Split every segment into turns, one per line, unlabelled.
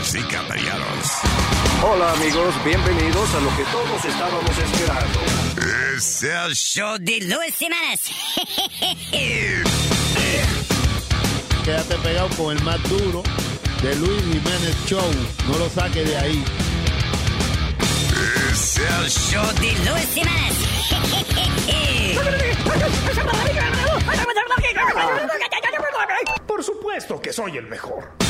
Damas y caballeros,
Hola amigos, bienvenidos a lo que todos estábamos esperando.
es el show
de Luis Jiménez.
Quédate pegado con el más duro de Luis Jiménez Show. No lo saques de ahí.
Es el show
de Luis Jiménez.
Por supuesto que soy el mejor.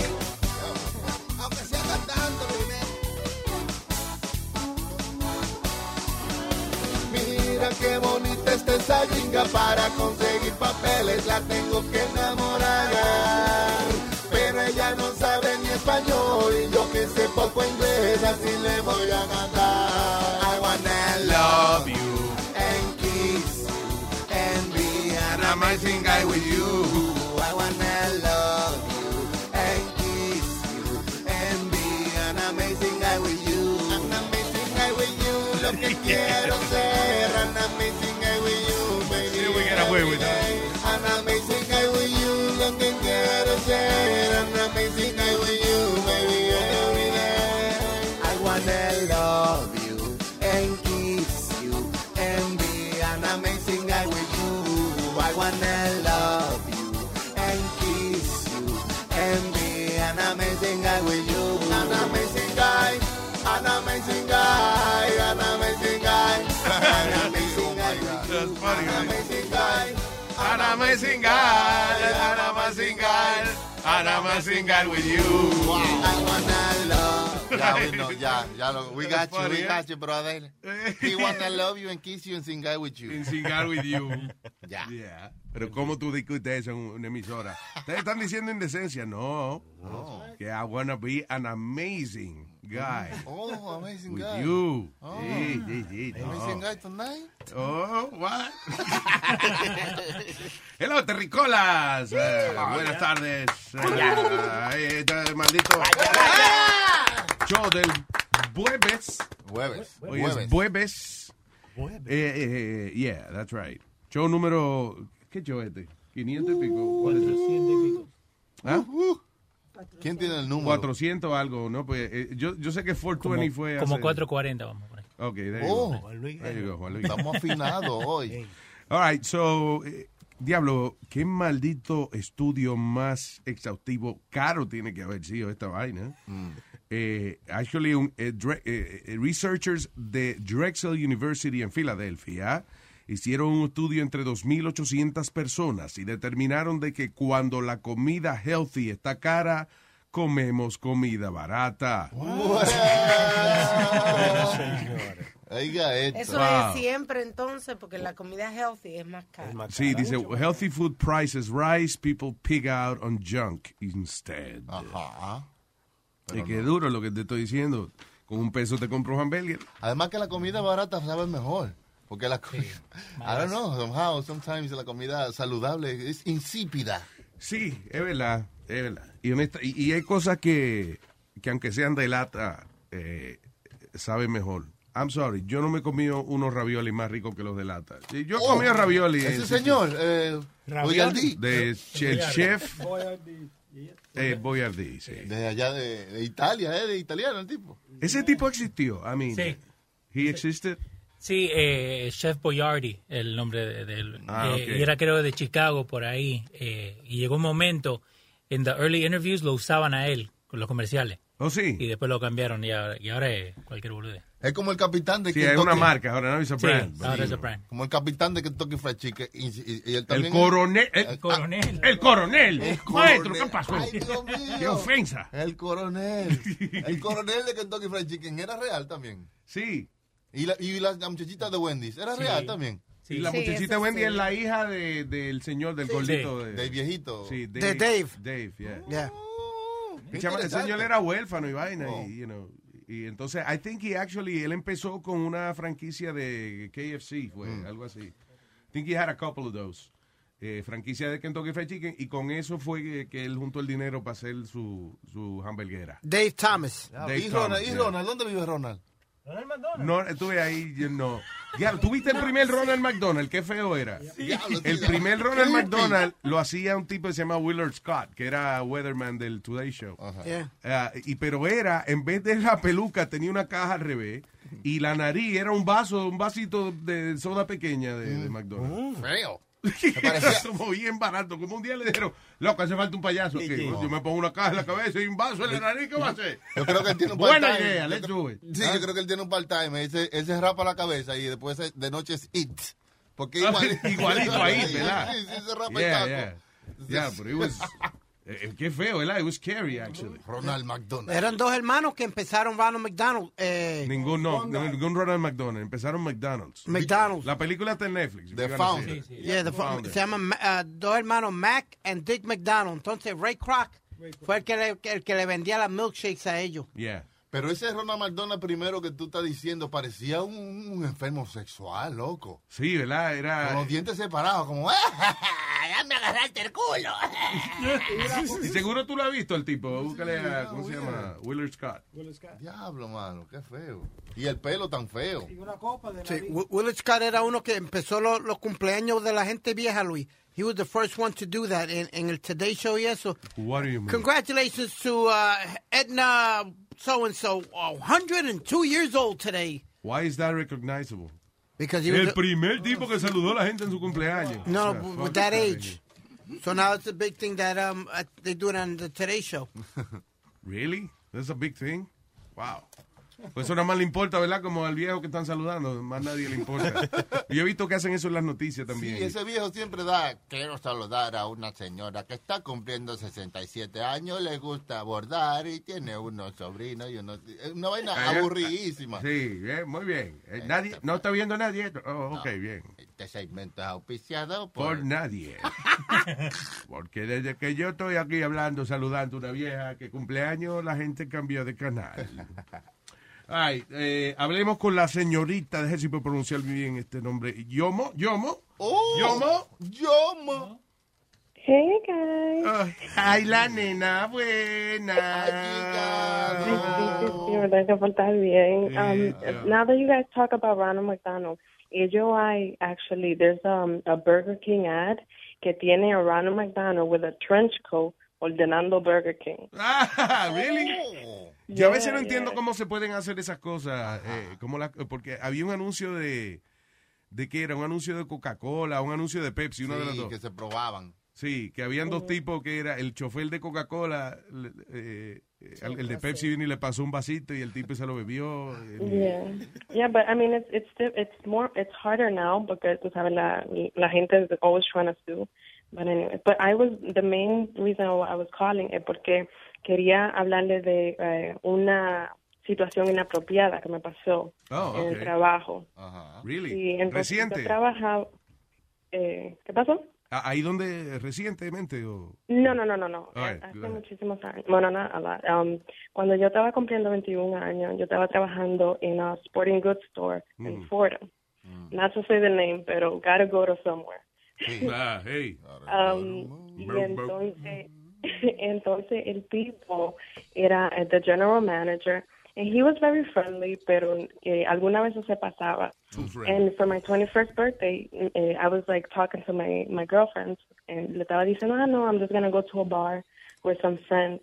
qué bonita está esa jinga para conseguir papeles, la tengo que enamorar. Pero ella no sabe ni español y yo que sé poco inglés, así le voy a cantar. I wanna love you and kiss you and be an amazing guy with you. An amazing guy. An amazing guy. An amazing guy. An amazing guy with you. I wanna love.
Ya, we know, ya, ya lo, we got you, we got you, brother. He wanna love you and kiss you and sing guy with you.
And sing out with you.
Ya.
Yeah. Pero ¿cómo tú discutes eso en una emisora? Ustedes están diciendo indecencia. No. Que I wanna be an amazing guy.
Oh, amazing
With
guy.
you.
Oh.
Sí, sí, sí. no.
Amazing guy tonight.
Oh, what? Hello, terricolas. Eh, buenas tardes. Eh, este maldito show del jueves.
Jueves.
Hoy es jueves. Eh, eh, eh, yeah, that's right. Show número. ¿Qué show es este? 500 y pico. ¿Cuál es ese? ¿Ah?
¿Quién tiene el número?
400 algo, ¿no? Pues eh, yo, yo sé que 420 fue.
Como
hace-
440, vamos por ahí.
Ok, there you
Oh,
go. There you go, Juan Luis.
Estamos afinados hoy.
All right, so, eh, Diablo, qué maldito estudio más exhaustivo, caro tiene que haber sido esta vaina. Eh, actually, un, eh, dre- eh, eh, researchers de Drexel University en Filadelfia hicieron un estudio entre 2.800 personas y determinaron de que cuando la comida healthy está cara, comemos comida barata.
Oiga esto.
Eso
Wow.
es siempre entonces, porque la comida healthy es más cara.
Sí, dice, healthy food prices rise, people pig out on junk instead.
Ajá.
Y qué duro lo que te estoy diciendo. Con un peso te compro un hamburger.
Además que la comida barata sabe mejor. Porque la comida, I don't know, somehow, sometimes la comida saludable es insípida.
Sí, es verdad, es verdad. Y, honesta- y, y hay cosas que, que aunque sean de lata, eh, saben mejor. I'm sorry, yo no me he comido unos raviolis más ricos que los de lata. Sí, Yo he
Oh,
comido raviolis.
Ese
en-
señor, eh.
De el chef eh, Boyardee, sí.
De allá de, de Italia, ¿eh? De italiano el tipo.
Ese tipo existió, I mean,
Sí.
he existed.
Sí, eh, Chef Boyardee, el nombre de, de él.
Ah,
Eh, era creo de Chicago, por ahí. eh, y llegó un momento, en the early interviews lo usaban a él, con los comerciales.
¿Oh, sí?
Y después lo cambiaron y ahora, y ahora es cualquier bolude.
Es como el capitán de
Sí, es una marca, ahora no es a
Sí,
brand.
ahora es a brand.
Como el capitán de Kentucky Fried Chicken. Y, y- y él
El
también
coronel. El,
El coronel.
el coronel.
El
Maestro. ¿qué pasó?
Ay, Dios mío.
Qué ofensa.
El coronel. El coronel de Kentucky Fried Chicken era real también.
Sí.
Y la, y la, la muchachita de Wendy's era
Sí.
real también.
Y la
Sí,
muchachita
eso
Wendy
sí.
es la hija de- del señor, del gordito. De,
Del viejito.
Sí,
De Dave.
Dave, yeah.
Yeah.
Oh, qué
El, chama- el
interesante.
señor era huérfano y vaina.
Oh.
Y, you know, Y entonces, I think he actually, él empezó con una franquicia de KFC, fue
Mm.
algo así. I think he had a couple of those. Eh, franquicia de Kentucky Fried Chicken y con eso fue que, que él juntó el dinero para hacer su, su hamburguera.
Dave Thomas.
Dave
¿Y Ronald?
Thomas,
¿Y
yeah.
Ronald? ¿Dónde vive Ronald?
No, estuve ahí, yo no. Ya, ¿tuviste el primer Ronald McDonald? Qué feo era. El primer Ronald. McDonald lo hacía un tipo que se llama Willard Scott, que era weatherman del Today Show.
Yeah.
Ah, y pero era, en vez de la peluca, tenía una caja al revés. Y la nariz era un vaso, un vasito de soda pequeña de, de McDonald's.
Feo.
Como bien barato. Como un día le dijeron, loco, hace falta un payaso. ¿Qué? Yo me pongo una caja en la cabeza y un vaso en la nariz, ¿qué va a hacer?
Yo creo que él tiene un
Buena
part-time.
idea,
Yo
let's do it.
Sí, yo creo que él tiene un part-time. Él él se rapa la cabeza y después de noche es it. Porque
Ah,
igual,
Igualito ahí, ¿verdad?
Sí, sí, se rapa
Yeah,
el
yeah.
taco.
Yeah, but it was... eh, qué feo, ¿verdad? It was scary, actually.
Ronald McDonald.
Eran dos hermanos que empezaron Ronald McDonald. Eh,
Ningún, no, no, ningún Ronald McDonald. Empezaron McDonald's.
McDonald's.
La película está en Netflix.
The Founder.
it.
Yeah, the-
Founder.
se llaman uh, dos hermanos Mac and Dick McDonald. Entonces Ray Kroc fue el que, le, el que le vendía las milkshakes a ellos.
Yeah.
Pero ese Ronald McDonald primero que tú estás diciendo parecía un, un enfermo sexual, loco.
Sí, ¿verdad?
Con
Era...
los dientes separados, como... ¡Ah, ya me agarraste el culo!
Y seguro tú lo has visto, el tipo. Búscale a... ¿Cómo se llama? Willard Scott.
Diablo, mano, qué feo. Y el pelo tan feo.
Sí, Wi- Willard Scott era uno que empezó lo- los cumpleaños de la gente vieja, Luis. He was the first one to do that in, el Today Show y So,
What do you mean?
Congratulations to uh, Edna so and so, 102 years old today.
Why is that recognizable?
Because he was
El
the-
primer tipo que saludó a la gente en su cumpleaños.
no,
Yeah,
with that age. So now it's a big thing that um uh, they do it on the Today Show.
Really? That's a big thing? Wow. Pues eso nada más le importa, ¿verdad? Como al viejo que están saludando, más nadie le importa. Yo he visto que hacen eso en las noticias también.
Sí, ese viejo siempre da, quiero saludar a una señora que está cumpliendo 67 años, le gusta bordar y tiene unos sobrinos y unos... Una vaina
Ah,
aburridísima.
Sí, bien, muy bien. Eh, nadie, no está viendo nadie. Oh, ok, bien.
Este segmento es auspiciado
Por
por...
nadie. Porque desde que yo estoy aquí hablando, saludando a una vieja que cumpleaños, la gente cambió de canal. Ay, eh, hablemos con la señorita, déjame si puedo pronunciar bien este nombre. Yomo, Yomo.
¡Oh!
Yomo.
¡Yomo!
Hey guys.
Ay, la nena buena.
Sí, verdad que portar bien. Um,
Yeah.
now that you guys talk about Ronald McDonald, hay actually there's um, a Burger King ad que tiene a Ronald McDonald with a trench coat ordenando Burger King.
Ah, really? Yo a veces no
Yeah,
entiendo cómo se pueden hacer esas cosas, eh, como la, porque había un anuncio de, de que era un anuncio de Coca-Cola, un anuncio de Pepsi, uno de los dos.
que se probaban.
Sí, que habían dos tipos que era el chofer de Coca-Cola, eh, eh, el, de Pepsi vino y le pasó un vasito y el tipo se lo bebió. el-
Yeah, yeah, but I mean, it's it's it's more it's harder now because tú sabes la la gente is always trying to sue. But anyway, but I was the main reason why I was calling es porque quería hablarle de eh, una situación inapropiada que me pasó
Oh,
en el trabajo.
Really?
Sí, entonces
¿Reciente?
yo trabajaba. Eh, ¿Qué pasó?
Ah, ¿Ahí donde recientemente? O...
No, no, no, no, no.
All right,
Hace muchísimos años. Bueno, no, a lot. Um, cuando yo estaba cumpliendo 21 años, yo estaba trabajando en a sporting goods store en
Mm.
Fordham. Not to say the name, pero gotta go to somewhere.
Ah, hey.
Um, y entonces, entonces el tipo era eh, the general manager, and he was very friendly, pero eh, alguna vez se pasaba. And for my 21st birthday, eh, I was like talking to my, my girlfriends, and le estaba diciendo, ah, no, I'm just going to go to a bar with some friends.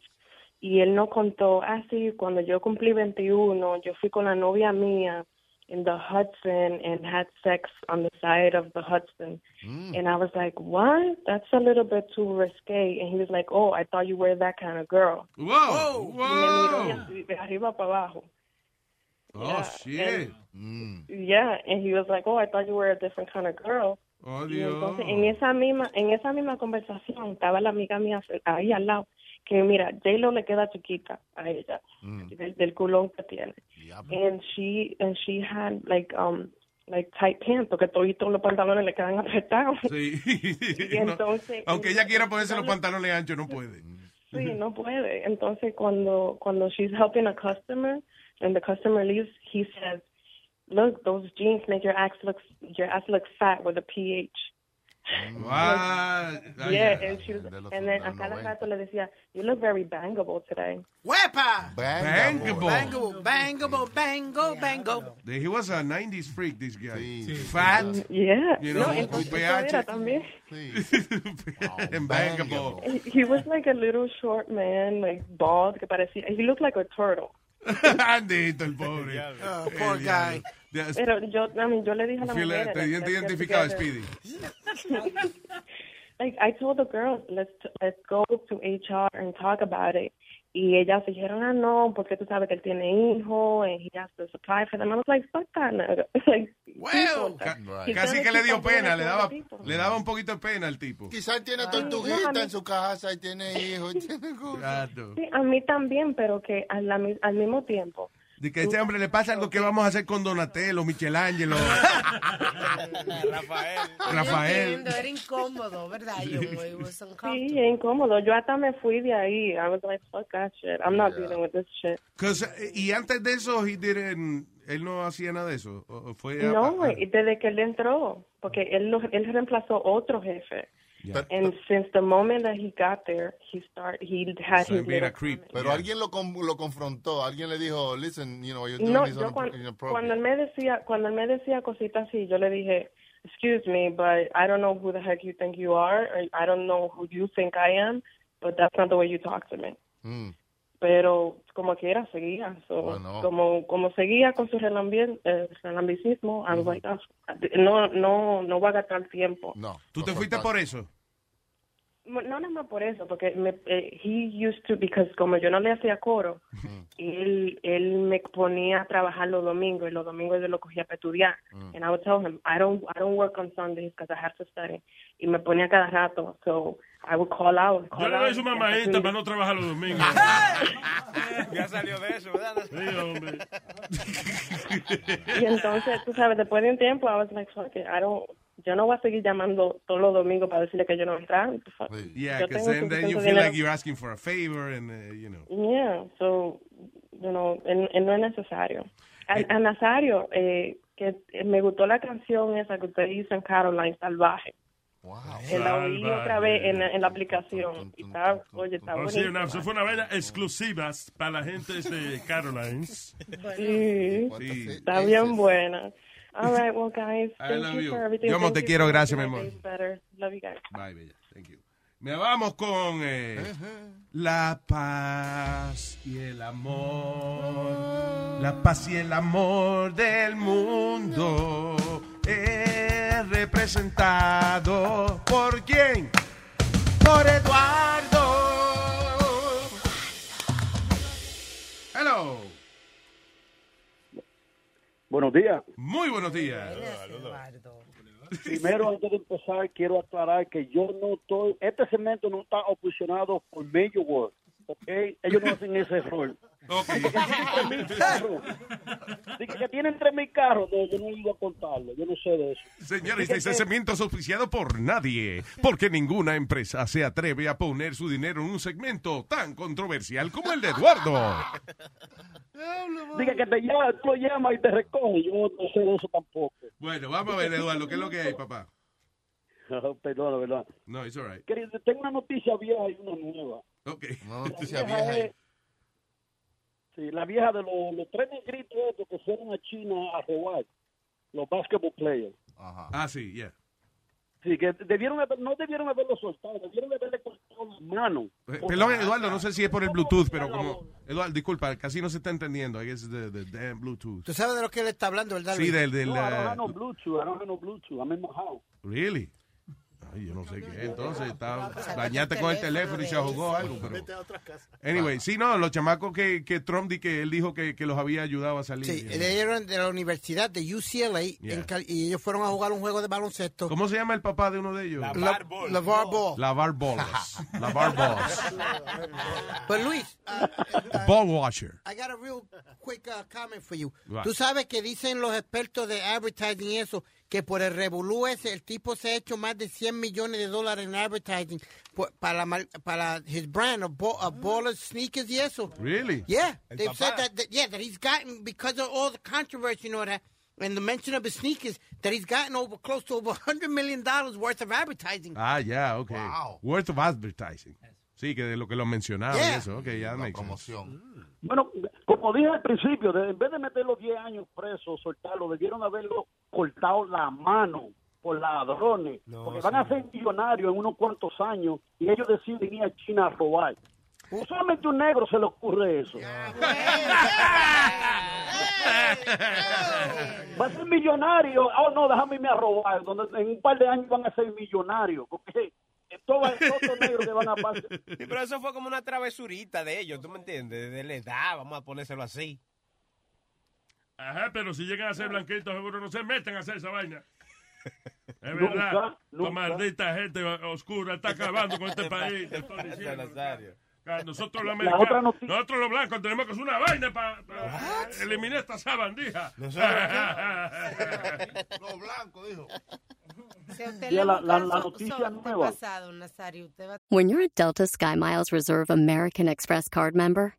Y él no contó, ah, sí, cuando yo cumplí 21, yo fui con la novia mía in the Hudson and had sex on the side of the Hudson. Mm. And I was like, what? That's a little bit too risque. And he was like, oh, I thought you were that kind of girl.
Whoa,
Y me miró
whoa.
de- de arriba para abajo.
Oh, shit. Mm.
Yeah, and he was like, "Oh, I thought you were a different kind of girl."
Oh,
Y entonces en esa misma en esa misma conversación estaba la amiga mía ahí al lado que mira, J-Lo le queda chiquita a ella del, del culón que tiene. And she and she had like um like tight pants porque todos los pantalones le quedan apretados.
Sí.
Y
No,
entonces
Aunque ella quiera ponerse los pantalones anchos, no puede.
Sí, no puede. Entonces, cuando cuando she's helping a customer, and the customer leaves, he says, "Look, those jeans make your ass look your ass look fat with a pH."
What?
yeah, and she was, and then a cada rato le decía, "You look very bangable today."
¡Huepa!
Bangable.
Bangable, bangable, bango, bango.
He was a 90s freak, this guy. Fat.
Yeah,
You
no,
know,
entonces
with
eso era
pH.
también.
and bangable.
He- He was like a little short man, like bald, que parecía. He looked like a turtle.
Andito, el pobre.
Oh, poor guy.
Pero yo, I mean, yo le dije a la mujer.
te identificado. Speedy.
like I told the girls, let's let's go to HR and talk about it. Y ellas dijeron, ah, no, porque tú sabes que él tiene hijo and he has to supply for them. I was like, fuck that, like,
Well,
he's
Casi
gonna
que le dio pena, le daba, le daba un poquito de pena al tipo.
Quizás tiene
no, a
tortuguita
mí-
en su casa y tiene hijos. Tiene cosas.
Sí, a mí también, pero que al, al mismo tiempo.
De que a este hombre le pasa algo que vamos a hacer con Donatello, Michelangelo,
Rafael.
Rafael.
Entiendo, era incómodo, ¿verdad?
Sí, es incómodo. Yo hasta me fui de ahí. I was like, fuck that shit. I'm not dealing with this shit.
y antes de eso, he didn't- él no hacía nada de eso. o- fue a-
No,
a-
y desde que él entró, porque él, él reemplazó otro jefe.
Yeah.
And since the moment that he got there, he start he had
So
his
he made a
little
creep.
Pero alguien lo, con- lo confrontó, alguien le dijo, listen, you know, you're doing
No,
this
yo cuando,
inappropriate.
cuando él me decía, cuando él me decía cositas así, yo le dije, excuse me, but I don't know who the heck you think you are, or I don't know who you think I am, but that's not the way you talk to me.
Mm.
Pero como quiera seguía, so,
Bueno.
como como seguía con su eh, relambicismo, like, "Ah, no no no voy a gastar tiempo.
No.
¿Tú te fuiste por eso?
No nada más por eso, porque me, eh, he used to, because como yo no le hacía coro, él, él me ponía a trabajar los domingos y los domingos yo lo cogía para estudiar. And I would tell him, I don't, I don't work on Sundays because I have to study. Y me ponía cada rato, so I would call out. Call
Yo le doy su mamá
y
esta
hasta
para no trabajar los domingos.
Ya salió de eso, ¿verdad?
Sí, hombre.
Y entonces, tú sabes, después de un tiempo, I was like, fuck it, I don't, yo no voy a seguir llamando todos los domingos para decirle que yo no entra.
Yeah,
Yo
because then, then you feel like
dinero.
you're asking for a favor and, uh, you know.
Yeah, so, you know, en- en- no es necesario. A, a Nazario, eh, que eh, me gustó la canción esa que ustedes dicen, Caroline, Salvaje. Que la oí
Salvaje.
otra vez en, en la aplicación. Y está, oye, está
Oh, sí, una- eso fue una vaina exclusiva para la gente de Carolines.
Sí,
Sí.
está bien buena. All right, well, guys,
I
thank
love
you
you.
for everything.
Yo te
you
quiero, gracias, mi amor.
Love you guys.
Bye, bella. Thank you. Me vamos con eh, la paz y el amor. La paz y el amor del mundo es representado por quién? Por Eduardo. Hello.
Buenos días.
Muy buenos días.
Primero, antes de empezar, quiero aclarar que yo no estoy, este segmento no está oposicionado por Major World, ¿ok? Ellos no hacen ese error. Dice que tienen tres mil carros. Dice que tienen tres mil carros. No, yo no iba a contarlo, yo no sé de eso.
Señores, este es auspiciado por nadie, porque ninguna empresa se atreve a poner su dinero en un segmento tan controversial como el de Eduardo.
Dice que te llama, tú lo llamas y te recoge. Yo no sé de eso tampoco.
Bueno, vamos a ver, Eduardo, ¿qué es lo que hay, papá?
Perdón, ¿verdad?
No, it's all right.
Querido, tengo una noticia vieja y una nueva.
Ok.
Una noticia
vieja
vieja.
es- Sí, la vieja de los, los tres negritos estos que fueron a China a robar, los basketball players.
Ah, sí, yeah.
Sí, que debieron haber- no debieron haberlo soltado, debieron haberle cortado las manos.
Eh, Perdón, Eduardo, no sé si es por el Bluetooth, pero como... Eduardo, disculpa, casi no se está entendiendo. I guess the, the damn Bluetooth.
Tú sabes de lo que él está hablando, ¿verdad?
Sí, del... del
No, I don't have no Bluetooth, I don't have no Bluetooth, I'm in my house.
really? Ay, yo no sé qué. Entonces, está, dañaste con el teléfono y se jugó algo, pero... Anyway, sí, no, los chamacos que, que Trump di que él dijo que, que los había ayudado a salir.
Sí, ellos
know.
eran de la universidad de UCLA
Yeah.
en y ellos fueron a jugar un juego de baloncesto.
¿Cómo se llama el papá de uno de ellos?
La- LeVar Ball.
Lavar bolas. Lavar bolas.
Pues Luis,
Ball washer.
I got a real quick uh, comment for you.
Right.
Tú sabes que dicen los expertos de advertising y eso que por el revolú ese, el tipo se ha hecho más de 100 millones de dólares en advertising por- para, para his brand of, bo- of ballers, sneakers y eso.
Really?
Yeah,
El
they've said
papá.
that, that, yeah, that he's gotten, because of all the controversy, you know, that, and the mention of his sneakers, that he's gotten over close to over $100 million worth of advertising.
Ah, ya, ok. Worth of advertising. Sí, que de lo que lo mencionaba y
Yeah.
eso. Ok, ya makes promoción.
Bueno, como dije al principio, de- en vez de meterlo 10 años preso, soltarlo, debieron haberlo cortado la mano por ladrones. porque van a ser millonarios en unos cuantos años y ellos deciden ir a China a robar. Solamente a un negro se le ocurre eso. Va a ser millonario. Oh, no, déjame irme a robar. Donde en un par de años van a ser millonarios. Porque todos estos negros que van a pasar.
Sí, pero eso fue como una travesurita de ellos, ¿tú me entiendes? De la edad, vamos a ponérselo así.
Ajá, pero si llegan a ser blanquitos, seguro no se meten a hacer esa vaina. Es verdad.
nunca.
La maldita gente oscura está acabando con este país. Ah, Nosotros los
La
americanos,
otra noticia-
nosotros los blancos tenemos que hacer una vaina para eliminar esta sabandija.
Los blancos, dijo.
When you're a Delta SkyMiles Reserve American Express card member,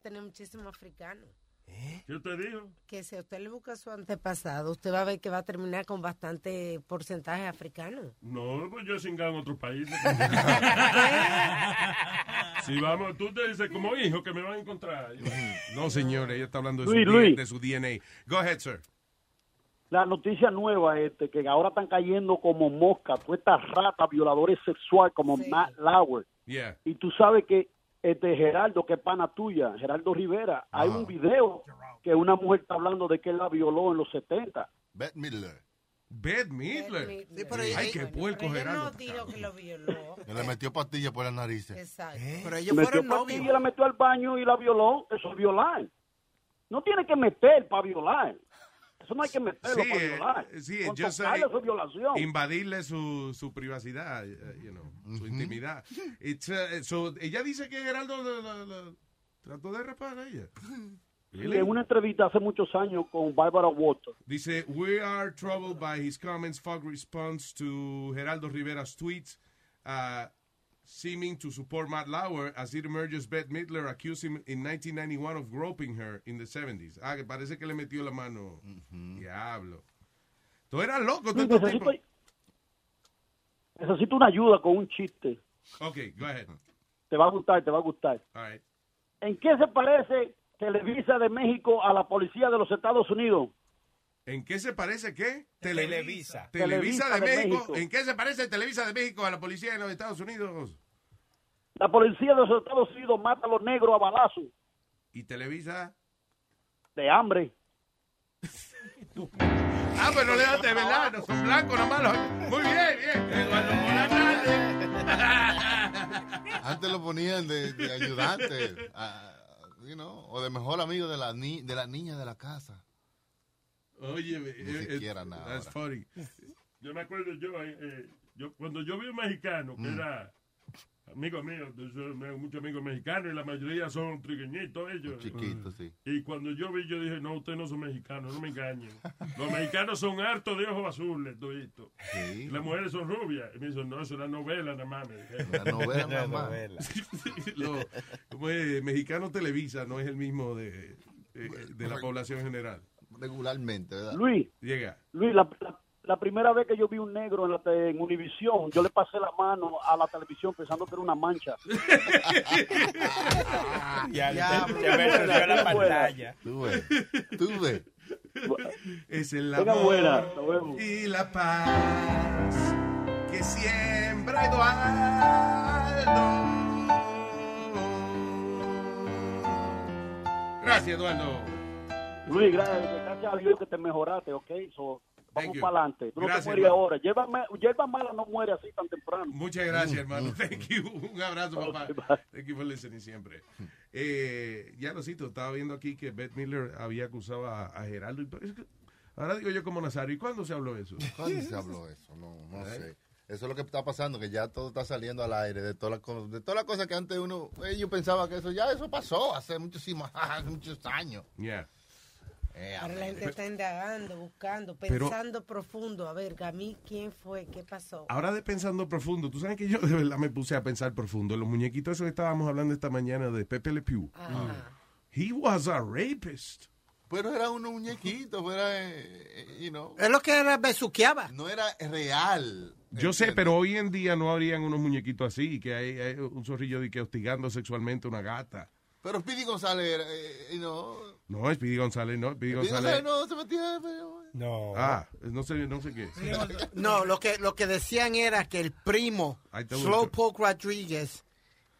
Tener muchísimo africano.
¿Qué te digo?
Que si a usted le busca su antepasado, usted va a ver que va a terminar con bastante porcentaje africano.
No, pues yo he cingado en otros países. si vamos, tú te dices como hijo que me van a encontrar.
No, señor, ella está hablando de,
Luis,
su,
Luis.
de su DNA. Go ahead, sir.
La noticia nueva este que ahora están cayendo como moscas, todas estas ratas violadores sexuales como Matt Lauer.
Yeah.
Y tú sabes que este Geraldo, que es pana tuya, Geraldo Rivera, hay un video que una mujer está hablando de que él la violó en los 70.
Beth Midler.
Beth Midler. Ay, qué puerco,
Ella
Gerardo.
no dijo que lo violó.
Que le metió pastillas por las narices.
Exacto.
Pero
Metió pastilla y la metió al baño y la violó. Eso es violar. No tiene que meter para violar. Eso no hay que meterlo
Sí, eh,
violar.
sí,
Con
yo sé-
es violación.
Invadirle su, su privacidad, eh, you know, su intimidad. It's, uh, so, ella dice que Geraldo la- la- la- trató de rapar a ella. Really?
En una entrevista hace muchos años con Barbara Walters.
Dice, we are troubled by his comments, fog response to Geraldo Rivera's tweets, uh, seeming to support Matt Lauer as it emerges Beth Midler accused him in 1991 of groping her in the 70s. Ah, que parece que le metió la mano. Diablo. Tú eras loco, tú
Sí, necesito, necesito una ayuda con un chiste.
Ok, go ahead.
Te va a gustar, te va a gustar.
All right.
¿En qué se parece Televisa de México a la policía de los Estados Unidos?
¿En qué se parece qué?
Televisa.
Televisa de,
Televisa de
México.
México.
¿En qué se parece Televisa de México a la policía de los Estados Unidos?
La policía de los Estados Unidos mata a los negros a balazos
¿Y Televisa?
de hambre.
Ah, pues no le das de verdad, no son blancos nomás. los- Muy bien, bien. Eduardo
Antes lo ponían de, de ayudante, you know, o de mejor amigo de la, ni, de la niña de la casa.
Oye,
Ni
eh,
siquiera
eh,
nada.
That's funny.
Yo me acuerdo yo, eh, eh, yo cuando yo vi un mexicano que
Mm.
era amigo mío, muchos amigos mexicanos y la mayoría son trigueñitos ellos.
Chiquitos, sí.
Y cuando yo vi, yo dije, no, ustedes no son mexicanos, no me engañen. Los mexicanos son hartos de ojos azules, toditos.
Sí.
Las mujeres son rubias. Y me dicen, no, eso es la novela nada más.
La novela nada más.
Lo- como es, mexicano Televisa no es el mismo de, de la población general.
Regularmente, ¿verdad?
Luis,
Llega.
Luis, la, la-
la primera vez que yo vi un negro en, la en Univisión, yo le pasé la mano a la televisión pensando que era una mancha.
Ya,
Ya,
ya, ya me ensució la pantalla.
Tú ves, tú ves.
Es el amor
buena,
y la paz que siembra Eduardo. Gracias, Eduardo.
Luis, gracias, gracias a Dios que te mejoraste, ¿ok? So, vamos para adelante. Tú no
Gracias,
te mueres ahora. Hierba, hierba mala no muere así tan temprano.
Muchas gracias, hermano. Thank you. Un abrazo, papá. Thank you for listening siempre. Eh, ya lo cito, estaba viendo aquí que Beth Miller había acusado a, a Geraldo. y parece que- ahora digo yo como Nazario, ¿y cuándo se habló eso?
¿Cuándo se habló eso? No, no sé. Eso es lo que está pasando, que ya todo está saliendo al aire, de todas las cosas, de todas las cosas que antes uno, eh, yo pensaba que eso ya eso pasó hace muchísimos, hace muchos años.
Yeah.
Eh,
Ahora la gente está indagando, buscando,
Pero-
pensando profundo. A ver, a mí, ¿quién fue? ¿Qué pasó?
Ahora de pensando profundo, tú sabes que yo de verdad me puse a pensar profundo. Los muñequitos esos que estábamos hablando esta mañana de Pepe Le Pew. He was a rapist.
Pero era unos muñequitos, era, eh, you know,
Es lo que era besuqueaba.
no era real.
Yo sé, pero hoy en día no habrían unos muñequitos así, que hay, hay un zorrillo de que hostigando sexualmente a una gata.
Pero Speedy González era, eh, you know,
No, es Speedy González, no. Speedy González.
No se metía,
No.
Ah, no sé, no sé qué.
No, lo que, lo que decían era que el primo, Slowpoke Rodriguez,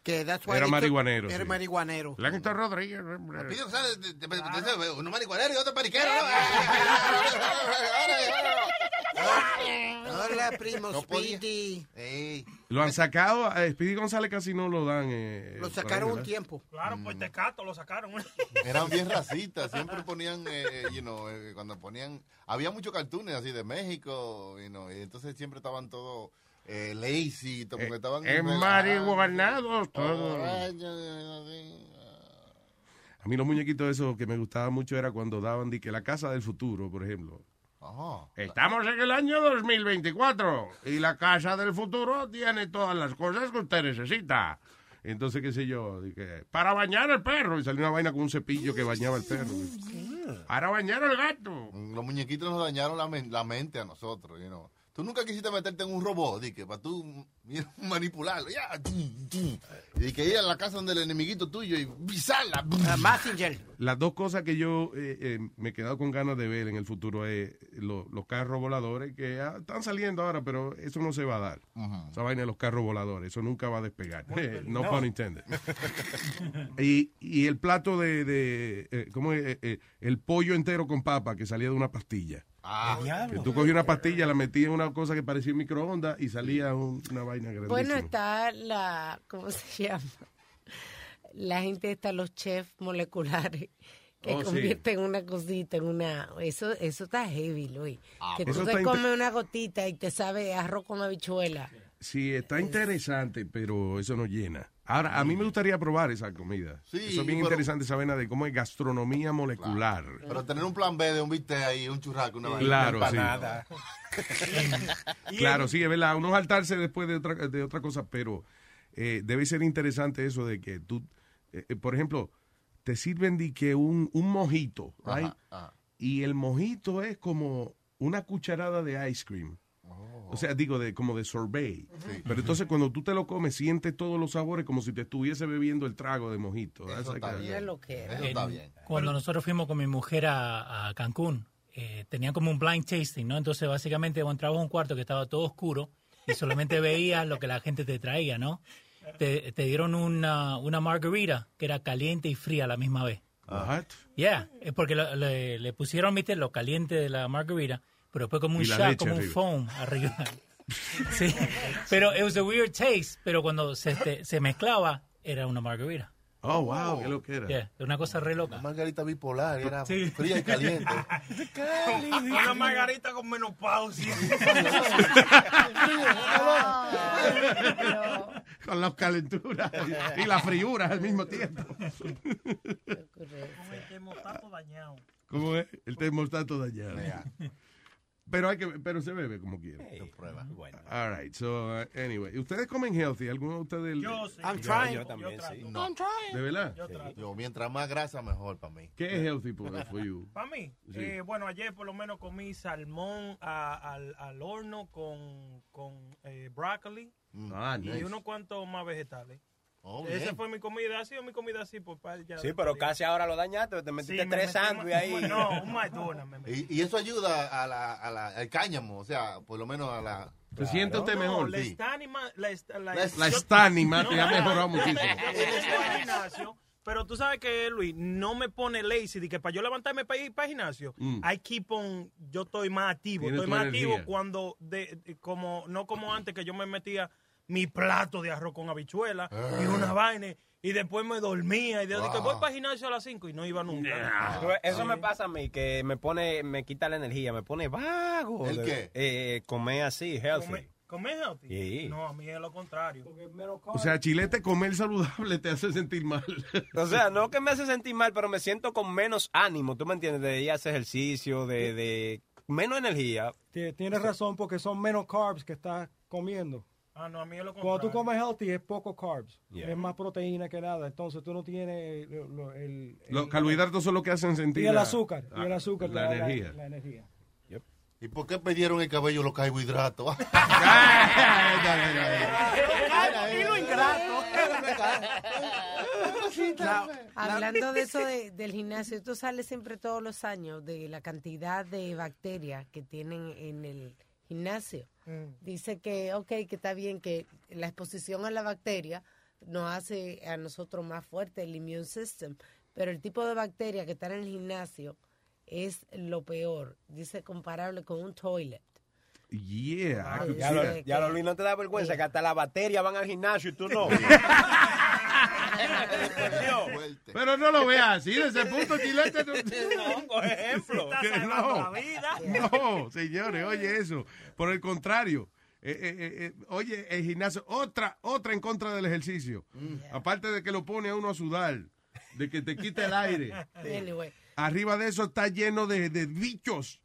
que that's why
Era marihuanero,
Era
sí.
marihuanero.
Rodríguez.
De- de- uno marihuanero y otro periquero.
Hola, primo
No.
Speedy.
Lo han sacado, a Speedy González casi no lo dan. eh,
Lo sacaron
ahí,
un tiempo.
Claro, por tecato lo sacaron.
Eran bien racistas, siempre ponían, eh, you know, eh, cuando ponían, había muchos cartoons así de México, you know, y entonces siempre estaban todos eh, lazy, como que estaban...
En marihuanados todos. A mí los muñequitos esos que me gustaban mucho era cuando daban de que la casa del futuro, por ejemplo.
Ajá.
Estamos en el año 2024 y la casa del futuro tiene todas las cosas que usted necesita. Entonces, qué sé yo, que, para bañar el perro. Y salió una vaina con un cepillo que bañaba el perro. Para bañar el gato.
Los muñequitos nos dañaron la, men- la mente a nosotros, you know. Tú nunca quisiste meterte en un robot, di que para tú manipularlo, ya, y que ir a la casa donde el enemiguito tuyo y pisarla.
Messenger.
Las dos cosas que yo eh, eh, me he quedado con ganas de ver en el futuro es lo- los carros voladores que ah, están saliendo ahora, pero eso no se va a dar. Esa vaina de los carros voladores, eso nunca va a despegar. Eh, no,
No.
pun intended. y, y el plato de, de eh, ¿cómo es? Eh, eh, el pollo entero con papa que salía de una pastilla.
Ah,
Que tú cogías una pastilla, la metías en una cosa que parecía un microondas y salía un- una vaina grandísima.
Bueno, está la, ¿cómo se llama? La gente está, los chefs moleculares, que
Oh, sí.
convierten una cosita en una... Eso eso está heavy, Luis.
Ah,
que
pero
tú te comes una gotita y te sabe arroz con habichuela.
Sí, está interesante, pero eso no llena. Ahora, a mí me gustaría probar esa comida.
Sí,
eso es bien
pero-
interesante, esa vaina de cómo es gastronomía molecular.
Pero tener un plan B de un bistec ahí, un churrasco, una vaina,
Claro,
una
sí.
empanada.
Claro, sí, es verdad. Uno saltarse después de otra, de otra cosa, pero eh, debe ser interesante eso de que tú, eh, eh, por ejemplo, te sirven de que un, un mojito,
Ajá,
right?
ajá.
y el mojito es como una cucharada de ice cream. O sea, digo, de como de sorbet. Pero entonces cuando tú te lo comes, sientes todos los sabores como si te estuviese bebiendo el trago de mojito. That's like a-
En- Cuando nosotros fuimos con mi mujer a, a Cancún, eh, tenía como un blind tasting, ¿no? Entonces, básicamente, entrabas a un cuarto que estaba todo oscuro y solamente veías lo que la gente te traía, ¿no? Te, te dieron una, una margarita que era caliente y fría a la misma vez.
What?
Yeah, es porque lo- le, le pusieron, viste, lo caliente de la margarita, pero después como un shot,
leche
como un
arriba.
foam arriba. sí, pero it was a weird taste, pero cuando se, este, se mezclaba, era una margarita.
Oh, wow, qué lo que era.
Yeah, una cosa re loca.
Una margarita bipolar, era
Sí.
fría y caliente.
Una margarita con menopausia.
Con las calenturas y la friura al mismo tiempo.
El termostato dañado.
¿Cómo es? El termostato dañado. Pero hay que, pero se bebe como quiera.
prueba.
All right, so uh, anyway, ¿ustedes comen healthy? ¿Alguno de ustedes?
Yo sí.
I'm
Yo-
trying.
yo también, sí.
No.
I'm trying.
¿De verdad?
Yo trato.
Yo, mientras más grasa, mejor para mí.
¿Qué es healthy for, for you?
Para mí,
Sí.
eh, bueno, ayer por lo menos comí salmón a- al, al horno con, con eh, brócoli
Ah,
y
nice.
unos cuantos más vegetales.
Oh,
Esa
bien.
fue mi comida, ha sido mi comida así por par- ya-
Sí, pero casi ahora lo dañaste, te metiste
Sí, me
tres sándwiches ahí.
No, un McDonald's me metí.
Y, y eso ayuda a la, a la- al cáñamo, o sea, por lo menos a la...
¿Se siente usted
No,
mejor?
la
Sí.
estánima, la, est- la,
La
estánima te ha
No,
mejorado muchísimo.
gimnasio, Pero tú sabes que, Luis, no me pone lazy de que para yo levantarme para ir para el gimnasio,
Mm.
I keep on, yo estoy más activo. Estoy más
energía.
activo cuando, de, de- como no como antes que yo me metía mi plato de arroz con habichuela y una vaina y después me dormía y de, que voy para el gimnasio a las 5 y no iba nunca.
Eso
Sí.
me pasa a mí, que me pone, me quita la energía, me pone vago.
¿El
de-
qué?
Eh, comer así, healthy.
Come- ¿Comer healthy?
Sí.
No, a mí es lo contrario.
O sea, chilete, comer saludable te hace sentir mal.
O sea, no que me hace sentir mal, pero me siento con menos ánimo, ¿tú me entiendes? De ir a hacer ejercicio, de, de menos energía.
Tie- Tienes razón porque son menos carbs que estás comiendo.
Ah, no, a mí es lo
Cuando tú comes healthy es poco carbs.
Yeah.
Es más proteína que nada. Entonces tú no tienes lo- lo- el, el-
Los carbohidratos son los que hacen sentir
y el azúcar. y el azúcar.
La energía.
La, energía.
¿Y por qué perdieron el cabello los carbohidratos?
Lo.
Hablando de eso de- del gimnasio, tú sales siempre todos los años de la cantidad de bacterias que tienen en el gimnasio. Dice que, ok, que está bien que la exposición a la bacteria nos hace a nosotros más fuerte el immune system, pero el tipo de bacteria que está en el gimnasio es lo peor. Dice comparable con un toilet.
Yeah. Could
Ya lo, ya lo, Luis, no te da vergüenza que hasta las baterías van al gimnasio y tú no.
Pero no lo veas así, desde el punto chilete. No,
No, por ejemplo.
Señores, oye eso. Por el contrario, eh, eh, eh, oye, el gimnasio, otra, otra en contra del ejercicio. Aparte de que lo pone a uno a sudar, de que te quita el aire. Arriba de eso está lleno de, de bichos.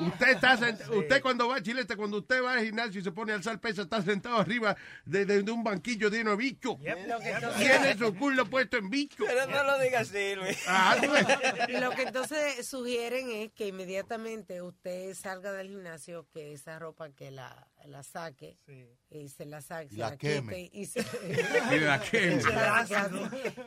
Usted está sent- usted cuando va a Chilete, cuando usted va al gimnasio y se pone a alzar peso, está sentado arriba de, de- de un banquillo lleno de bichos. Tiene su culo puesto en bichos.
Pero no lo digas así, Luis.
Ah.
Lo que entonces sugieren es que inmediatamente usted salga del gimnasio, que esa ropa que la, la saque y se la saque, se
La
la,
queme.
quite y se,
Y la queme.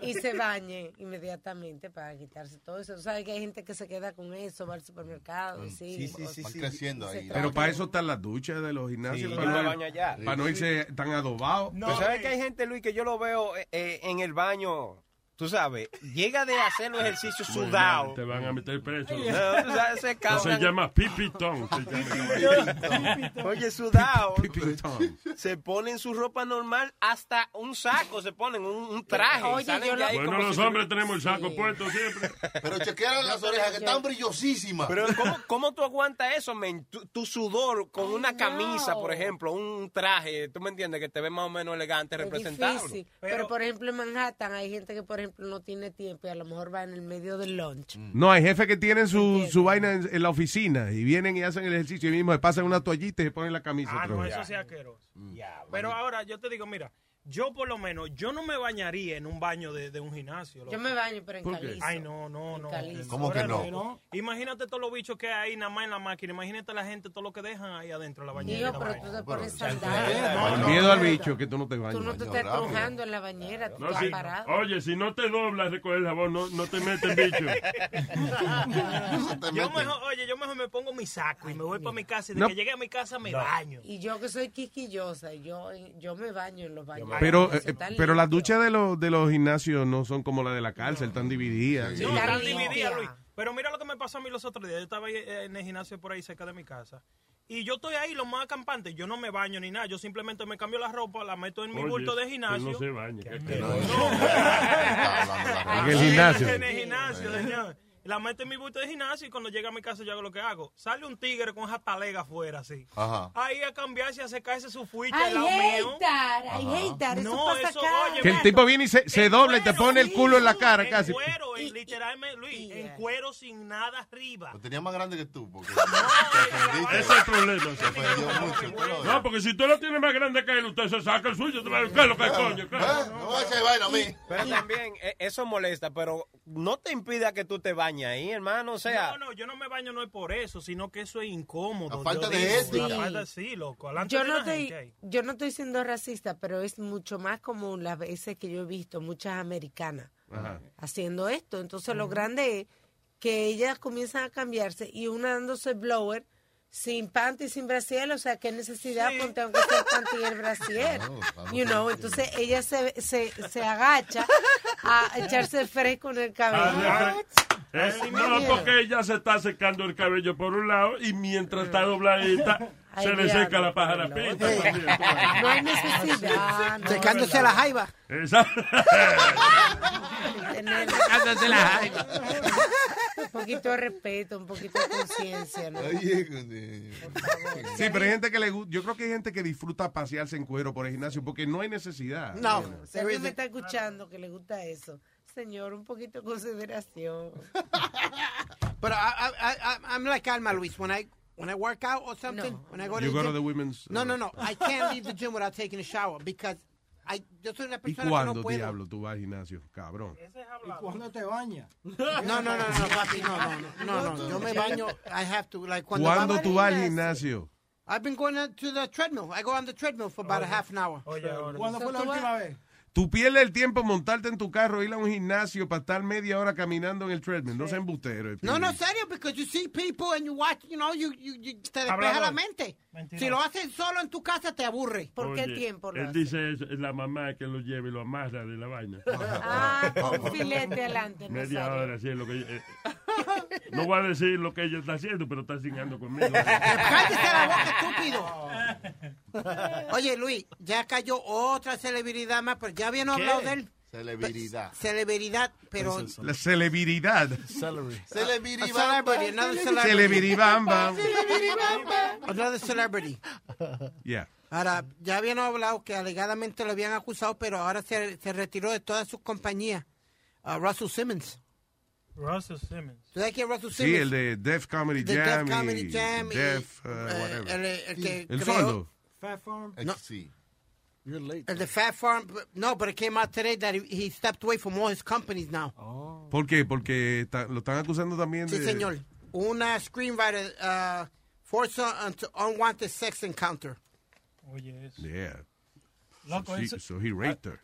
Y se bañe inmediatamente para quitarse todo eso. Sabes que hay gente que se queda con eso, va al supermercado, y sí,
Sí, sí, sí, creciendo
Y
ahí.
Pero para eso están las duchas de los gimnasios.
Sí,
para, no, para no irse tan adobados.
Pero ¿sabes que hay gente, Luis, que yo lo veo eh, eh, en el baño? Tú sabes, llega de hacer los ejercicios sudado.
Te van a meter preso.
No, tú sabes, se
Eso se llama pipitón.
Oye, sudado. Se ponen su ropa normal, hasta un saco se ponen, un, un traje.
Oye, yo lo-
Bueno, los
si-
hombres tenemos el saco puesto siempre.
Pero chequearon las orejas que están brillosísimas.
Pero ¿cómo, cómo tú aguantas eso, men? Tu, tu sudor con una camisa, por ejemplo, un traje, tú me entiendes, que te ve más o menos elegante,
Es
representable.
difícil. Pero, por ejemplo, en Manhattan hay gente que, por ejemplo, no tiene tiempo y a lo mejor va en el medio del lunch.
No, hay jefes que tienen su, su vaina en, en la oficina y vienen y hacen el ejercicio y mismo se pasan una toallita y se ponen la camisa.
Ah, no,
vez.
eso sí asqueroso. Pero ahora yo te digo, mira, yo por lo menos, yo no me bañaría en un baño de, de un gimnasio. loco.
Yo me baño, pero en
¿Por qué?
calizo.
Ay, no, no, no.
calizo.
¿Cómo que no?
Imagínate todos los bichos que hay nada más en la máquina. Imagínate la gente, todo lo que dejan ahí adentro de la bañera.
Digo, pero tú te pones sandalias.
miedo al bicho que tú no te bañas.
Tú no te estás trujando en la bañera, tú
No,
estás
si-
parado.
oye, si no te doblas recoger el jabón, no, no te metes bicho.
Yo mejor, oye, yo mejor me pongo mi saco y me voy para mi casa y de
No.
que llegue a mi casa me baño.
Y yo que soy quisquillosa, yo, yo me baño en los baños.
Pero, eh,
está
pero las duchas de los, de los gimnasios no son como las de la cárcel, están divididas.
No, están divididas, Luis. Pero mira lo que me pasó a mí los otros días. Yo estaba eh, en el gimnasio por ahí cerca de mi casa. Y yo estoy ahí, lo más acampante. Yo no me baño ni nada. Yo simplemente me cambio la ropa, la meto en mi
Oye,
bulto de gimnasio.
no se baña.
En el gimnasio.
En el gimnasio, señor. La meto en mi bulto de gimnasio y cuando llega a mi casa yo hago lo que hago. Sale un tigre con esa talega afuera así.
Ajá.
Ahí a cambiarse, a secarse su fuiche
I
al lado mío.
that, I hate that. Eso
No,
pasa
eso,
acá.
oye,
Que el tipo viene y se, se dobla y te pone el culo en la cara
En
casi.
cuero, en- literalmente, Luis, en cuero sin nada arriba.
Lo tenía más grande que tú. Porque
Ese es el problema. No, porque si tú lo tienes más grande que él, usted se saca el suyo. ¿Qué es lo que es, coño? ¿Qué?
No vaina a mí.
Pero también, eh, eso molesta, pero no te impida que tú te bañes ahí, hermano. O sea,
No, no, yo no me baño no es por eso, sino que eso es incómodo.
La falta
yo
de ética.
La falta, sí, loco.
Yo no, estoy, yo no estoy siendo racista, pero es mucho más común las veces que yo he visto muchas americanas
Ajá.
haciendo esto. Entonces lo grande es que ellas comienzan a cambiarse y una dándose blower sin panty sin brasier, o sea, qué necesidad ponte aunque sea el panty y el brasier. You know, entonces ella se, se, se agacha a echarse el fresco en el cabello.
Eh, no, porque ella se está secando el cabello por un lado y mientras está dobladita
Ay,
se le seca la pájara pinta.
No hay necesidad.
Secándose
no.
la jaiba.
Exacto.
Secándose la jaiba.
Un poquito de respeto, un poquito de conciencia, ¿no?
Sí, pero hay gente que le gusta. Yo creo que hay gente que disfruta pasearse en cuero por el gimnasio porque no hay necesidad.
No, si alguien me está escuchando que le gusta eso, señor, un poquito de consideración.
But I, I, I, I'm like Alma, Luis. When I when I work out or something, when I go to
You
the
go to
gym-
the women's.
No, no, no. I can't leave the gym without taking a shower because I, yo soy una
¿Y
persona que
cuándo,
no puedo.
diablo, tú vas al gimnasio? Cabrón.
¿Y cuándo te bañas?
No, no, no, no, papi, no, no, no, no, no. Yo me baño. I have to like cuando
¿Cuándo tú vas al gimnasio?
I've been going to the treadmill. I go on the treadmill for about a half an hour.
¿Cuándo fue la última vez?
Tú pierdes el tiempo montarte en tu carro, ir a un gimnasio para estar media hora caminando en el treadmill. No sea embustero.
No, no, serio, because you see people and you watch, you know, you, you, you te despeja
Hablador.
la mente. Si lo haces solo en tu casa, te aburre.
¿Por
Oye, Él dice eso, es la mamá que lo lleve y lo amarra de la vaina.
Ah, con filete adelante.
Media hora, sí, es lo que... eh, no voy a decir lo que ella está haciendo, pero está cingando conmigo.
¡Cállese la boca, estúpido! Oye, Luis, ya cayó otra celebridad más, pero ya habían hablado de él.
Celebridad.
Celebridad, pero...
La celebridad.
Celebrity.
Celebrity, another celebrity.
Celebridibamba.
Another celebrity.
Yeah.
Ahora, ya habían hablado que alegadamente lo habían acusado, pero ahora se, se retiró de todas sus compañías. Uh, Russell Simmons.
Russell Simmons.
¿Tú sabes quién es Russell
Sí,
Simmons?
el de Def Comedy
The
Jam.
Def Comedy Jam y,
Def, uh,
eh,
whatever.
el, el que
El
creó-
sordo.
Fat Farm.
No.
Sí.
You're late.
El de Fat Farm. No, but it came out today that he, he stepped away from all his companies now.
¿Por qué? Porque ta- lo están acusando también
Sí,
de...
señor. Una screenwriter uh, forced on to unwanted sex encounter.
Oye, eso.
Yeah.
Loco,
so, he, so he raped her.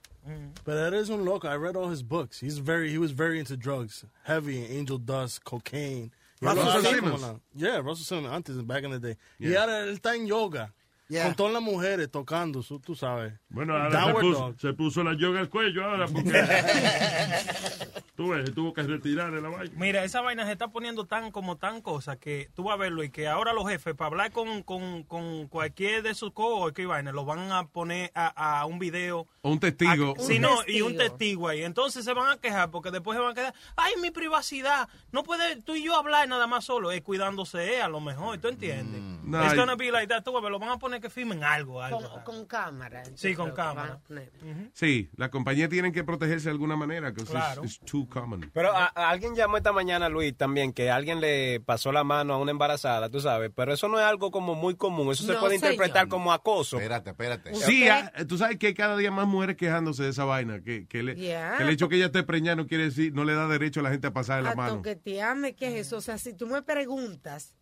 But that is un loco. I read all his books. He's very he was very into drugs, heavy angel dust, cocaine. Y
Russell
ahora
Simmons.
Yeah, Russell Simmons antes back in the day. Y
Yeah.
ahora él está en yoga.
Yeah.
Con todas las mujeres tocando, tú sabes.
Bueno, ahora se puso, se puso la yoga al cuello ahora porque... tú ves, se tuvo que retirar de la vaina.
Mira, esa vaina se está poniendo tan como tan cosa que tú vas a verlo y que ahora los jefes para hablar con, con, con cualquier de sus coworkers y vaina lo van a poner a, a un video.
O un testigo.
A- sí, no, y un testigo ahí. Entonces se van a quejar porque después se van a quedar, ay, mi privacidad. No puede tú y yo hablar nada más solo, es cuidándose a lo mejor, ¿tú entiendes?
No,
It's
y-
gonna be like that. Tú vas a ver, lo van a poner que firmen algo, algo.
Con, con cámara.
Sí, con
que
cámara.
a.
Sí, la compañía tiene que protegerse de alguna manera, porque
Claro.
es too common.
Pero a- a alguien llamó esta mañana, Luis, también, que alguien le pasó la mano a una embarazada, tú sabes, pero eso no es algo como muy común, eso se puede
señor.
interpretar como acoso.
Espérate, espérate.
Sí, ah, tú sabes que hay cada día más mujeres quejándose de esa vaina, que, que, le-
Yeah.
que el hecho que ella esté preñada no quiere decir, no le da derecho a la gente a pasar la
A
mano.
toquetearme, ¿qué es eso? O sea, si tú me preguntas,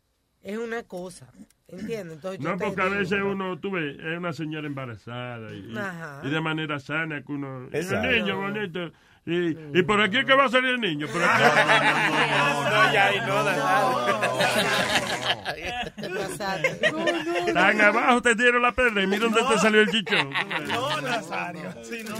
es una cosa. ¿Entiendes? Entonces yo
No, porque a
digo,
veces uno, tú ves, es una señora embarazada y, y- de manera sana que uno... El
Exacto.
niño bonito. Y, y por aquí es que va a salir el niño. Por aquí.
No, no, ya, y no,
pasaste.
Tan abajo te dieron la pedra y mira dónde te salió el chichón.
No, Nazario. Sí, no.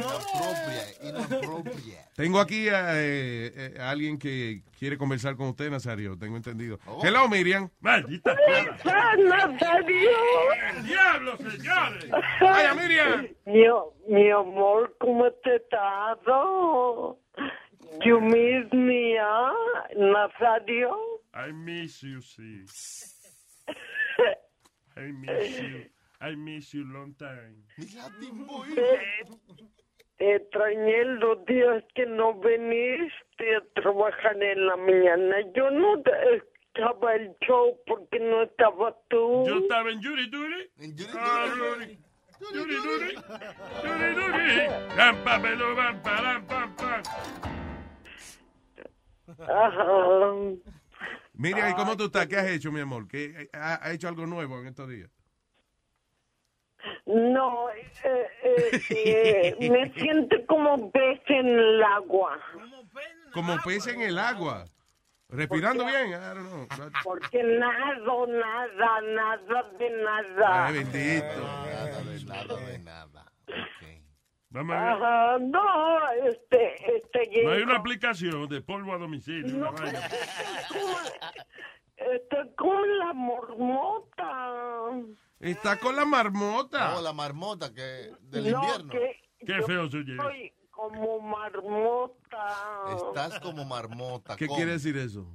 Tengo aquí a, eh, eh, a alguien que quiere conversar con usted, Nazario, tengo entendido.
Oh.
Hello, Miriam.
Maldita
Nazario?
¡Diablo, señores!
¡Vaya, Miriam!
Mi, mi amor, ¿cómo te estás? You miss me, ah, Nazario?
I miss you, sí. I miss you. I miss you long time.
Te, te extrañé los días que no viniste a trabajar en la mañana. Yo no estaba el show porque no estaba tú.
Yo estaba en Yuri Duri. Ah, Yuri. Yuri Duri. Yuri Duri. Ram, pe, lo, ram, pa, ram, pam, pam.
Ajá.
Miriam, ¿y cómo tú estás? ¿Qué has hecho, mi amor? ¿Qué, ha, ha hecho algo nuevo en estos días?
No, eh, eh, eh, me siento como pez en el agua.
Como pez en el agua. Respirando bien. I don't know.
Porque nado, nada, nada de nada.
Ay, bendito.
Nada de nada de nada.
Vamos a ver.
Ajá, no, este, este,
No hay una aplicación de polvo a domicilio.
No. estoy con la mormota.
Está con la marmota.
Oh, la marmota que del
No,
invierno.
que
Qué feo se oye.
Estoy como marmota.
Estás como marmota.
¿Qué
¿cómo?
quiere decir eso?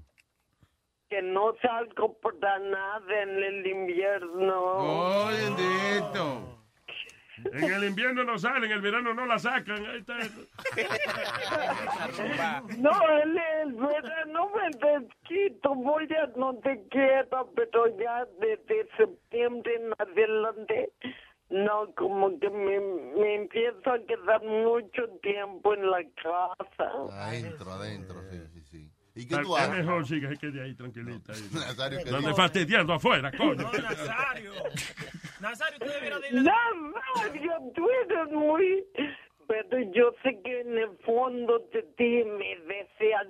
Que no salgo para nada en el invierno.
Oh, bendito.
En el invierno no sale, en el verano no la sacan. Ahí está.
No, en el verano me desquito, voy a no te quiero, pero ya desde septiembre en adelante, no, como que me, me empiezo a quedar mucho tiempo en la casa.
Adentro, adentro, sí, sí, sí. ¿Y qué tú haces?
mejor sí que se quede ahí tranquilita. ahí.
Nazario, ¿qué
No
dices?
fastidiando afuera, coño.
No, Nazario. Nazario, tú debieras decirle...
Nazario, tú eres muy... Pero yo sé que en el fondo de ti me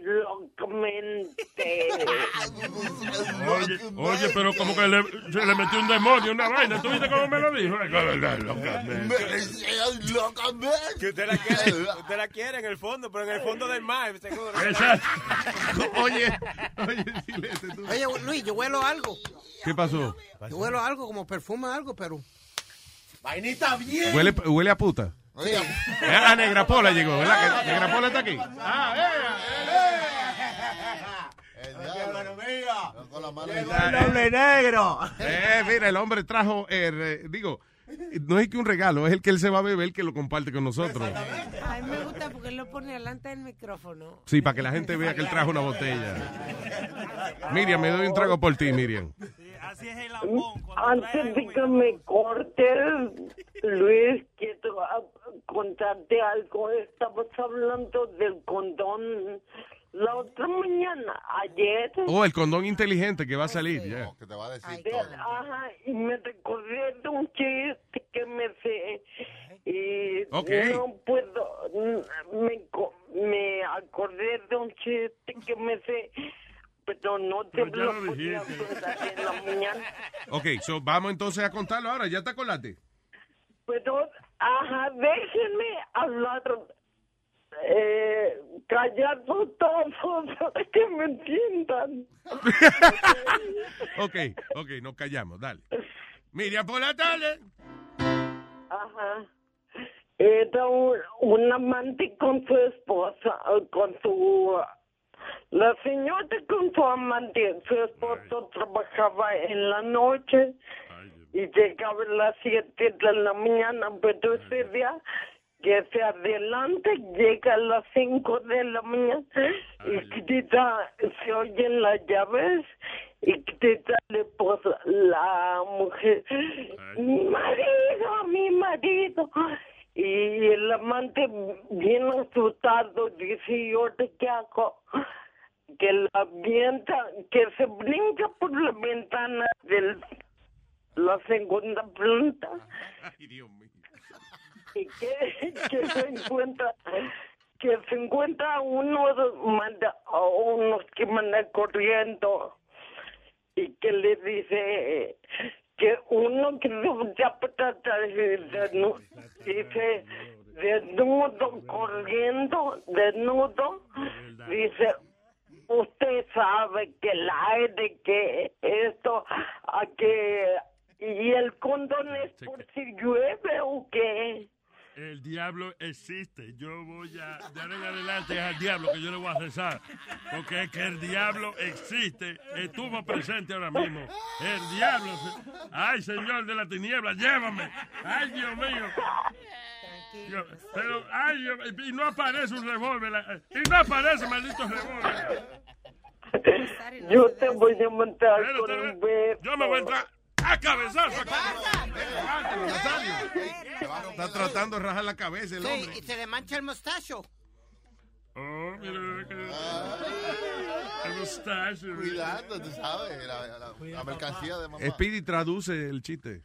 locamente.
Oye, oye, pero como que le- se le metió un demonio, una vaina. ¿Tú viste cómo me lo dijo? Es verdad, locamente.
Que usted la quiere, usted la quiere en el fondo, pero en el fondo del mar, seguro.
Exacto.
Oye, oye, Silete, tú-
Oye, Luis, yo huelo algo.
¿Qué pasó?
Yo huelo algo, como perfume algo, pero...
Vainita bien.
¿Huele, huele a puta?
Sí.
Eh, La negra pola llegó, ¿verdad? Que Negra pola está aquí.
Con la mano
doble negro. Eh, mira, el hombre trajo, eh, re- digo, no es que un regalo, es el que él se va a beber que lo comparte con nosotros.
A mí me gusta porque él lo pone delante del micrófono.
Sí, para que la gente vea que él trajo una botella. Miriam, me doy un trago por ti, Miriam.
Antes de que me cortes, Luis, quiero ah, contarte algo. Estabas hablando del condón la otra mañana, ayer.
Oh, el condón inteligente que va a salir, ya.
que te va a decir
De- ajá, y me recordé de un chiste que me sé. Y
Ok.
no puedo. Me, me acordé de un chiste que me sé. Pero no te
Pero ya
lo
lo
podía contar en la mañana.
Ok, so vamos entonces a contarlo ahora, ¿ya te acordaste?
Pero, ajá, déjenme hablar. Eh, callado todos para que me entiendan.
Ok, ok, nos callamos, dale. Miriam por la tarde.
Ajá. Era un, un amante con su esposa, con su... La señora con su amante, su esposo trabajaba en la noche y llegaba a las 7 de la mañana, pero ese día que se adelanta llega a las 5 de la mañana y grita, se oyen las llaves y grita esposa, la mujer, mi marido, mi marido. Y el amante bien asustado dice, ¿y ahora qué hago? Que la avienta, que se brinca por la ventana de la segunda planta. Y que, que se encuentra que se encuentra uno de- manda a unos que mandan corriendo y que le dice que uno que ya desnudo, dice desnudo corriendo desnudo dice usted sabe que el aire que esto a que y el condón es por si llueve o qué
El diablo existe. Yo voy a dar en adelante al diablo que yo le voy a rezar. Porque es que el diablo existe. Estuvo presente ahora mismo. El diablo. se- Ay, señor de la tiniebla, llévame. Ay, Dios mío. Yo- pero, ay, Dios- y no aparece un revólver. Y no aparece, maldito revólver.
Yo te voy a matar con un beso.
Yo me voy a entrar a cabezazo.
Está tratando de rajar la cabeza el
Sí,
hombre.
y se le mancha el mostacho.
Oh, mira que... El mustache.
Cuidado, tú sabes, la, la- la mercancía de mamá.
Speedy traduce el chiste.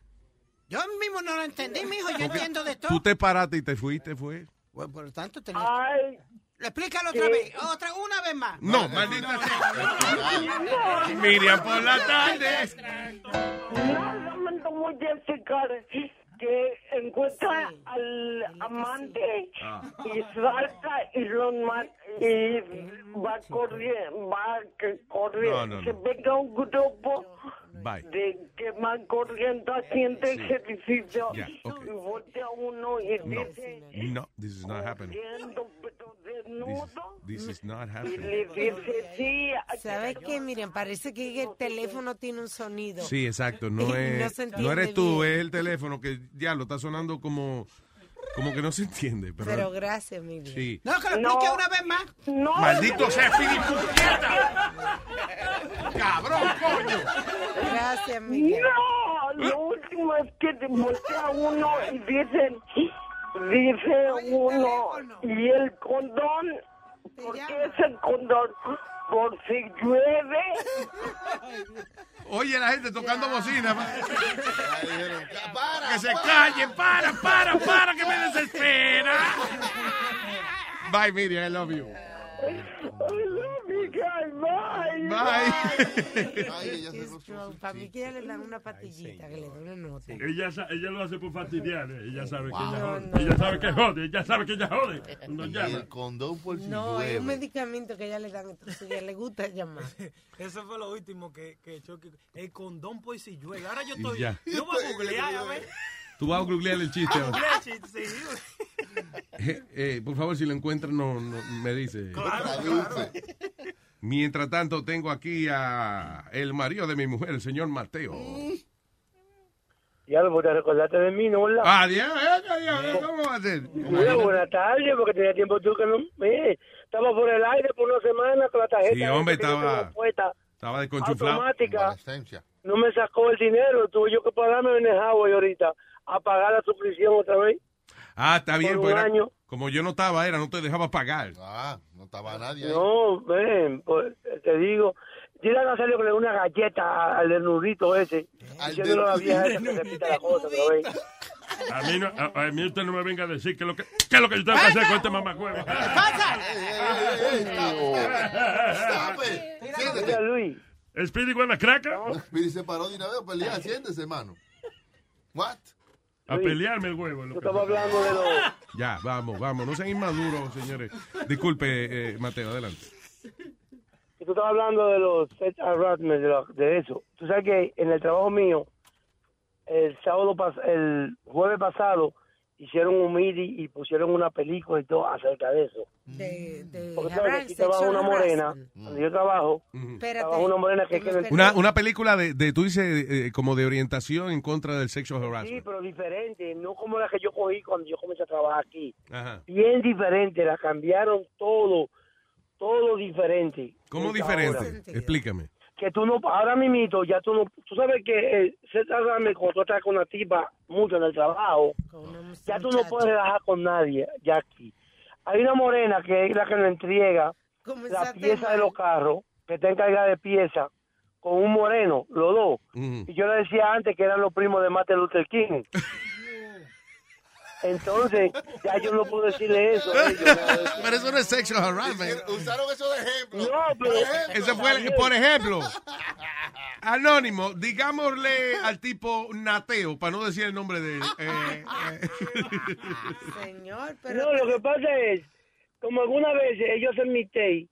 Yo mismo no lo entendí, mijo. Yo entiendo de
Tú
todo.
te paraste y te fuiste, fue.
Bueno, por lo tanto, tenés...
Ay,
Explícalo otra
¿Qué?
vez. Otra, una vez más.
No, maldita sea. Miriam por la tarde.
me voy a explicar que encuentra al amante
Ah.
y salta y lo mata y va corriendo, va que corriendo.
No, no,
Se
no.
pega un grupo
Bye.
de que van corriendo haciendo ejercicio
Ya, ok.
y voltea uno y
No.
dice
No, this is not happening.
pero desnudo
This is not
y
happening.
le dice sí
¿Sabes qué, Miriam? Parece que el teléfono tiene un sonido.
Sí, exacto. No,
No
es, no,
entiende
eres tú,
bien.
es el teléfono que ya lo está sonando como, como que no se entiende. Pero,
Pero gracias, Miriam.
sí.
No, que lo explique una vez más.
no
Maldito sea puñeta. Cabrón, coño.
Gracias, Miriam.
No, lo último es que te voltea uno y dicen, dice uno, y el condón, ¿por qué es el condón? Por si llueve.
Oye, la gente tocando bocina.
Para,
Que se callen, para, para, para, que me desespera. Bye, Miriam, I love you.
I love bye.
Bye.
Ay, ella se
stroke. Para mí que ya le dan una patillita que le da una nota.
Ella, ella lo hace por fastidiar. eh. Ella sabe que ella
No,
jode.
no.
Ella sabe que jode. Ella sabe que ella jode. Cuando llama.
el condón por si
No, es un medicamento que ya le dan, entonces ya le gusta llamar.
Eso fue lo último que, que Chucky... El condón por si llueve. Ahora yo estoy...
ya.
Yo voy a googlear, a ver.
Tú vas a googlear el chiste. Eh, eh, por favor, si lo encuentras, no, no, me dice.
Traduce.
Mientras tanto, tengo aquí a el marido de mi mujer, el señor Mateo.
Ya lo te recordaste de mí, ¿no?
Ah, ya, ya, ¿cómo va a ser?
Buenas tardes, porque tenía tiempo tú que no... Eh, estaba por el aire por una semana con la tarjeta.
Sí, hombre, estaba- Estaba desconchuflado.
automática. No me sacó el dinero. Tuve yo que pagarme en el Huawei ahorita a pagar la suscripción otra vez.
Ah, está bien,
Por
pues
un
era-
año.
como yo no estaba, era, no te dejaba pagar.
Ah, no estaba nadie ahí.
No, ven, pues te digo. Dile a Nazario que le dé una galleta al desnudito ese. Diciéndole a la vieja esa que repita la cosa otra vez.
A mí, no, a, a mí usted no me venga a decir qué es lo que, qué es lo que yo tengo que hacer con este mamacuevo.
Siéntate.
Mira, Luis.
¿Speedy con la craca?
Speedy se paró de una vez a pelear. Siéntese, hermano. What?
A pelearme el huevo. lo
hablando de los...
Ya, vamos, vamos, no sean inmaduros, señores. Disculpe, eh, Mateo, adelante.
Tú estabas hablando de los harassment, de, lo- de eso. Tú sabes que en el trabajo mío, el sábado, el jueves pasado, hicieron un meeting y pusieron una película y todo acerca de eso.
De, de
Porque sabes aquí trabaja una morena, donde yo trabajo, trabaja una morena que... que el-
Una, una película de, de, tú dices, eh, como de orientación en contra del sexual
Sí,
harassment.
pero diferente, no como la que yo cogí cuando yo comencé a trabajar aquí.
Ajá.
Bien diferente, la cambiaron todo, todo diferente.
¿Cómo
Ahora.
diferente? Explícame.
Que tú no, ahora mismo ya tú no, tú sabes que trata cuando tú estás con una tipa mucho en el trabajo, ya tú no puedes relajar con nadie, ya aquí. Hay una morena que es la que nos entrega la pieza de los carros, que está encargada de pieza, con un moreno, los dos. Y yo le decía antes que eran los primos de Martin Luther King. Entonces, ya yo no puedo decirle eso. a ¿no?
Pero eso no es sexual harassment.
Usaron eso de ejemplo.
No, pero...
Ese fue, el- por ejemplo, Anónimo, digámosle al tipo Nateo, para no decir el nombre de él. eh, eh.
Señor, pero...
No, lo que pasa es, como algunas veces ellos hacen mistake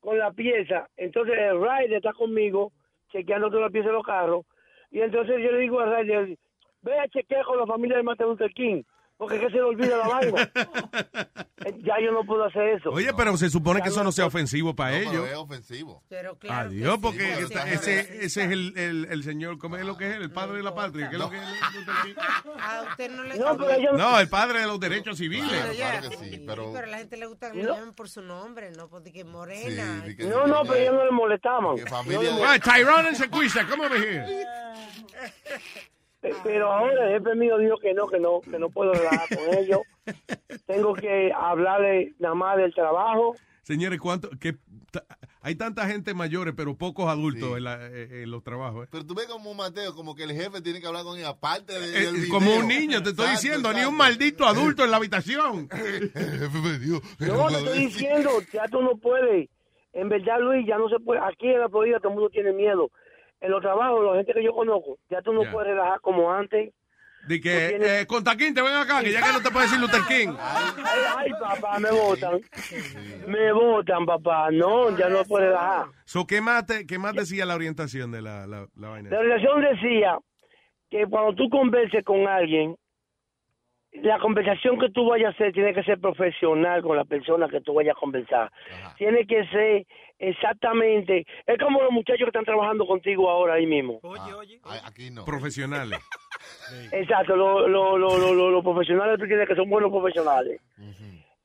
con la pieza, entonces el rider está conmigo chequeando toda la pieza de los carros, y entonces yo le digo al rider, ve a chequear con la familia de Martin Luther King, porque es que se le olvida la vaina. Ya yo no puedo hacer eso.
Oye, pero se supone
Ya
que eso no sea ofensivo para
No, pero
ellos.
es ofensivo.
Pero claro.
Adiós,
que
porque
sí,
esta-
sí,
ese,
sí.
ese es el, el, el señor, ¿cómo es lo que es? El padre de la patria. ¿qué es lo que es?
A usted no le
No, pero
No, el padre de los derechos civiles.
Claro, que sí,
Sí,
pero...
pero a la gente le gusta que le llamen por su nombre, no por que morena.
Que-
No, no, pero ellos no le molestaban.
Familia-
No
Hey, Tyrone Sequisha, come over here.
Eh, Pero ahora el jefe mío dijo que no, que no, que no puedo relajar con ellos. Tengo que hablarle nada más del trabajo.
Señores, ¿cuánto? Que, ta- hay tanta gente mayores, pero pocos adultos en, la- eh, en los trabajos. ¿eh?
Pero tú ves como Mateo, como que el jefe tiene que hablar con él aparte de,
Eh,
del video.
como un niño, te estoy
Exacto,
diciendo, ni un maldito adulto en la habitación.
El jefe me dijo que
No, te estoy
decir.
diciendo, ya tú no puedes. En verdad, Luis, ya no se puede. Aquí en la Florida todo el mundo tiene miedo. En los trabajos, la gente que yo conozco, ya tú no puedes relajar como antes.
De que,
tienes-
eh, con Taquín, te ven acá, que ya que no te puede decir Luther King.
Ay, ay, papá, me votan. Me votan, papá. No, ya no puedes relajar.
So, ¿qué, más te- ¿Qué más decía la orientación de la, la, la vaina?
La relación decía que cuando tú converses con alguien, la conversación que tú vayas a hacer tiene que ser profesional con la persona que tú vayas a conversar. Tiene que ser exactamente, es como los muchachos que están trabajando contigo ahora ahí mismo.
Oye, oye.
Ay, Aquí no.
Profesionales.
Exacto, los lo, lo, lo, lo- los profesionales que son buenos profesionales.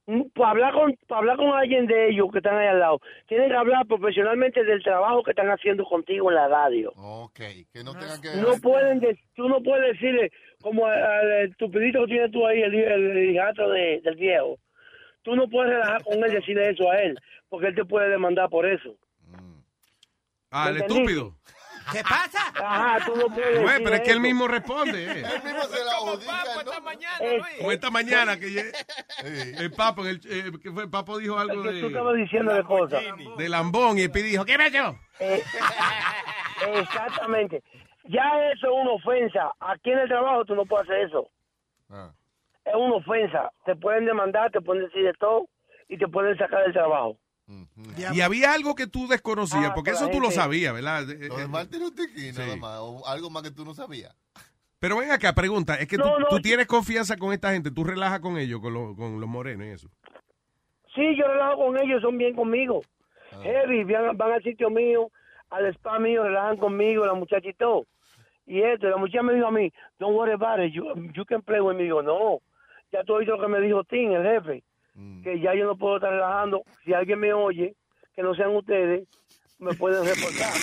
Mm, Para hablar, con, para hablar con alguien de ellos que están ahí al lado, tienen que hablar profesionalmente del trabajo que están haciendo contigo en la radio.
Ok, que no tenga que...
No pueden, de- tú no puedes decirle como al- estupidito que tienes tú ahí, el, el hijastro de, del viejo. Tú no puedes relajar con él y decirle eso a él, porque él te puede demandar por eso.
Ah, el
¿Me entendiste?
estúpido.
¿Qué pasa?
Ajá, tú no puedes
Güey, pero es que él mismo responde. eh.
Él mismo se la odica, ¿no?
Es-
Como esta mañana que ye- el Papo, el, eh, que fue, el Papo dijo algo
que tú
de,
estabas diciendo de cosas.
de Lambón y el Pi dijo, ¿qué pasó?
Eh, exactamente. Ya eso es una ofensa. Aquí en el trabajo tú no puedes hacer eso.
Ah.
Es una ofensa. Te pueden demandar, te pueden decir de todo y te pueden sacar del trabajo.
Y había algo que tú desconocías,
Ah,
porque
por
eso tú lo sabías, ¿verdad? Eh,
Lo de
eh, Sí.
nada más. O algo más que tú no sabías.
Pero ven acá, pregunta, es que tú,
No,
tú
yo-
tienes confianza con esta gente, tú relajas con ellos, con, los- con los morenos y eso.
Sí, yo relajo con ellos, son bien conmigo. Heavy, van, van al sitio mío, al spa mío, relajan conmigo, la muchacha y todo. Y esto, la muchacha me dijo a mí, don't worry about it, you, you can play with me. Digo, no, ya tú oíste lo que me dijo Tim, el jefe, que ya yo no puedo estar relajando. Si alguien me oye, que no sean ustedes, me pueden reportar.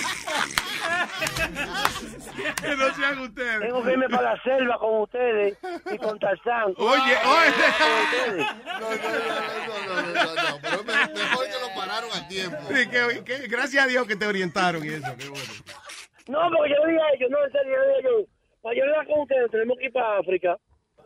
que no sean ustedes.
Tengo que irme para la selva con ustedes y con Tarzán.
Oye,
Con
oye.
ustedes.
No, no, no, no, no, no, pero me- mejor que lo pararon a tiempo.
Sí, que- que- gracias a Dios que te orientaron y eso, qué bueno.
No, porque yo le dije a ellos, no, en serio, yo le dije a ellos, para yo hablar con ustedes tenemos que ir para África,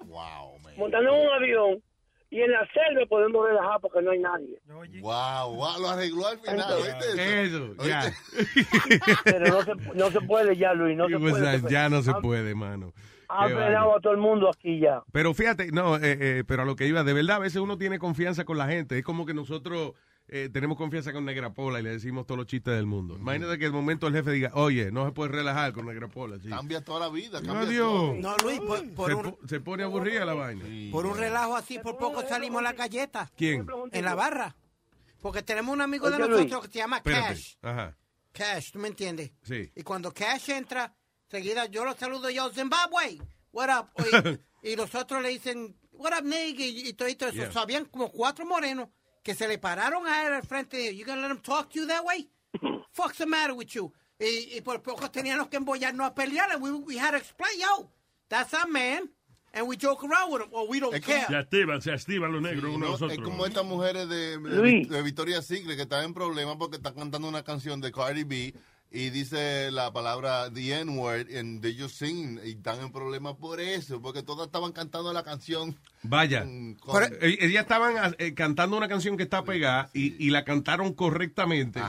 Wow, man.
montando en un avión, y en la selva podemos relajar porque no hay nadie.
Wow, wow, lo arregló al final, ¿viste?
Eso, ya.
Pero no se, no se puede ya, Luis, no se
Pues,
puede.
ya no se puede, mano.
Frenado
vaina.
a todo el mundo aquí ya.
Pero fíjate, no, eh, eh, pero a lo que iba, de verdad, a veces uno tiene confianza con la gente. Es como que nosotros eh, tenemos confianza con Negra Pola y le decimos todos los chistes del mundo. Imagínate que el momento el jefe diga, oye, no se puede relajar con Negra Pola. sí.
Cambia toda la vida, cambia.
No, Luis, por, por
se,
un,
po- se pone aburrida la vaina.
por un relajo así, por poco salimos a la galleta.
¿Quién?
En la barra. Porque tenemos un amigo de nosotros que se llama
Espérate.
Cash.
Ajá.
Cash, ¿tú me entiendes?
Sí.
Y cuando Cash entra, seguida yo lo saludo yo, Zimbabwe, what up? Y, y los otros le dicen, what up, nigga? Y, y todo eso.
Yeah.
So, habían como cuatro morenos que se le pararon a él al frente de You gonna let him talk to you that way? Fuck's the matter with you? Y, y por poco teníamos que embollarnos a pelear. And we, we had to explain, yo, that's our man. And we joke around with him, or we don't
Es
care.
Se activan, se activan los negros
Sí,
uno
¿no?
a los
Es como estas mujeres de, de, de Victoria Secret que están en problemas porque están cantando una canción de Cardi B y dice la palabra the N-word and they just sing y están en problemas por eso, porque todas estaban cantando la canción.
Vaya.
con-
Eh, Ellas estaban eh, cantando una canción que está pegada y, y la cantaron correctamente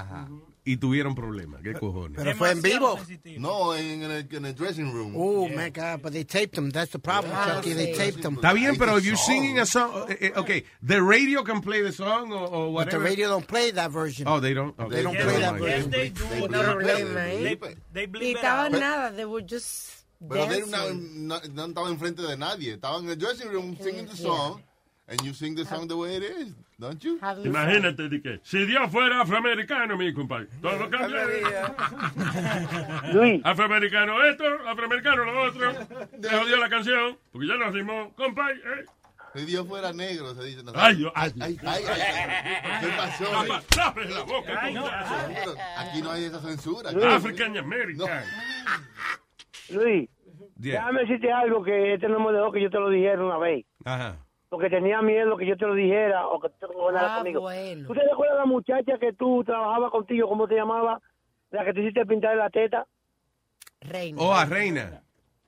y tuvieron problemas. ¿Qué cojones?
Pero fue en vivo.
no, en, el, en el dressing room.
Oh, my God, but they taped him. That's the problem, Chucky. They taped him.
Está bien, pero if you're singing a song, eh, eh, okay, the radio can play the song or, or
But the
whatever.
radio don't play that version.
Oh, they don't. Okay.
They don't
Yes,
play
they
that
do.
Yes,
version.
they do.
No
They,
¿eh?
they
Y
bleep it
estaban
out.
nada, they were just
Pero no, no, no estaba enfrente de nadie. Estaba en el dressing room singing the song. And you sing the song the way it is, don't you?
Imagínate de que si Dios fuera afroamericano, mi compadre, todo cambiaría.
Luis.
Afroamericano esto, afroamericano lo otro. Se jodió la canción, porque ya nos rimó. Compadre, eh.
Si Dios fuera negro, se dice.
Ay, Dios, ay.
ay, ay, ay. ¿Qué pasó?
La boca,
Ay, no, Aquí no hay esa censura.
African American.
Luis,
Yeah.
déjame decirte algo que este no me dejó que yo te lo dijera una vez.
Ajá.
Porque tenía miedo que yo te lo dijera o que tú te
Ah,
conmigo.
bueno.
¿Tú te recuerdas la muchacha que tú trabajabas contigo? ¿Cómo se llamaba? La que te hiciste pintar la teta.
Reina.
Oh, a Reina.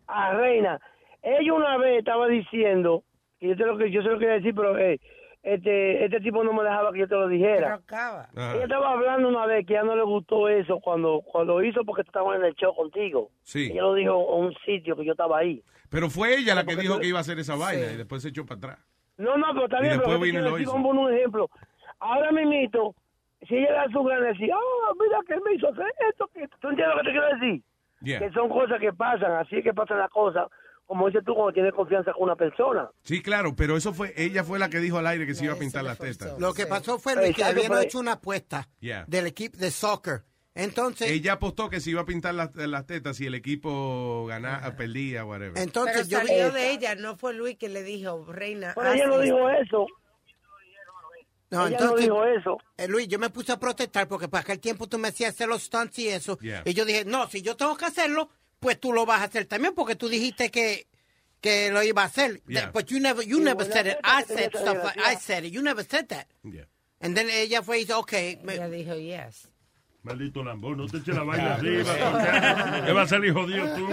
a Reina. Ella una vez estaba diciendo, que yo, te lo, que yo se lo quería decir, pero eh, este, este tipo no me dejaba que yo te lo dijera.
acaba.
Ella estaba hablando una vez que ya no le gustó eso cuando, cuando hizo porque tú estabas en el show contigo.
Sí.
Ella lo dijo en un sitio que yo estaba ahí.
Pero fue ella la que
Porque
dijo
tú-
que iba a hacer esa vaina
Sí.
y después se echó para atrás.
No, no, pero está bien, pero
vino lo
quiero decir, poner un ejemplo. Ahora mismito, si ella da su gran decir, ah, mira que él me hizo hacer esto, que ¿tú entiendes lo que te quiero decir?
Yeah.
Que son cosas que pasan, así es que pasan las cosas, como dices tú, cuando tienes confianza con una persona.
Sí, claro, pero eso fue, ella fue la que dijo al aire que se iba a pintar las tetas.
Lo que pasó fue Luis, que habían
pero-
hecho una apuesta
Yeah.
del equipo de soccer. Entonces,
Ella apostó que se iba a pintar las, las tetas si el equipo ganaba, perdía, whatever.
entonces
Pero
yo
salió de ella, no fue Luis que le dijo, Reina.
Pero ella no
esto".
dijo eso.
No,
Ella
entonces,
no dijo eso.
eh, Luis, yo me puse a protestar porque para aquel tiempo tú me hacías hacer los stunts y eso.
Yeah.
Y yo dije, no, si yo tengo que hacerlo, pues tú lo vas a hacer también porque tú dijiste que que lo iba a hacer.
Yeah.
But you never, you never said it. I said stuff like, I said it. You never said that.
Yeah.
And then ella fue y dice, okay. me-
Ella dijo yes.
Maldito lambón, no te eches la vaina arriba. ¿Qué va a salir jodido tú?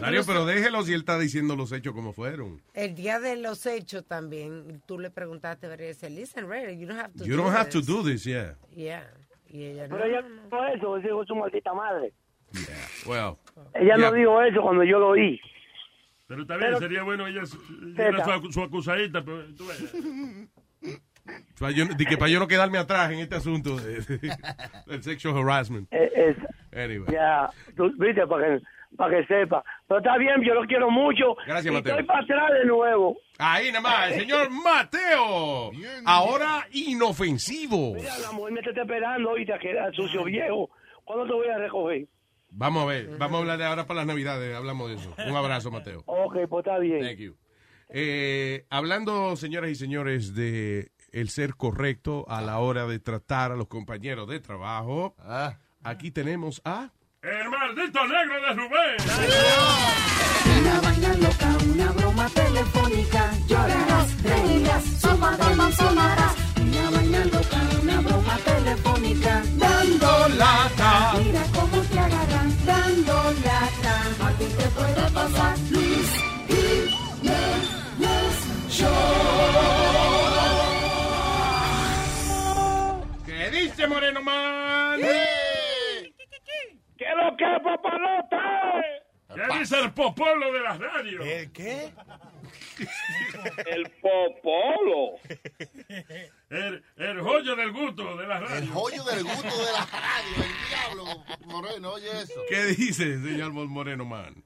Mario, pero déjelo si él está diciendo los hechos como fueron.
El día de los hechos también, tú le preguntaste, pero ella dice, listen, Ray, you don't have to
You
do
don't have to
this."
do this, yeah.
Yeah. Y ella no.
Pero ella no dijo eso, dijo su maldita madre.
Well,
Ella
Yeah.
no dijo eso cuando yo lo oí.
Pero está bien,
Pero-
sería bueno ella, ella su, su acusadita, pero tú ves.
Para yo, de que para yo no quedarme atrás en este asunto de- del sexual harassment.
Eh, es-
Anyway.
ya, tú, viste, para que, para que sepa. Pero está bien, yo lo quiero mucho.
Gracias,
Y
Mateo.
Estoy para atrás de nuevo.
Ahí nada más, el señor Mateo. Ahora inofensivo.
Mira, la mujer me está esperando ahorita, que era sucio viejo. ¿Cuándo te voy a recoger?
Vamos a ver, vamos a hablar de ahora para las navidades, hablamos de eso. Un abrazo, Mateo.
Ok, pues está bien.
Thank you. Eh, hablando, señoras y señores, de el ser correcto a la hora de tratar a los compañeros de trabajo, aquí tenemos a...
El maldito negro de Rubén.
Una vaina loca, una broma telefónica. Llorarás, reirás, suma broma sonarás. Una vaina loca, una broma telefónica. Dando lata. Mira cómo te agarran, dando lata. A ti te puede pasar, Luis Jiménez Show.
¿Qué dice Moreno Man?
¿Qué es lo que es, papalote?
¿Qué dice el popolo de la radio?
¿El qué?
El popolo.
El, el joyo del gusto de la radio.
El joyo del gusto de la radio, el diablo, Moreno, oye eso.
¿Qué dice, señor Moreno Man?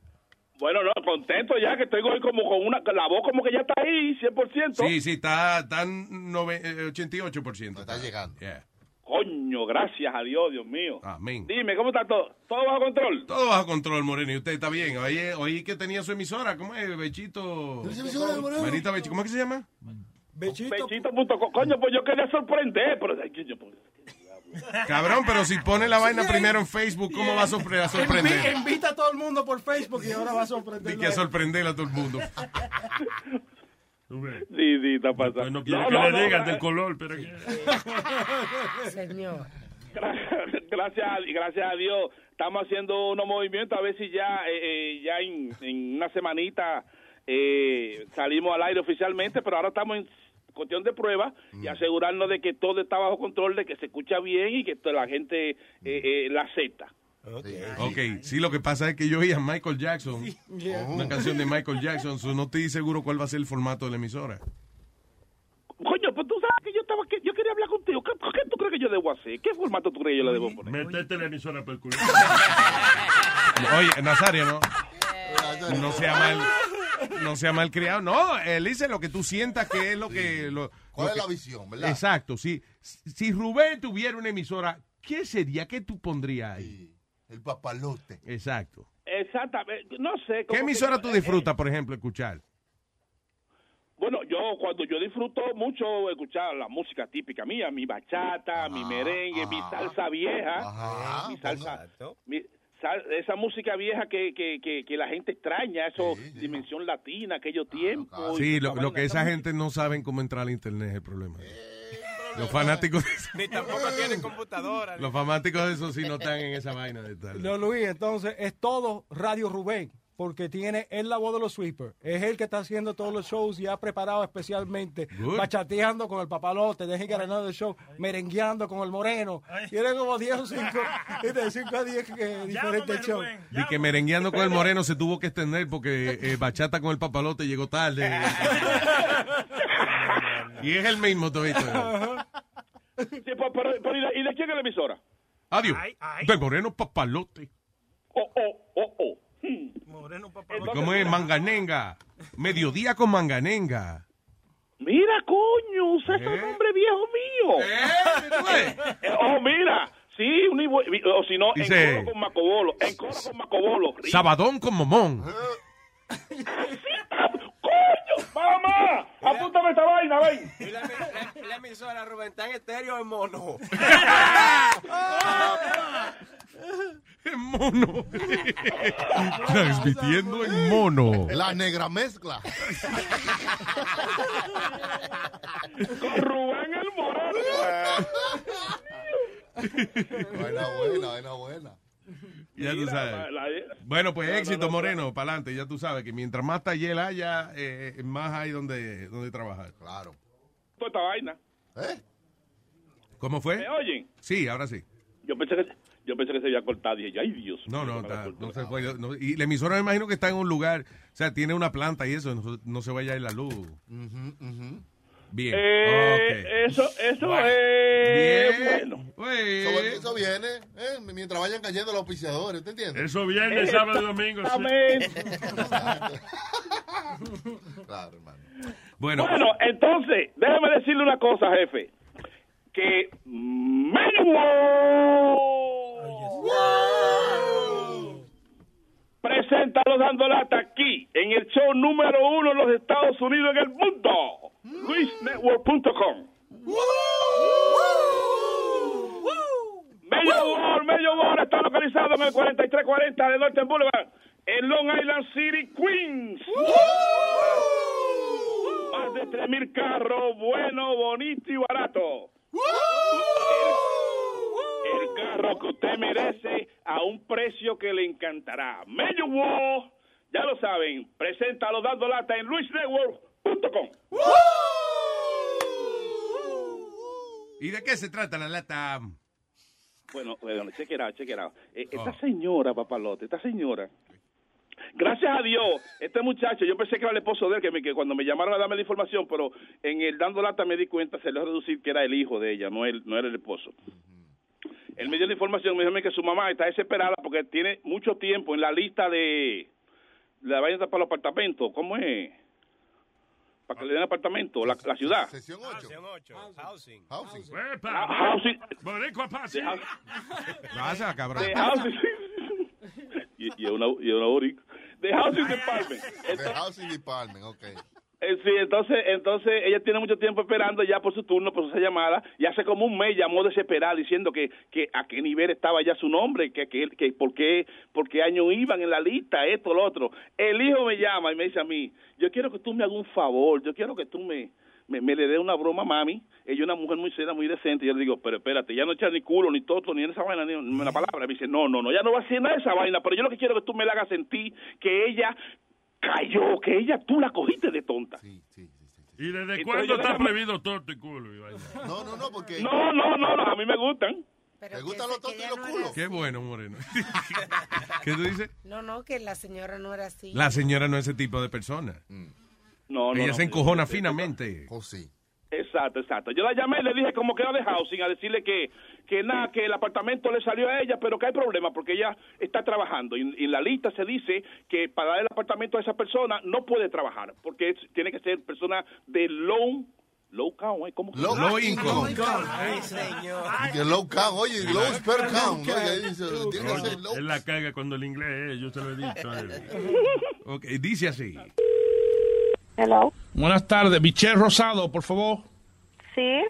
Bueno, no, contento ya que estoy hoy como con una, la voz como que ya está ahí, 100%.
Sí, sí, está, está en nove- eh, 88%. Está
llegando.
Coño, gracias a Dios, Dios mío.
Amén.
Dime, ¿cómo está todo? ¿Todo bajo control?
Todo bajo control, Moreno. Y usted está bien. Oye, oí que tenía su emisora. ¿Cómo es? Bechito. Manita Bechito. ¿Cómo es que se llama?
Bechito.com. Coño, pues yo quería sorprender, pero... pues,
Cabrón, pero si pone la vaina primero en Facebook, ¿cómo va a, sorpre- a sorprender?
Invi- invita a todo el mundo por Facebook y ahora va a sorprender.
Y que sorprender a todo el mundo.
Sí, sí, está pasando.
No quiere
No,
que
no,
le
no.
del color, pero...
Señor.
gracias, a- gracias a Dios estamos haciendo unos movimientos a ver si ya eh, eh, ya en, en una semanita eh, salimos al aire oficialmente, pero ahora estamos en cuestión de prueba y asegurarnos de que todo está bajo control, de que se escucha bien y que toda la gente eh, eh, la acepta.
Ok, sí, lo que pasa es que yo oí a Michael Jackson,
Yeah.
una canción de Michael Jackson, so no estoy seguro cuál va a ser el formato de la emisora.
Coño, pues tú sabes que yo estaba que yo quería hablar contigo. ¿Qué, qué tú crees que yo debo hacer? ¿Qué formato tú crees que yo le debo poner?
Métete la emisora por el culo.
Oye, Nazario, ¿no? no sea mal, no sea mal criado. No, él dice lo que tú sientas que es lo que... Lo,
¿Cuál
lo
es
que-
la visión, verdad?
Exacto, sí. Si Rubén tuviera una emisora, ¿qué sería? ¿Qué tú pondrías ahí?
El papalote.
Exacto.
Exactamente, no sé.
¿Qué emisora
que-
tú
eh,
disfrutas, por ejemplo, escuchar?
Bueno, yo cuando yo disfruto mucho escuchar la música típica mía, mi bachata, mi merengue, mi salsa vieja, mi salsa, mi sal- esa música vieja que, que, que, que la gente extraña, eso dimensión latina, aquellos tiempos.
Sí,
y
lo, que esa
esa
gente no saben cómo entrar al internet es el problema.
Eh,
Los fanáticos,
Ni tampoco tienen computadora.
los fanáticos de eso sí no están en esa vaina de tal.
No, Luis, entonces es todo Radio Rubén, porque tiene él la voz de los sweepers. Es él que está haciendo todos los shows y ha preparado especialmente,
Good.
bachateando con el papalote, deje que ganado el show, merengueando con el moreno. Tiene como 10 o 5, de 5 a 10 que, diferentes shows.
Y que merengueando con el moreno se tuvo que extender porque eh, bachata con el papalote llegó tarde. y es el mismo todito.
Sí, pero, pero- pero ¿y, de, y de quién es la emisora?
Adiós. Del moreno papalote.
Oh, oh, oh, oh.
Moreno
¿Y ¿Cómo es? Manganenga. Mediodía con manganenga.
Mira, coño, usted es un hombre viejo mío. Eh, oh, mira. Sí, un ibu- o si no, en coro con Macobolo. En coro con Macobolo.
Sabadón con momón.
¡Coño! ¡Mamá! Apúntame esta vaina, ven.
Y la, la- la emisora Rubén está en estéreo en mono.
En mono. Transmitiendo en mono.
La negra mezcla.
Con Rubén el Moreno.
Vaina buena, vaina buena.
Ya tú sabes.
la- la-
Bueno, pues
No,
éxito,
no,
Moreno, para adelante. Ya tú sabes que mientras más taller haya, eh, más hay donde, donde trabajar.
Claro.
Toda esta vaina.
¿Eh?
¿Cómo fue?
¿Me oyen?
Sí, ahora sí.
Yo pensé que, yo pensé que se había cortado. Dije, ay, Dios.
No, no, está- no se fue. no- y la emisora me imagino que está en un lugar, o sea, tiene una planta y eso, no, no se vaya a ir la luz. Bien.
Eh. Eso, eso
Bueno.
es
Bien.
bueno.
Eso, eso viene eh, mientras vayan cayendo los auspiciadores, ¿te entiendes?
Eso viene sábado y domingo. sí.
Exactamente.
Claro, hermano.
Bueno,
Bueno, entonces, déjame decirle una cosa, jefe. Que Maywood presenta a los dando lata aquí, en el show número uno en los Estados Unidos en el mundo. LuisNetwork.com. Mello World, Mello World está localizado en el 4340 de Norton Boulevard, en Long Island City, Queens. Más de 3.000 carros, bueno, bonito y barato. El, el carro que usted merece a un precio que le encantará. Mello World, ya lo saben, preséntalo dando lata en luisnetwork.com.
¿y de qué se trata la lata?
Bueno, bueno, check it out, check it out. Eh, Esta señora, papalote, esta señora, gracias a Dios, este muchacho, yo pensé que era el esposo de él, que, me- que cuando me llamaron a darme la información, pero en el dando lata me di cuenta, se le reducir que era el hijo de ella, no, él, no era el esposo. Él me dio la información, me dijo que su mamá está desesperada porque tiene mucho tiempo en la lista de la vaina para los apartamentos. ¿Cómo es? Para que le den apartamento, la, la ciudad.
Sesión 8.
Housing.
Housing.
Epa.
Ah, housing.
Gracias, cabrón.
De housing. y, y una, y una boric- De housing department.
The Housing Department, ok.
Eh, sí, entonces, entonces ella tiene mucho tiempo esperando ya por su turno, por esa llamada, y hace como un mes llamó desesperada diciendo que, que a qué nivel estaba ya su nombre, que, que, que por, qué, por año iban en la lista, esto, lo otro. El hijo me llama y me dice a mí, yo quiero que tú me hagas un favor, yo quiero que tú me, me, me le des una broma a mami. Ella es una mujer muy seria, muy decente. Y yo le digo, pero espérate, ya no echa ni culo, ni toto, ni en esa vaina, ni una palabra. Me dice, no, no, no, ya no va a hacer nada esa vaina, pero yo lo que quiero es que tú me la hagas sentir que ella cayó, que ella tú la cogiste de tonta.
¿Y desde
Entonces
cuándo
yo
está
déjame-
prohibido torto y culo?
No, no, no, porque.
No, no, no, no, a mí me gustan.
¿Te gustan los tontos y los culos?
Qué bueno, Moreno. ¿Qué tú dices?
No, no, que la señora no era así.
La señora no es ese tipo de persona.
No, no,
Ella
no.
se encojona finamente.
Oh, sí.
Exacto, exacto. Yo la llamé y le dije como que era de housing a decirle que que nada, que el apartamento le salió a ella, pero que hay problema porque ella está trabajando. Y y en la lista se dice que para dar el apartamento a esa persona no puede trabajar porque es- tiene que ser persona de low low count, ¿eh? ¿cómo?
Low-
llama?
low income.
Ay, señor.
Low count, oye, low per count. Oye, ahí dice, tiene que ser low.
Él la caga cuando el inglés es, yo se lo he dicho a él.
Ok, dice así.
Hello.
Buenas tardes, Michelle Rosado, por favor.
Sí.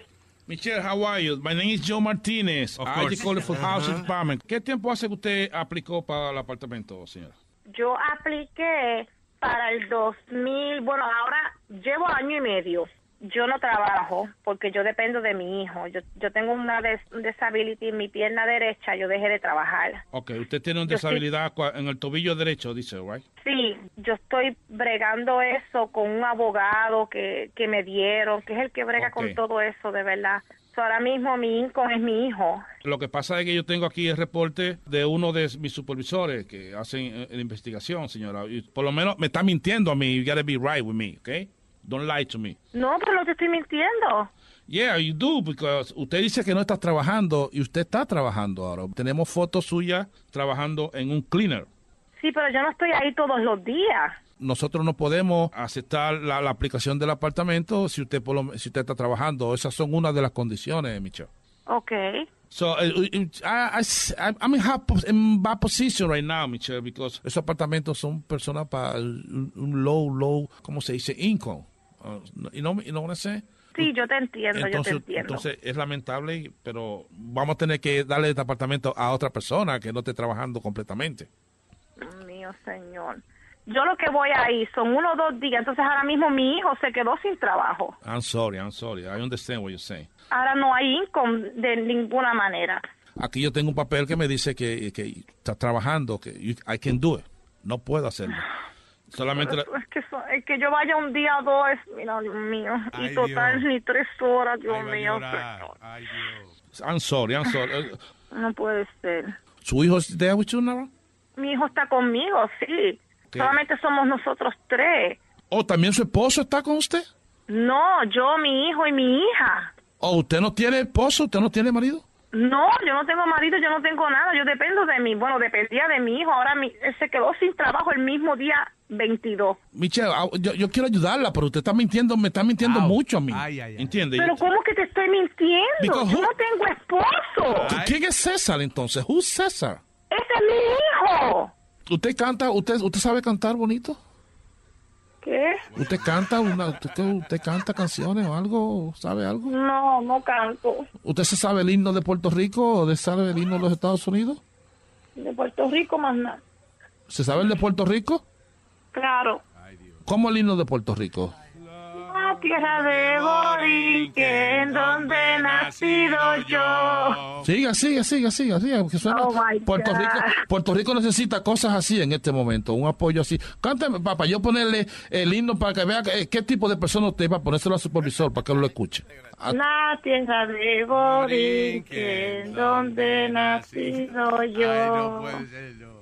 Michelle, how are you? My name is Joe Martínez.
Of
I called for housing department. ¿Qué tiempo hace que usted aplicó para el apartamento, señora?
Yo apliqué para el 2000, bueno, ahora llevo año y medio. Yo no trabajo porque yo dependo de mi hijo. Yo, yo tengo una des disability en mi pierna derecha, yo dejé de trabajar.
Ok, usted tiene una
Yo
cua- en el tobillo derecho, dice, right?
Sí, yo estoy bregando eso con un abogado que, que me dieron, que es el que brega
Ok.
con todo eso, de verdad. So, ahora mismo mi income es mi hijo.
Lo que pasa es que yo tengo aquí el reporte de uno de mis supervisores que hacen eh, la investigación, señora. Y por lo menos me está mintiendo a mí. You gotta be right with me, okay? Don't lie to me.
No, pero no te estoy mintiendo.
Yeah, you do, because usted dice que no está trabajando y usted está trabajando ahora. Tenemos fotos suyas trabajando en un cleaner.
Sí, pero yo no estoy ahí todos los días.
Nosotros no podemos aceptar la, la aplicación del apartamento si usted por lo- si usted está trabajando. Esas son una de las condiciones, Michelle.
Okay.
So, eh, eh, I, I, I'm in, in bad position right now, Michelle, because esos apartamentos son personas para un low, low, ¿cómo se dice? Income. Know, you know what I'm saying?
Sí, yo te entiendo, yo te
Entonces,
entiendo.
entonces es lamentable, pero vamos a tener que darle este apartamento a otra persona que no esté trabajando completamente.
Mío, señor. Yo lo que voy ahí son uno o dos días, entonces ahora mismo mi hijo se quedó sin trabajo.
I'm sorry, I'm sorry. I understand what you're saying.
Ahora no hay income de ninguna manera.
Aquí yo tengo un papel que me dice que, que está trabajando, que I can do it. No puedo hacerlo. Solamente la-
Es que, so- es que yo vaya un día o dos, mira, Dios mío.
Ay,
y total,
Dios.
ni tres horas, Dios
Ay,
mío.
llorar.
señor.
I'm sorry, I'm sorry.
No puede ser.
¿Su hijo es there with you now?
Mi hijo está conmigo, sí.
¿Qué?
Solamente somos nosotros tres.
¿O también su esposo está con usted?
No, yo, mi hijo y mi hija.
¿O usted no tiene esposo? ¿Usted no tiene marido?
No, yo no tengo marido, yo no tengo nada, yo dependo de mí. Bueno, dependía de mi hijo, ahora mi, él se quedó sin trabajo el mismo día 22.
Michelle, ah, yo, yo quiero ayudarla, pero usted está mintiendo, me está mintiendo mucho a mí. ¿Entiende?
Pero ¿cómo que te estoy mintiendo?
Because
Yo
who-
no tengo esposo.
¿Quién es César entonces? Who's César?
Ese es mi hijo.
¿Usted canta? ¿Usted, usted sabe cantar bonito?
¿Qué?
¿Usted canta una, usted, usted canta canciones o algo? ¿Sabe algo?
No, no canto.
¿Usted se sabe el himno de Puerto Rico o de sabe el himno de los Estados Unidos?
De Puerto Rico más nada.
¿Se sabe el de Puerto Rico?
Claro.
¿Cómo el himno de Puerto Rico?
Tierra de Borinquen, donde he nacido yo.
Siga, siga, siga, siga, siga, porque suena-
Oh,
Puerto
God.
Rico, Puerto Rico necesita cosas así en este momento, un apoyo así. Cántame, papá, yo ponerle el himno para que vea que- qué tipo de persona usted va a ponérselo al supervisor para que lo escuche. A-
La tierra de Borinquen, donde he nacido yo.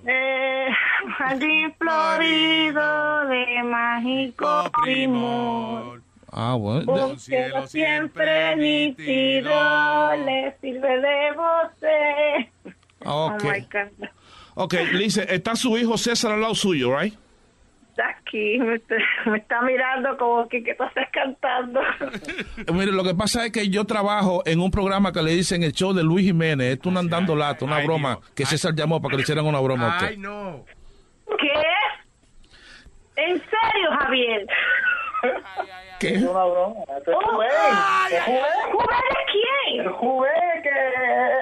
Eh, jardín florido de mágico primor.
Ah, bueno.
Un cielo siempre nítido le sirve de voce.
Ah, ok.
Oh my God.
Ok, le dice, está su hijo César al lado suyo, right?
Está aquí, me está, me está mirando como que, que tú estás cantando.
Eh, Mire, lo que pasa es que yo trabajo en un programa que le dicen el show de Luis Jiménez. Esto es un andando lata, una broma que César llamó para que le hicieran una broma a usted.
no.
¿Qué? ¿En serio, Javier?
¿Qué?
Es una broma.
Es Juven.
¿Juven de quién?
El Juven que,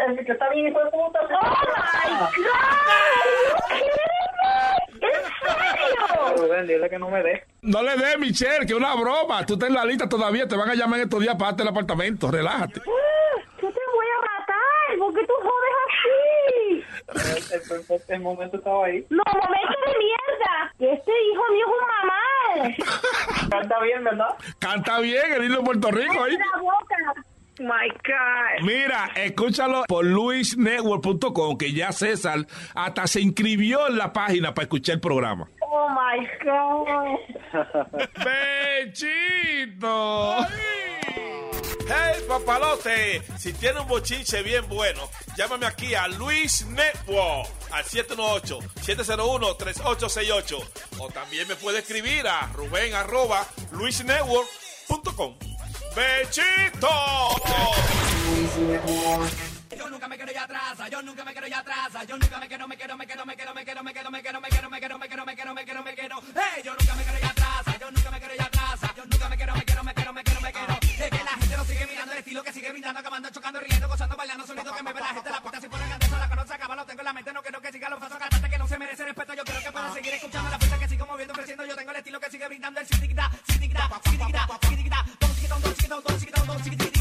el que está bien hijo de puta.
¡Oh, my God! ¿En serio?
Rubén, dile que no me dé.
No le dé, Michelle, que es una broma. Tú estás en la lista todavía, te van a llamar en estos días para darte el apartamento. Relájate.
Yo te voy a matar. ¿Por qué tú jodes así?
El, el- el- el momento estaba ahí.
No, momento de mierda. Este hijo mío es un mamá.
Canta bien, ¿verdad?
Canta bien el himno de Puerto Rico ahí.
la boca. My God.
Mira, escúchalo por luisnetwork.com, que ya César hasta se inscribió en la página para escuchar el programa.
Oh my God.
¡Bechito! Hey, papalote, si tiene un bochinche bien bueno, llámame aquí a Luis Network al 718-701-3868. O también me puede escribir a Rubén arroba luisnetwork.com. ¡Bechito!
Yo nunca me quedo ya atrás, yo nunca me quedo ya atrás, yo nunca me quedo, me quedo, me quedo, me quedo, me quedo, me quedo, me quedo, me quedo, me quedo, me quedo, me quedo, me quedo, me quedo. Hey, yo nunca me quedo ya atrás, yo brindando, acabando, chocando, riendo, gozando, bailando, solito que me ve la gente la puta si pone grandeza, la conoce, acaba, lo tengo en la mente, no quiero que siga los pasos, cantante que no se merece respeto, yo quiero que pueda seguir escuchando la fiesta que sigo moviendo, ofreciendo, yo tengo el estilo que sigue brindando el sitigita, sitigita, sitigita, sitigita, don siquitón, don siquitón, don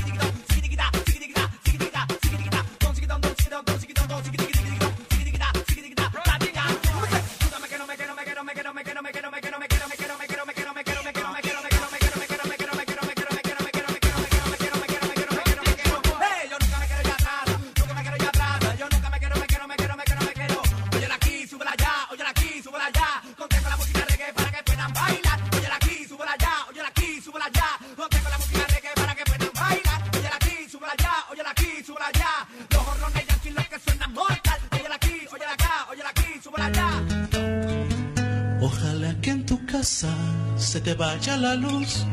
se te vaya la luz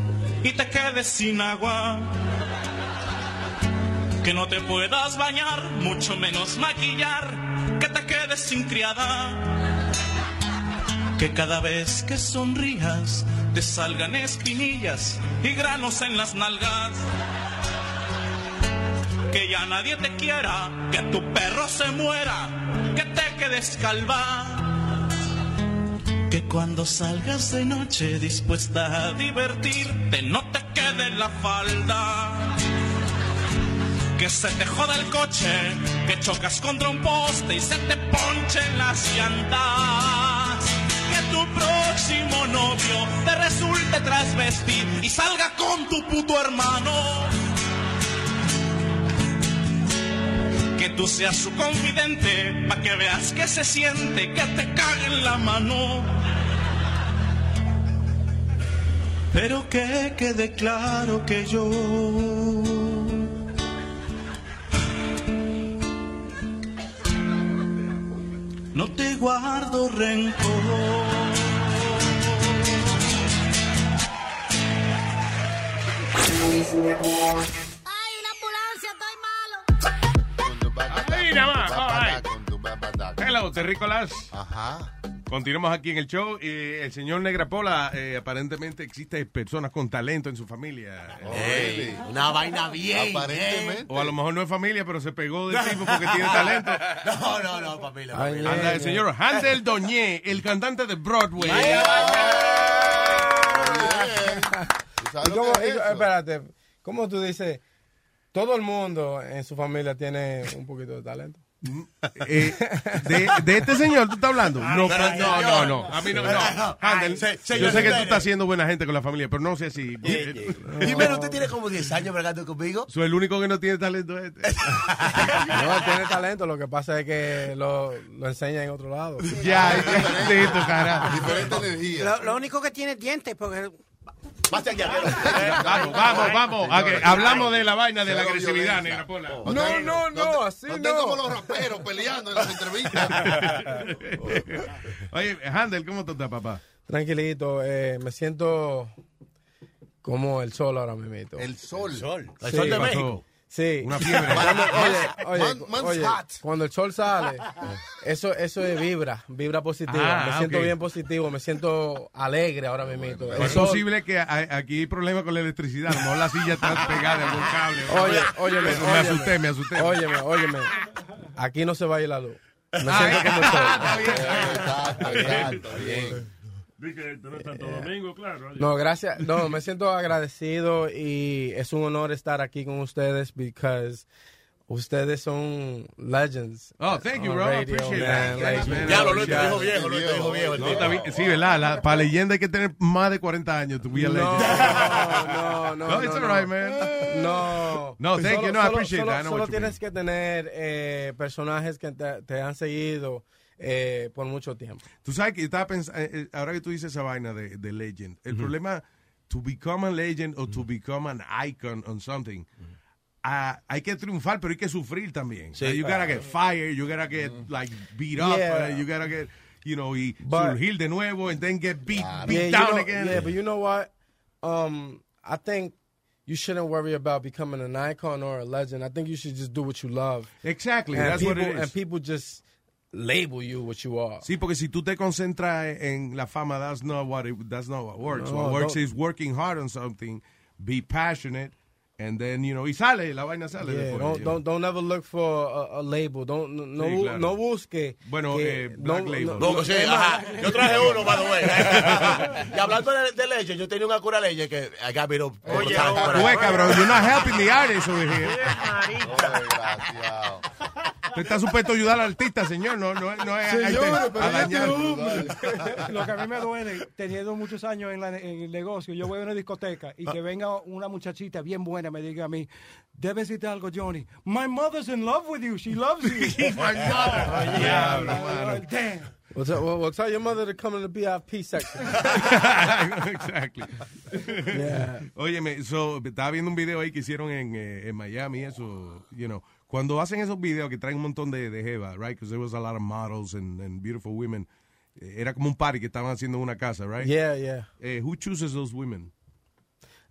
y te quedes sin agua. Que no te puedas bañar, mucho menos maquillar, que te quedes sin criada. Que cada vez que sonrías te salgan espinillas y granos en las nalgas. Que ya nadie te quiera, que tu perro se muera, que te quedes calva. Que cuando salgas de noche dispuesta a divertirte no te quede la falda. Que se te joda el coche, que chocas contra un poste y se te ponchen las llantas. Que tu próximo novio te resulte trasvestir y salga con tu puto hermano. Que tú seas su confidente, pa' que veas que se siente, que te cague en la mano. Pero que quede claro que yo no te guardo rencor.
Ahí nada más. Hello, terrícolas. Ajá. Continuamos aquí en el show. Eh, el señor Negrapola, eh, aparentemente existe personas con talento en su familia.
Ey, una vaina bien.
Aparentemente.
O a lo mejor no es familia, pero se pegó del tipo porque tiene talento.
No, no, no, familia. familia.
Anda, el señor Handel Doñé, el cantante de Broadway.
¿Y cómo- y- espérate, ¿cómo tú dices? Todo el mundo en su familia tiene un poquito de talento.
Eh, de, de este señor tú estás hablando? No,
Pero,
no, no, no. A mí no, no.
no.
Handel,
Ay, se-
yo sé que tú estás siendo buena gente con la familia, pero no sé si.
Primero, usted tiene como 10 años bregando conmigo.
Soy el único que no tiene talento es este.
No, tiene talento, lo que pasa es que lo, lo enseña en otro lado.
Ya, ya, tu cara.
Diferente energía.
Lo, lo único que tiene es dientes, porque...
Vamos, vamos, vamos. a que hablamos de la vaina de la agresividad, negra pola.
No, no, no, así
No
no.
tengo como los raperos peleando en las entrevistas.
Oye, Handel, ¿cómo tú estás, papá?
Tranquilito, eh, me siento como el sol ahora mismo.
El sol.
Sí.
El sol de
pasó. Sí.
Una fiebre.
Cuando, oye, oye, oye, cuando el sol sale, eso, eso es vibra, vibra positiva.
Ah,
me siento
ok.
bien positivo, me siento alegre ahora mismo. El
Es
sol-
posible que hay- aquí hay problemas con la electricidad. A lo mejor la silla está pegada a algún cable.
Oye, óyeme,
me asusté, me asusté.
Óyeme, óyeme. Aquí no se va a ir la luz. Me
Ah,
siento como el sol.
Exacto, exacto, bien.
Vi que tú no estás Santo Domingo, claro.
No, gracias. No, me siento agradecido y es un honor estar aquí con ustedes because ustedes son legends.
Oh, thank you, bro. I appreciate
man.
that.
Like,
I
Luis, te dijo viejo, Luis, te dijo viejo.
No, está bien. Sí, ¿verdad? La- para leyenda hay que tener más de 40 años. To be a
No,
legend.
no, no,
No, it's
no,
all right,
no.
man.
No.
No, thank
Solo-
you. No, I
solo-
appreciate
solo-
that. I know
Solo
what you
tienes que tener eh, personajes que te, te han seguido eh, por mucho tiempo.
Tú sabes que estaba pensando, ahora que tú dices esa vaina de, de Legend, el problema to become a legend or to become an icon on something, ah, hay que triunfar, pero hay que sufrir también.
Sí.
you gotta get fired, you gotta get like beat up,
Yeah.
uh, you gotta get, you know, y
But-
surgir de nuevo and then get beat, beat
yeah, you
down
know-
again.
Yeah, but you know what? Um, I think you shouldn't worry about becoming an icon or a legend. I think you should just do what you love.
Exactly,
And
that's
people,
what it is.
And people just label you what you are.
Sí, porque si tú te concentras en la fama, that's not what it, that's not what works.
No,
what works is working hard on something, be passionate, and then you know, y sale, la vaina sale
Yeah,
después.
don't, don't don't ever look for a, a label. Don't no no,
Sí, claro.
no busque.
Bueno,
que-
eh, Black
no-
Label.
no-
No, sí, ajá. Yo traje uno, by the way. y hablando de, de leche, yo tenía una cura leche que I got rid of.
Oye, Oye, cabrón, you're not helping the artist over here. Usted está supuesto a ayudar al artista, señor. No, no, no es
Señor,
a,
pero
a
este hombre. Lo que a mí me duele, teniendo muchos años en, la- en el negocio, yo voy a una discoteca y que venga una muchachita bien buena me diga a mí, debes decirte algo, Johnny. My mother's in love with you. She loves you.
My mother.
Diablo,
mano. Damn.
Well, tell, well, well, tell your mother to come in the VIP section.
exactly.
Yeah.
Óyeme, so, estaba viendo un video ahí que hicieron en, eh, en Miami, eso, you know, cuando hacen esos videos que traen un montón de, de jeva, right, because there was a lot of models and, and beautiful women, eh, era como un party que estaban haciendo en una casa, right?
Yeah, yeah.
Eh, who chooses those women?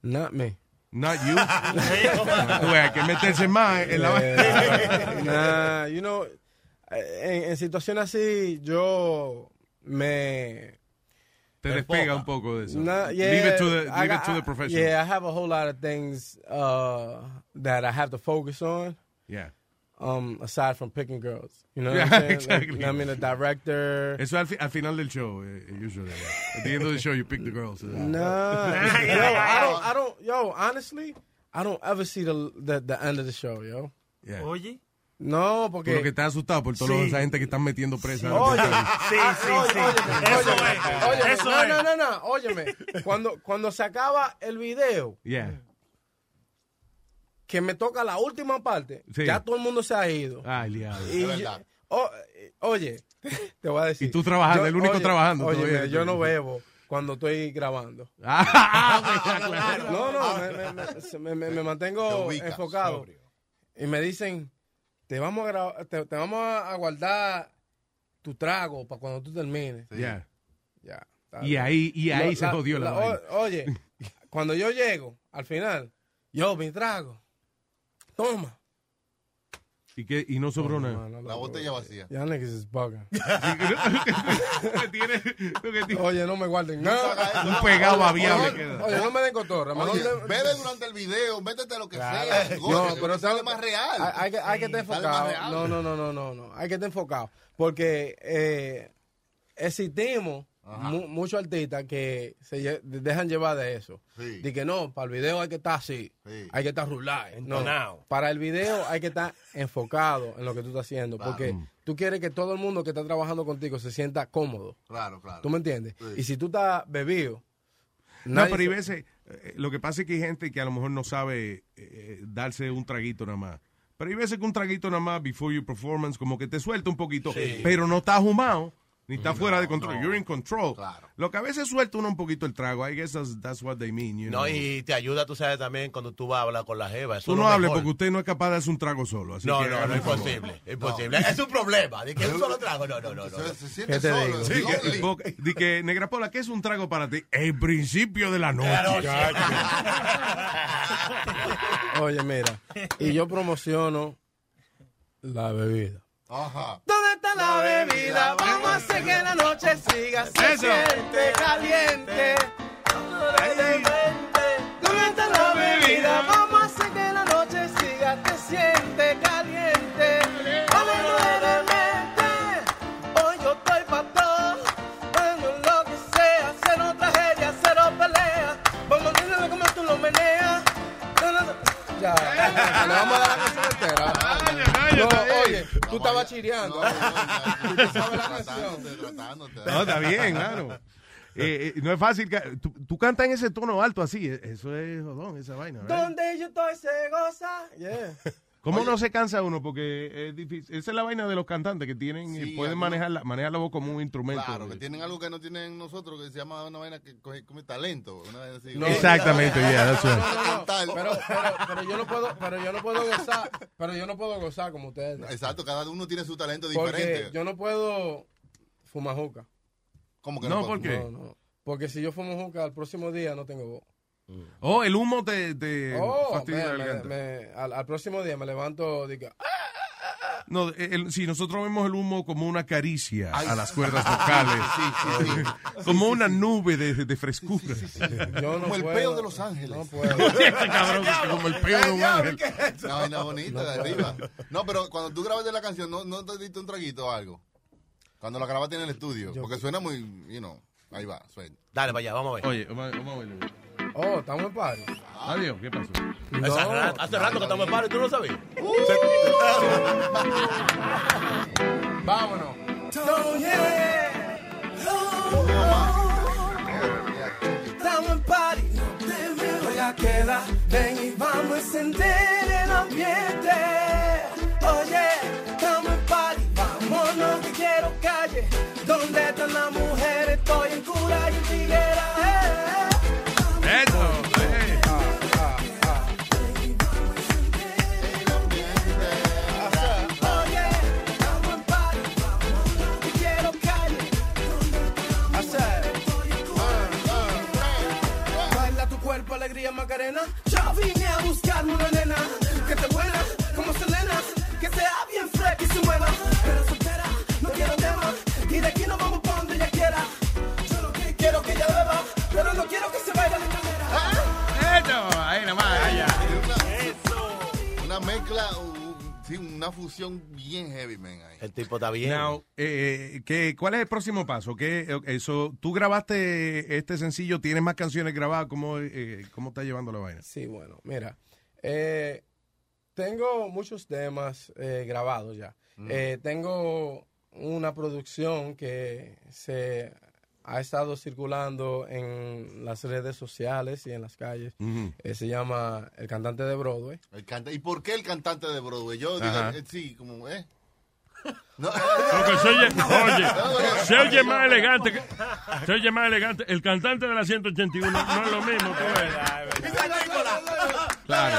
Not me.
Not you. Ves, hay que meterse más en la vaina.
nah, you know, en, en situaciones así, yo me.
Te despega un poco de eso.
Nah, yeah,
leave it to the,
I
leave
got-
it to the
I-
professional.
Yeah, I have a whole lot of things uh, that I have to focus on.
Yeah.
Um, aside from picking girls, you know.
Yeah,
what I'm saying?
exactly.
Like, I mean, the director.
Eso al, fi- al final del show, eh, usually. At the end of the show, you pick the girls.
Nah, yo, I don't, I don't, yo, honestly, I don't ever see the the, the end of the show, yo.
Yeah.
Oye.
No,
Por
porque.
lo que estás asustado por toda
Sí.
esa gente que están metiendo presa.
Oye,
Sí, sí, sí. Eso es.
Óyeme,
Eso
no,
es.
no, no, no, óyeme. Cuando, cuando se acaba el video,
Yeah.
Que me toca la última parte,
Sí.
ya todo el mundo se ha ido.
Ay.
Y yo- o- oye, te voy a decir.
Y tú trabajando, el único trabajando
Oye, mira, yo no bebo cuando estoy grabando.
Ah, claro.
No, no, me, me- me- me- mantengo
ubicas,
enfocado.
sobrio.
Y me dicen, te vamos a, te, te vamos a guardar tu trago para cuando tú termines.
Yeah.
Ya.
Y ahí, y ahí se jodió la, vaina.
o- Oye, cuando yo llego, al final, yo mi trago. Toma.
¿Y, qué? y no sobró nada.
mano,
La botella vacía.
Ya
lo que tiene-
Oye, no me guarden nada.
Un pegado babiable queda.
Oye, no me den cotorra.
Bebe durante el video, métete lo que
Claro.
sea.
No, pero
sale más real.
Hay, hay que, hay que estar enfocado. No, no, no, no, no, no. Hay que estar enfocado. Porque eh, existimos mu- muchos artistas que se lle- dejan llevar de eso.
Sí.
De que no, para el video hay que estar así.
Sí.
Hay que estar rular. No, para el video hay que estar enfocado en lo que tú estás haciendo.
Claro.
Porque tú quieres que todo el mundo que está trabajando contigo se sienta cómodo.
Claro, claro.
¿Tú me entiendes?
Sí.
Y si tú estás bebido.
No, pero hay veces, eh, lo que pasa es que hay gente que a lo mejor no sabe eh, darse un traguito nada más. Pero hay veces que un traguito nada más, before your performance, como que te suelta un poquito,
Sí.
pero no estás humado, ni está
No,
fuera de control.
no.
You're in control.
Claro.
Lo que a veces suelta uno un poquito el trago, I guess that's, that's what they mean, you
No,
know.
y te ayuda, tú sabes, también cuando tú vas a hablar con la jeva. Eso
Tú
es
no hables porque usted no es capaz de hacer un trago solo. Así
No,
que
no, no,
favor.
imposible. Imposible. Es un problema. De que un solo trago. No, no, no. no.
Se, se siente
¿Qué te
solo.
digo?
es
Sí, que, di que, Negra Pola, ¿qué es un trago para ti? El principio de la noche.
Oye, mira. Y yo promociono la bebida.
Ajá.
¿Dónde está la bebida? Vamos a hacer que la noche siga. Se
Eso.
siente caliente. ¿Dónde está la bebida? Vamos a hacer que la noche siga. Te siente caliente. Hoy yo estoy pa' todo. Lo que sea. Cero tragedia, cero pelea. Vamos a cómo tú lo meneas. Ya, le vamos a dar la canción entera. No, oye, tú estabas chireando. Tú te sabes la.
Tratándote, tratándote.
No, está bien, claro. Eh, eh, no es fácil. Tú, tú cantas en ese tono alto así. eh, Eso es jodón, esa vaina. right?
Donde yo estoy se goza. Yeah.
¿Cómo
Oye.
no se cansa uno? Porque es difícil. Esa es la vaina de los cantantes que tienen y
Sí,
pueden
algunos-
manejar la, manejar la voz como un instrumento.
Claro, que tienen algo que no tienen nosotros, que se llama una vaina que coge como talento. Una vaina así.
No. Exactamente, yeah, that's right.
Cantar.
Pero, pero, pero yo no puedo, pero yo no puedo gozar, pero yo no puedo gozar como ustedes.
Exacto, cada uno tiene su talento
Porque
diferente.
yo no puedo fumar juca.
¿Cómo
que no No, puedo? ¿por qué?
No, no. Porque si yo fumo juca, al próximo día no tengo voz.
Oh, el humo te, te
Oh,
fastidia
man,
la
me-
garganta.
me- al, al próximo día me levanto digo,
No, el- si nosotros vemos el humo como una caricia
Ay.
a las cuerdas vocales,
Sí, sí, sí.
como una nube de, de frescura.
Yo no
Como el
puedo.
peo de Los Ángeles.
No puedo.
Cabrón, como el peo de un ángel.
Una vaina bonita
No
de arriba. No, pero cuando tú grabaste la canción, ¿no, no te diste un traguito o algo? Cuando la grabaste en el estudio. Porque suena muy, you know, ahí va, suena.
Dale para allá, vamos a ver.
Oye, vamos a- verlo.
Oh, estamos en party.
Adiós, ¿qué pasó?
Hace rato- hace rato que estamos en paro y tú no sabías.
Vámonos.
Oh, yeah. Estamos en party, no te me voy a quedar. Ven y vamos a encender el ambiente. Oye, estamos en party, vámonos que quiero calle. ¿Dónde están las mujeres? Estoy en cura y en tiguera. eh.
Eso,
Macarena. Yo vine a buscarme una nena que esté buena, como Selena, que sea bien fresca y se mueva. Pero soltera, no quiero tema. Y de aquí nos vamos pa' donde ella quiera. Yo lo que quiero que ella beba, pero no quiero que se vaya de cadera.
Eso, ahí nomás, allá.
Una mezcla, uh, sí, una fusión bien heavy, man. Ahí.
El tipo está bien.
Now, eh, ¿qué, ¿cuál es el próximo paso? ¿Qué, eso, ¿Tú grabaste este sencillo? ¿Tienes más canciones grabadas? ¿Cómo, eh, cómo está llevando la vaina?
Sí, bueno, mira. eh, tengo muchos temas eh, grabados ya.
Mm.
Eh, tengo una producción que se ha estado circulando en las redes sociales y en las calles.
Ujú.
Eh, se llama El Cantante de Broadway.
El canta- ¿Y por qué el cantante de Broadway? Yo digo, eh, sí, como, ¿eh? No.
Porque se oye, oye, se oye más elegante. que- se oye más elegante. El cantante de la 181 no es lo mismo. tú ves.
Claro.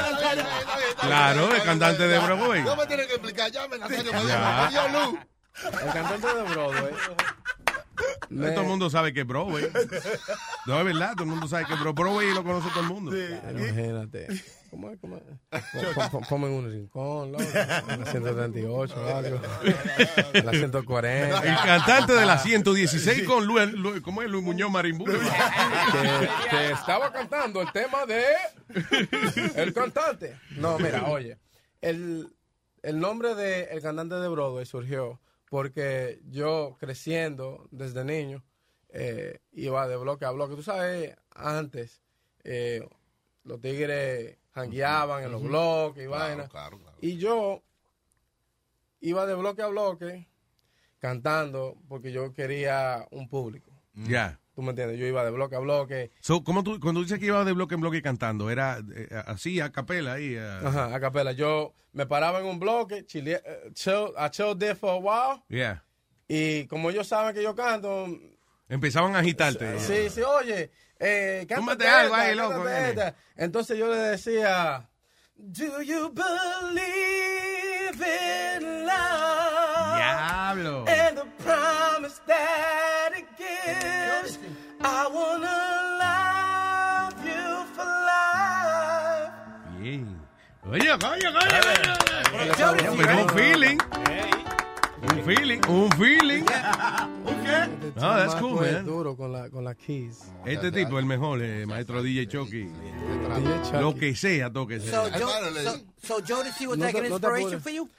Claro, el cantante de Broadway.
No me tienen que explicar, llamen a serio.
Ya.
Dios, Lu.
El cantante de Broadway. Me-
Todo el mundo sabe que es Broadway. No, es verdad, todo el mundo sabe que es Bro- Broadway lo conoce todo el mundo.
Imagínate. ¿Cómo es? ¿Cómo es? Pon- pon- Ponme en un rincón, loco. En la 138 o algo. En la 140.
El cantante de la 116 con Luis, Lu- ¿cómo es? Luis Muñoz Marimbú.
que, que estaba cantando el tema de el cantante. No, mira, oye, el, el nombre de el cantante de Broadway surgió porque yo creciendo desde niño eh, iba de bloque a bloque. Tú sabes, antes eh, los tigres jangueaban en los bloques y
Claro,
vainas.
claro, claro.
Y yo iba de bloque a bloque cantando porque yo quería un público.
Ya.
¿Tú me entiendes? Yo iba de bloque a bloque.
So, ¿cómo tú, cuando dices que iba de bloque en bloque cantando, era eh, así, a capela ahí. a-
Ajá, a capela. Yo me paraba en un bloque, chile, eh, chill, I chilled there for a while.
Yeah.
Y como ellos saben que yo canto,
Empezaban a agitarte.
sí, sí, oye, eh, cántate
algo ahí, loco.
Entonces yo le decía, Do you believe in love?
Diablo.
And the promise that. I wanna love you for life.
Bien. Oye, coño, coño, coño. Pero un feeling. Un feeling. Un feeling. No, that's cool,
Chamaco es
man.
duro con la, con la keys.
Este tipo, el mejor, eh, maestro DJ Chucky. Lo que sea, toque sea.
So, Joe, so, so Jodeci was
No
like
te-
an
no te
inspiration
apures.
for you?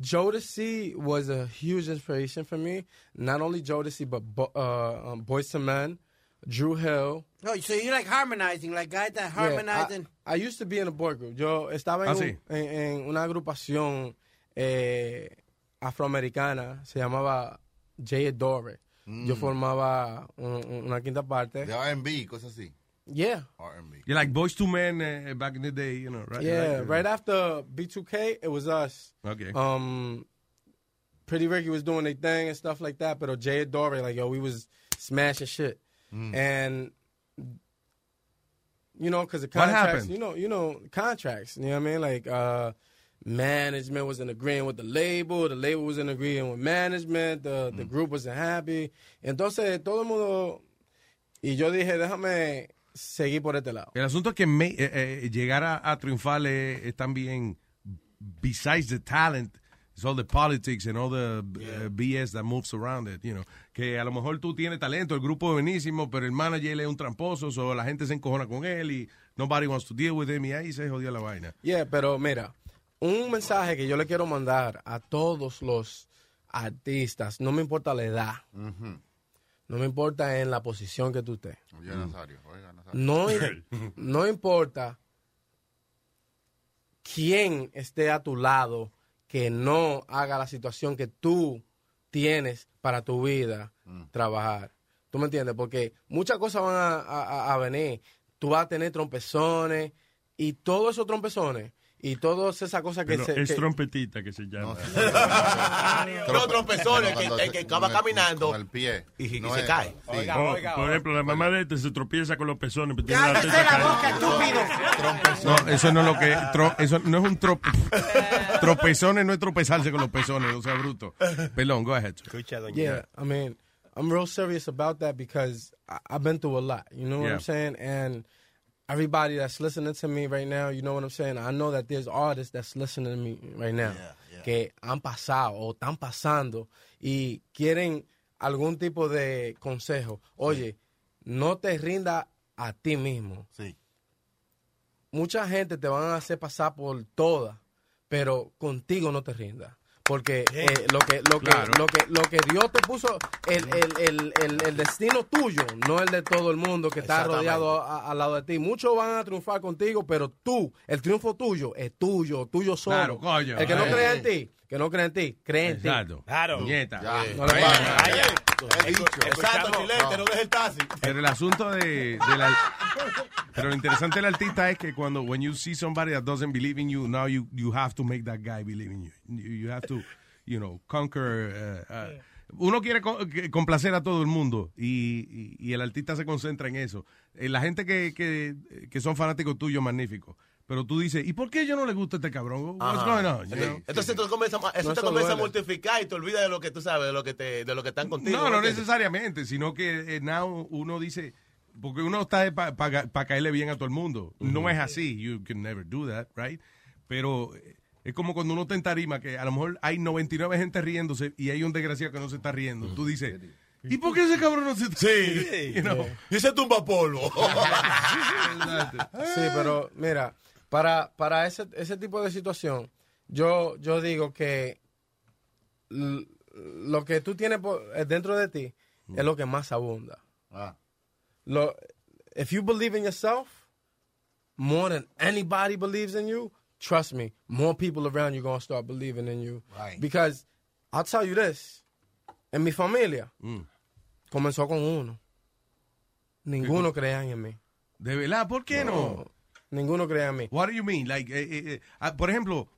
Jodeci was a huge inspiration for me. Not only Jodeci, but Bo- uh, um, Boyz II Men, Drew Hill.
Oh, so you like harmonizing, like guys that
Yeah,
harmonizing.
I, I used to be in a boy group. Yo estaba en,
Ah,
un-
sí.
en, en una agrupación eh, afroamericana, se llamaba J. Adore. Yo
Mm.
formaba un- un- una quinta parte.
De R&B, cosas así.
Yeah.
R&B. You're like Boys to Men uh, back in the day, you know, right?
Yeah,
Like, uh,
right after B2K, it was us.
Okay.
Um, Pretty Ricky was doing their thing and stuff like that, but Jay Dore, like yo, we was smashing shit,
Mm.
and you know, because the contracts, you know, you know, contracts. You know what I mean? Like uh, management wasn't agreeing with the label, the label wasn't agreeing with management, the
Mm.
the group wasn't happy. Entonces todo el mundo y yo dije, déjame seguir por este lado.
El asunto es que me- eh, eh, llegar a, a triunfar es, es también, besides the talent, it's all the politics and all the uh, BS that moves around it, you know. Que a lo mejor tú tienes talento, el grupo es buenísimo, pero el manager es un tramposo, o la gente se encojona con él y nobody wants to deal with him y ahí se jodió la vaina.
Yeah, pero mira, un mensaje que yo le quiero mandar a todos los artistas, no me importa la edad, no me importa en la posición que tú estés.
Oye, Nazario, oiga, Nazario.
No, no importa quién esté a tu lado que no haga la situación que tú tienes para tu vida trabajar. ¿Tú me entiendes? Porque muchas cosas van a, a- a venir. Tú vas a tener trompezones y todos esos trompezones y todas esas cosas que
Pero
se...
es
que-
trompetita que se llama.
Trompezones, el que, el que acaba caminando
Con el pie.
y, y
No
se
es-
cae.
sí.
Oh, por ejemplo, la mamá de este se tropieza con los pezones. pero tiene la
¡Cállese
teta
la boca, estúpido!
No, eso no es lo que, tro- eso no es un trop, tropezones, no es tropezarse con los pezones, o sea, bruto. Perdón, go ahead.
Yeah, I mean, I'm real serious about that because I, I've been through a lot. You know what
Yeah.
I'm saying? And everybody that's listening to me right now, you know what I'm saying? I know that there's artists that's listening to me right now que han pasado o están pasando y quieren algún tipo de consejo. Oye, no te rinda a ti mismo. Mucha gente te van a hacer pasar por todas, pero contigo no te rinda. Porque eh, lo que lo que,
Claro.
lo que lo que Dios te puso el, el, el, el, el destino tuyo no el de todo el mundo que está rodeado a- al lado de ti. Muchos van a triunfar contigo pero tú el triunfo tuyo es tuyo tuyo solo.
Claro, coño.
el que no cree en ti que no cree en ti cree en ti. Claro. No le pares.
Exacto, chilete, no dejes el taxi.
Pero el asunto de, de la, pero lo interesante del artista es que cuando when you see somebody that doesn't believe in you, now you you have to make that guy believe in you. You, you have to, you know, conquer. uh, uh, uno quiere complacer a todo el mundo y, y- y el artista se concentra en eso. Eh, la gente que, que, que son fanáticos tuyos, magníficos. Pero tú dices, ¿y por qué yo no le gusta este cabrón? What's going on? You
Sí.
know?
Entonces tú comienzas, a- eso
No,
te comienza a multiplicar y te olvidas de lo que tú sabes, de lo que te, de lo que están contigo.
No, no necesariamente, sino que eh, now uno dice, porque uno está para caerle bien a todo el mundo. No es así, you can never do that, right? Pero eh, es como cuando uno está en tarima, que a lo mejor hay 99 gente riéndose y hay un desgraciado que no se está riendo. Tú dices, ¿y por qué ese cabrón no se está
Sí.
You know?
Y ese tumba polvo.
Sí, pero mira, para, para ese, ese tipo de situación, yo, yo digo que lo que tú tienes por- eh, dentro de ti es lo que más abunda. Lo, if you believe in yourself more than anybody believes in you, trust me, more people around you going to start believing in you.
Right.
Because I'll tell you this, en mi familia
Mm.
comenzó con uno. Ninguno creía en mí.
¿De verdad? ¿Por qué no?
Ninguno creía en mí.
What do you mean? Like, eh, eh, eh, ah, por ejemplo,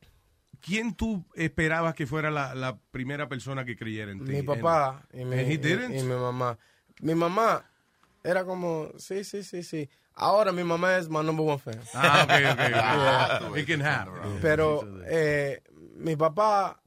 ¿quién tú esperabas que fuera la, la primera persona que creyera en ti?
Mi papá y mi, y- y mi mamá. Mi mamá era como, sí, sí, sí, sí. Ahora mi mamá es my number one fan.
Ah, ok, ok.
Yeah.
It can happen.
Pero eh, mi papá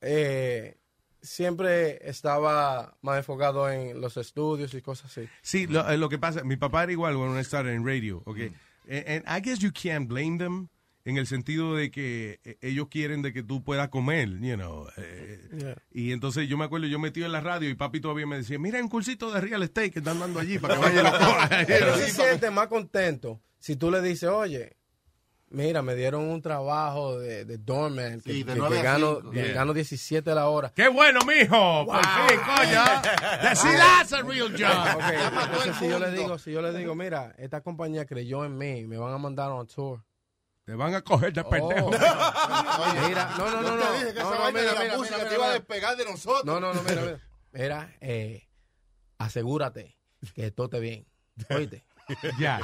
eh, siempre estaba más enfocado en los estudios y cosas así.
Sí, lo, lo que pasa, mi papá era igual cuando started en radio, okay.
Mm.
And, and I guess you can't blame them en el sentido de que eh, ellos quieren de que tú puedas comer, you know. eh,
Yeah.
Y entonces yo me acuerdo, yo metido en la radio y papi todavía me decía, mira, hay un cursito de real estate que están dando allí para que vaya y lo coja.
Él se siente más contento si tú le dices, oye, mira, me dieron un trabajo de, de doorman que,
Sí, de
que-
a
gano,
cinco.
que
Yeah.
gano 17 a la hora.
¡Qué bueno, mijo! Por fin, coño. That's a real job.
Entonces si yo le digo, si yo le digo, mira, esta compañía creyó en mí, me van a mandar on tour.
Te van a coger de pendejo.
Mira, no, no, no,
Yo
no.
te dije que
no,
esa
no,
vaina
mira,
de la
mira,
música
mira,
te iba a
mira.
despegar de nosotros.
No, no, no, mira, mira. Mira, eh, asegúrate que todo esté bien. Oíste.
Ya.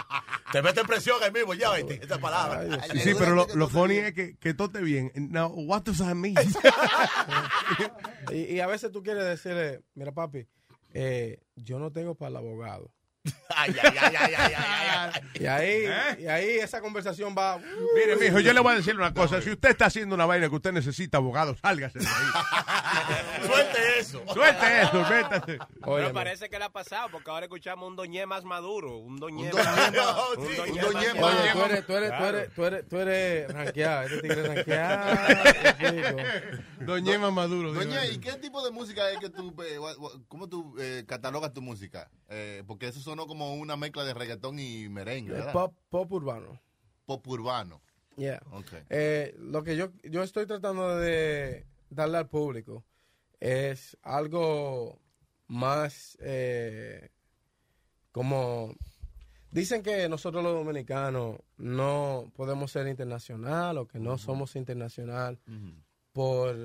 Te mete presión ahí mismo, ya, ¿viste? Esta palabra.
Sí, sí, pero lo, lo funny es que, que todo esté bien. Now, what does that mean?
y, y a veces tú quieres decirle, mira papi, eh, yo no tengo para el abogado.
Ay, ay, ay, ay, ay, ay, ay.
Y ahí,
¿Eh?
y ahí esa conversación va.
Mire, mijo, yo le voy a decir una cosa. Si usted está haciendo una vaina que usted necesita abogado, sálgase de ahí.
Suelte eso.
Suelte eso, métase.
Pero parece que le ha pasado, porque ahora escuchamos un doñé más maduro. Un doñé
Un
más
doñé más-
un doñé
un doñé
más-
Oye, tú eres, tú eres, tú eres, tú eres, tú eres ranqueado, este tigre ranqueado. chico.
Doñema Maduro.
Doña,
digo.
¿y qué tipo de música es que tú, eh, cómo tú eh, catalogas tu música? Eh, porque eso sonó como una mezcla de reggaetón y merengue, ¿verdad?
Pop, pop urbano.
Pop urbano.
Yeah.
Okay.
Eh, lo que yo, yo estoy tratando de darle al público es algo más eh, como dicen que nosotros los dominicanos no podemos ser internacional o que no somos internacional por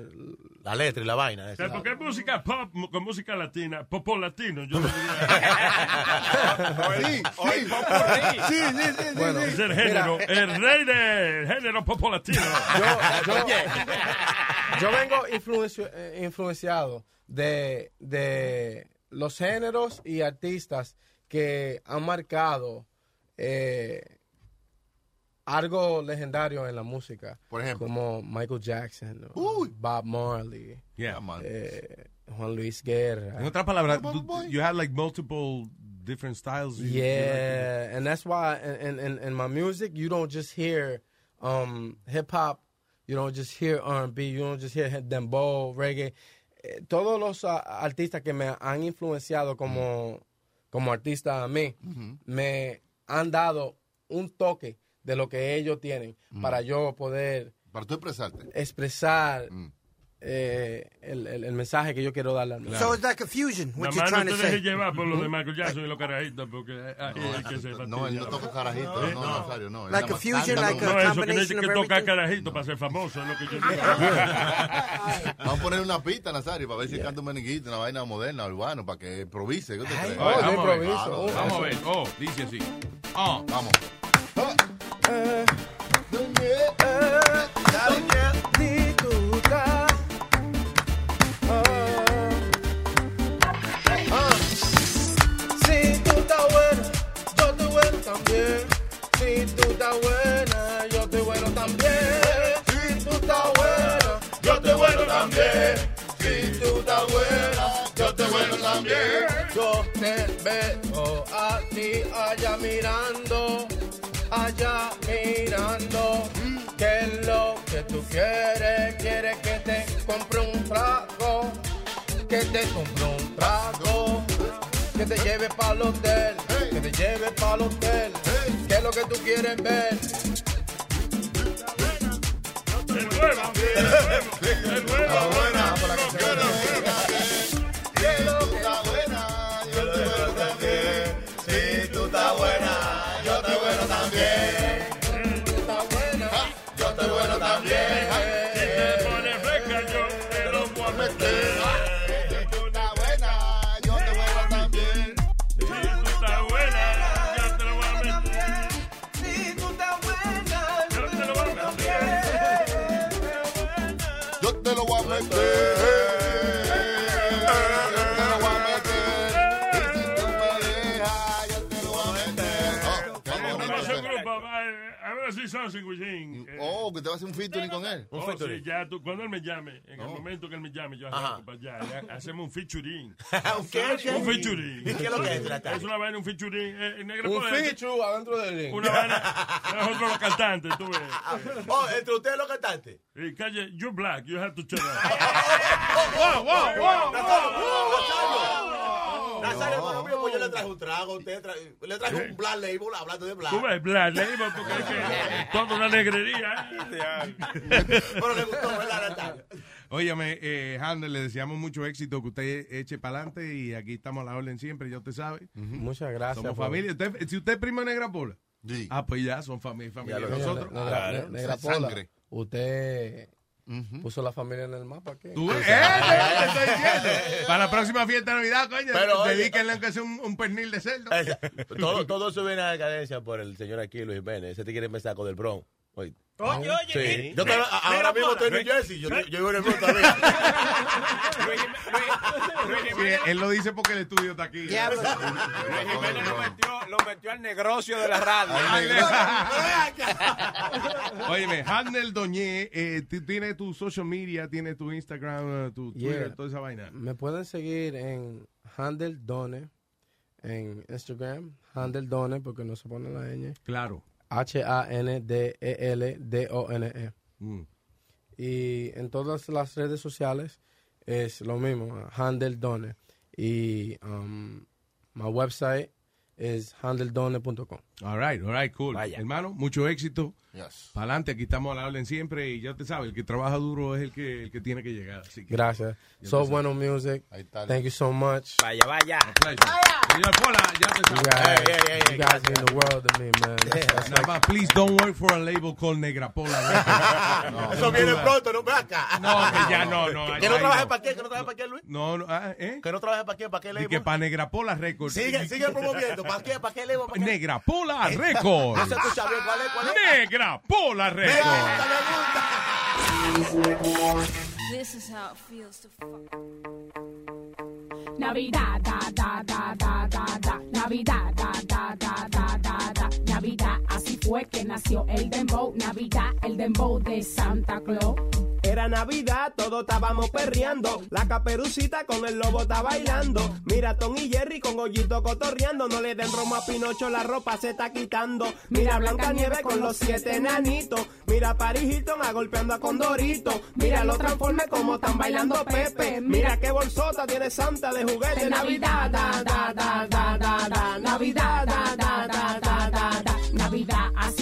La letra y la vaina. Esa.
porque es música pop con música latina, popo latino, yo le
Sí, sí.
Sí, sí, sí, sí,
Bueno,
sí.
Es el género, el rey del género popo latino.
yo, yo, yo vengo influencio- eh, influenciado de, de los géneros y artistas que han marcado eh, algo legendario en la música.
Por ejemplo.
Como Michael Jackson,
Uy.
Bob Marley,
Yeah.
eh, Juan Luis Guerra.
En otras palabras, you have like multiple different styles. you- you like
Yeah, and that's why in, in, in my music you don't just hear um, hip hop, you don't just hear R&B, you don't just hear dembow, reggae. Eh, todos los ah, artistas que me han influenciado como, como artista a mí, me han dado un toque de lo que ellos tienen para yo poder
Para tú expresarte.
expresar eh, el, el- el mensaje que yo quiero darle al mundo.
So it's like a fusion, what you're trying
no te dejes
say.
llevar por lo de Michael Jackson y los carajitos, porque es que se
No, él no toca carajito,
¿Eh?
no, Nazario, no. Él
Like a fusion, like a
No, eso que que
everything.
carajito para ser famoso, es lo que yo digo.
Vamos a poner una pista, Nazario, para ver si canta un merenguito, una vaina moderna, urbano, para que improvise. ¿Qué te crees?
oh, yo
vamos, a ver,
improviso. Oh,
vamos a ver. Oh, dice así. Oh.
Vamos.
Yo te veo a ti allá mirando, allá mirando. ¿Qué es lo que tú quieres? ¿Quieres que te compre un trago? Que te compre un trago. Que te lleve para el hotel. Que te lleve para el hotel. ¿Qué es lo que tú quieres ver?
El nuevo, el nuevo, el nuevo. Him. Eh,
Oh, que te va a hacer un featuring con él.
Oh, sí, ya tú, cuando él me llame, en el momento que él me llame, yo arranco para allá, ya, hacemos un featuring.
¿Un qué? ¿Qué?
Un featuring.
¿Y qué es lo que es, Natalia?
Es una vaina, un featuring. Eh, en negro
Un feature adentro del ring.
Una vaina. Nosotros los cantantes, tú ves.
Oh, entre ustedes los cantantes.
Y calle, you're black, you have to shut up.
wow, wow, wow, Nazario, Nazario, hermano mío, pues yo le traje un trago, usted le traje un Black Label hablando de Black.
Tú ves, black, label, que toda una negrería.
Pero le gustó, ¿verdad, Natalia?
Óyeme, eh, Handel, le deseamos mucho éxito, que usted eche para adelante y aquí estamos a la orden siempre, ya usted sabe.
Muchas gracias.
Somos
por-
familia. Usted- si usted es primo de Negra Pola,
Sí.
ah, pues ya son familia. familia.
Mira,
Nosotros.
Negra,
Claro,
Negra
esa
Pola,
sangre.
usted puso la familia en el mapa. aquí.
Tú ves, eh, te estoy diciendo. Para la próxima fiesta de Navidad, coño,
Pero, oye-
dedíquenle aunque sea un, un pernil de cerdo.
todo, todo eso viene a decadencia por el señor aquí, Luis Jiménez. Ese te quiere empezar con el Bronx. Oye,
Oye, oye,
Sí. Yo todavía- ahora
mira,
mismo estoy en New. Jersey. Yo, yo vivo en el Bronx.
Sí, él lo dice porque el estudio está aquí.
Luis Jiménez lo metió, lo metió al negocio de la radio.
Óyeme, Handel Doñé, eh, tú tienes tu social media, tienes tu Instagram, eh, tu Twitter,
Yeah.
toda esa vaina.
Me pueden seguir en Handel Done, en Instagram, Handel Done, porque no se pone la ñ.
Claro.
H-A-N-D-E-L-D-O-N-E.
Mm.
Y en todas las redes sociales es lo mismo, Handel Done. Y um, my website es handeldone.com.
All right, all right, cool. Hermano, mucho éxito.
Yes.
Para adelante, aquí estamos a la orden siempre y ya te sabes, el que trabaja duro es el que, el que tiene que llegar. Así que,
Gracias. So bueno music. Thank you so much.
Vaya, vaya.
Señor Pola, ya te
You
sabes.
guys, you guys mean the world to me, man. That's, that's
Nada
like-
más, please don't work for a label called Negra Pola. Records.
Eso viene pronto, no ve acá.
No, que ya no, no.
¿Que no trabaje
no.
para quién? ¿Que no trabaje para quién, Luis?
No, no, ah, ¿eh?
¿Que no trabaje para quién? ¿Para qué
Y
label?
que para Negra Pola Records.
Sigue, sigue promoviendo. ¿Para qué? ¿Para qué label? ¿Para qué?
Negra Pola
No
Records.
se escucha bien. ¿Cuál es? ¿Cuál es?
Negra Pola Records.
This is how it feels to fuck.
Navidad, da, da, da, da, da, da. Navidad, fue que nació el dembow. Navidad, el dembow de Santa Claus.
Era Navidad, todos estábamos perreando. La caperucita con el lobo está bailando. Mira Tom y Jerry con Gollito cotorreando. No le den romo a Pinocho, la ropa se está quitando. Mira Blanca Nieve con los siete enanitos. Mira Paris Hilton a golpeando a Condorito. Mira los transformes como están bailando Pepe. Mira qué bolsota tiene Santa de juguete. Navidad, da, da, da, da, da, da.
Navidad, da, da, da, da, da, da. Navidad, así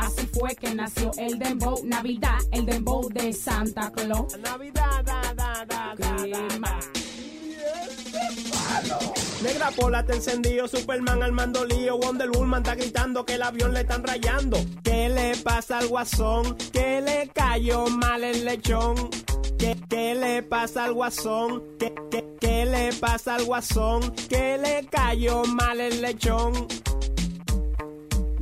así fue que nació el dembow. Navidad, el dembow de Santa Claus.
Navidad, da, da, da,
Crema.
Negra Pola te encendido, Superman al mando lío, Wonder Woman está gritando que el avión le están rayando. ¿Qué le pasa al guasón? ¿Qué le cayó mal el lechón? ¿Qué, qué le pasa al guasón? ¿Qué, qué, qué le pasa al guasón? ¿Qué le cayó mal el lechón?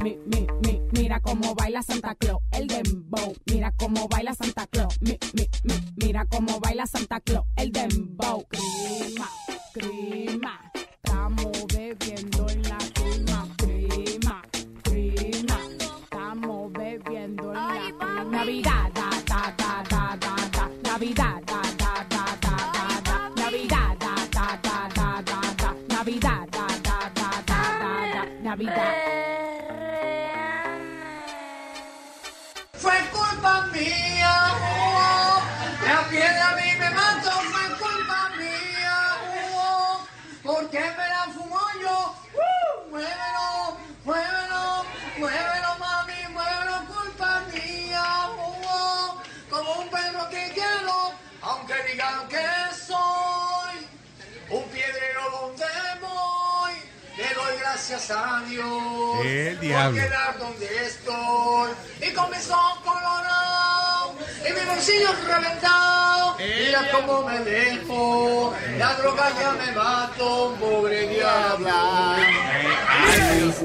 Mi, mi, mi, mira cómo baila Santa Claus, el dembow. Mira cómo baila Santa Claus. Mi, mi, mi, mira cómo baila Santa Claus, el dembow. Crema, crema. Estamos bebiendo en la crema. Crema, crema. Estamos bebiendo en la crema. Navidad, da, da, da, da, da, da. Navidad, da, da, da, da, da, da. Navidad, da, da, da, da, da, da. Navidad, da, da, da, da, da, da. Navidad.
Piel a mí me mató, fue culpa mía, oh, porque me la fumo yo, uh, muévelo, muévelo, muévelo mami, muévelo, culpa mía, oh, como un perro que quiero, aunque digan que soy doy gracias a Dios.
El diablo.
Por quedar donde estoy. Y comenzó colorado. Y mi bolsillo reventado. Mira cómo me dejo. La droga ya me mató. Pobre diablo.
This is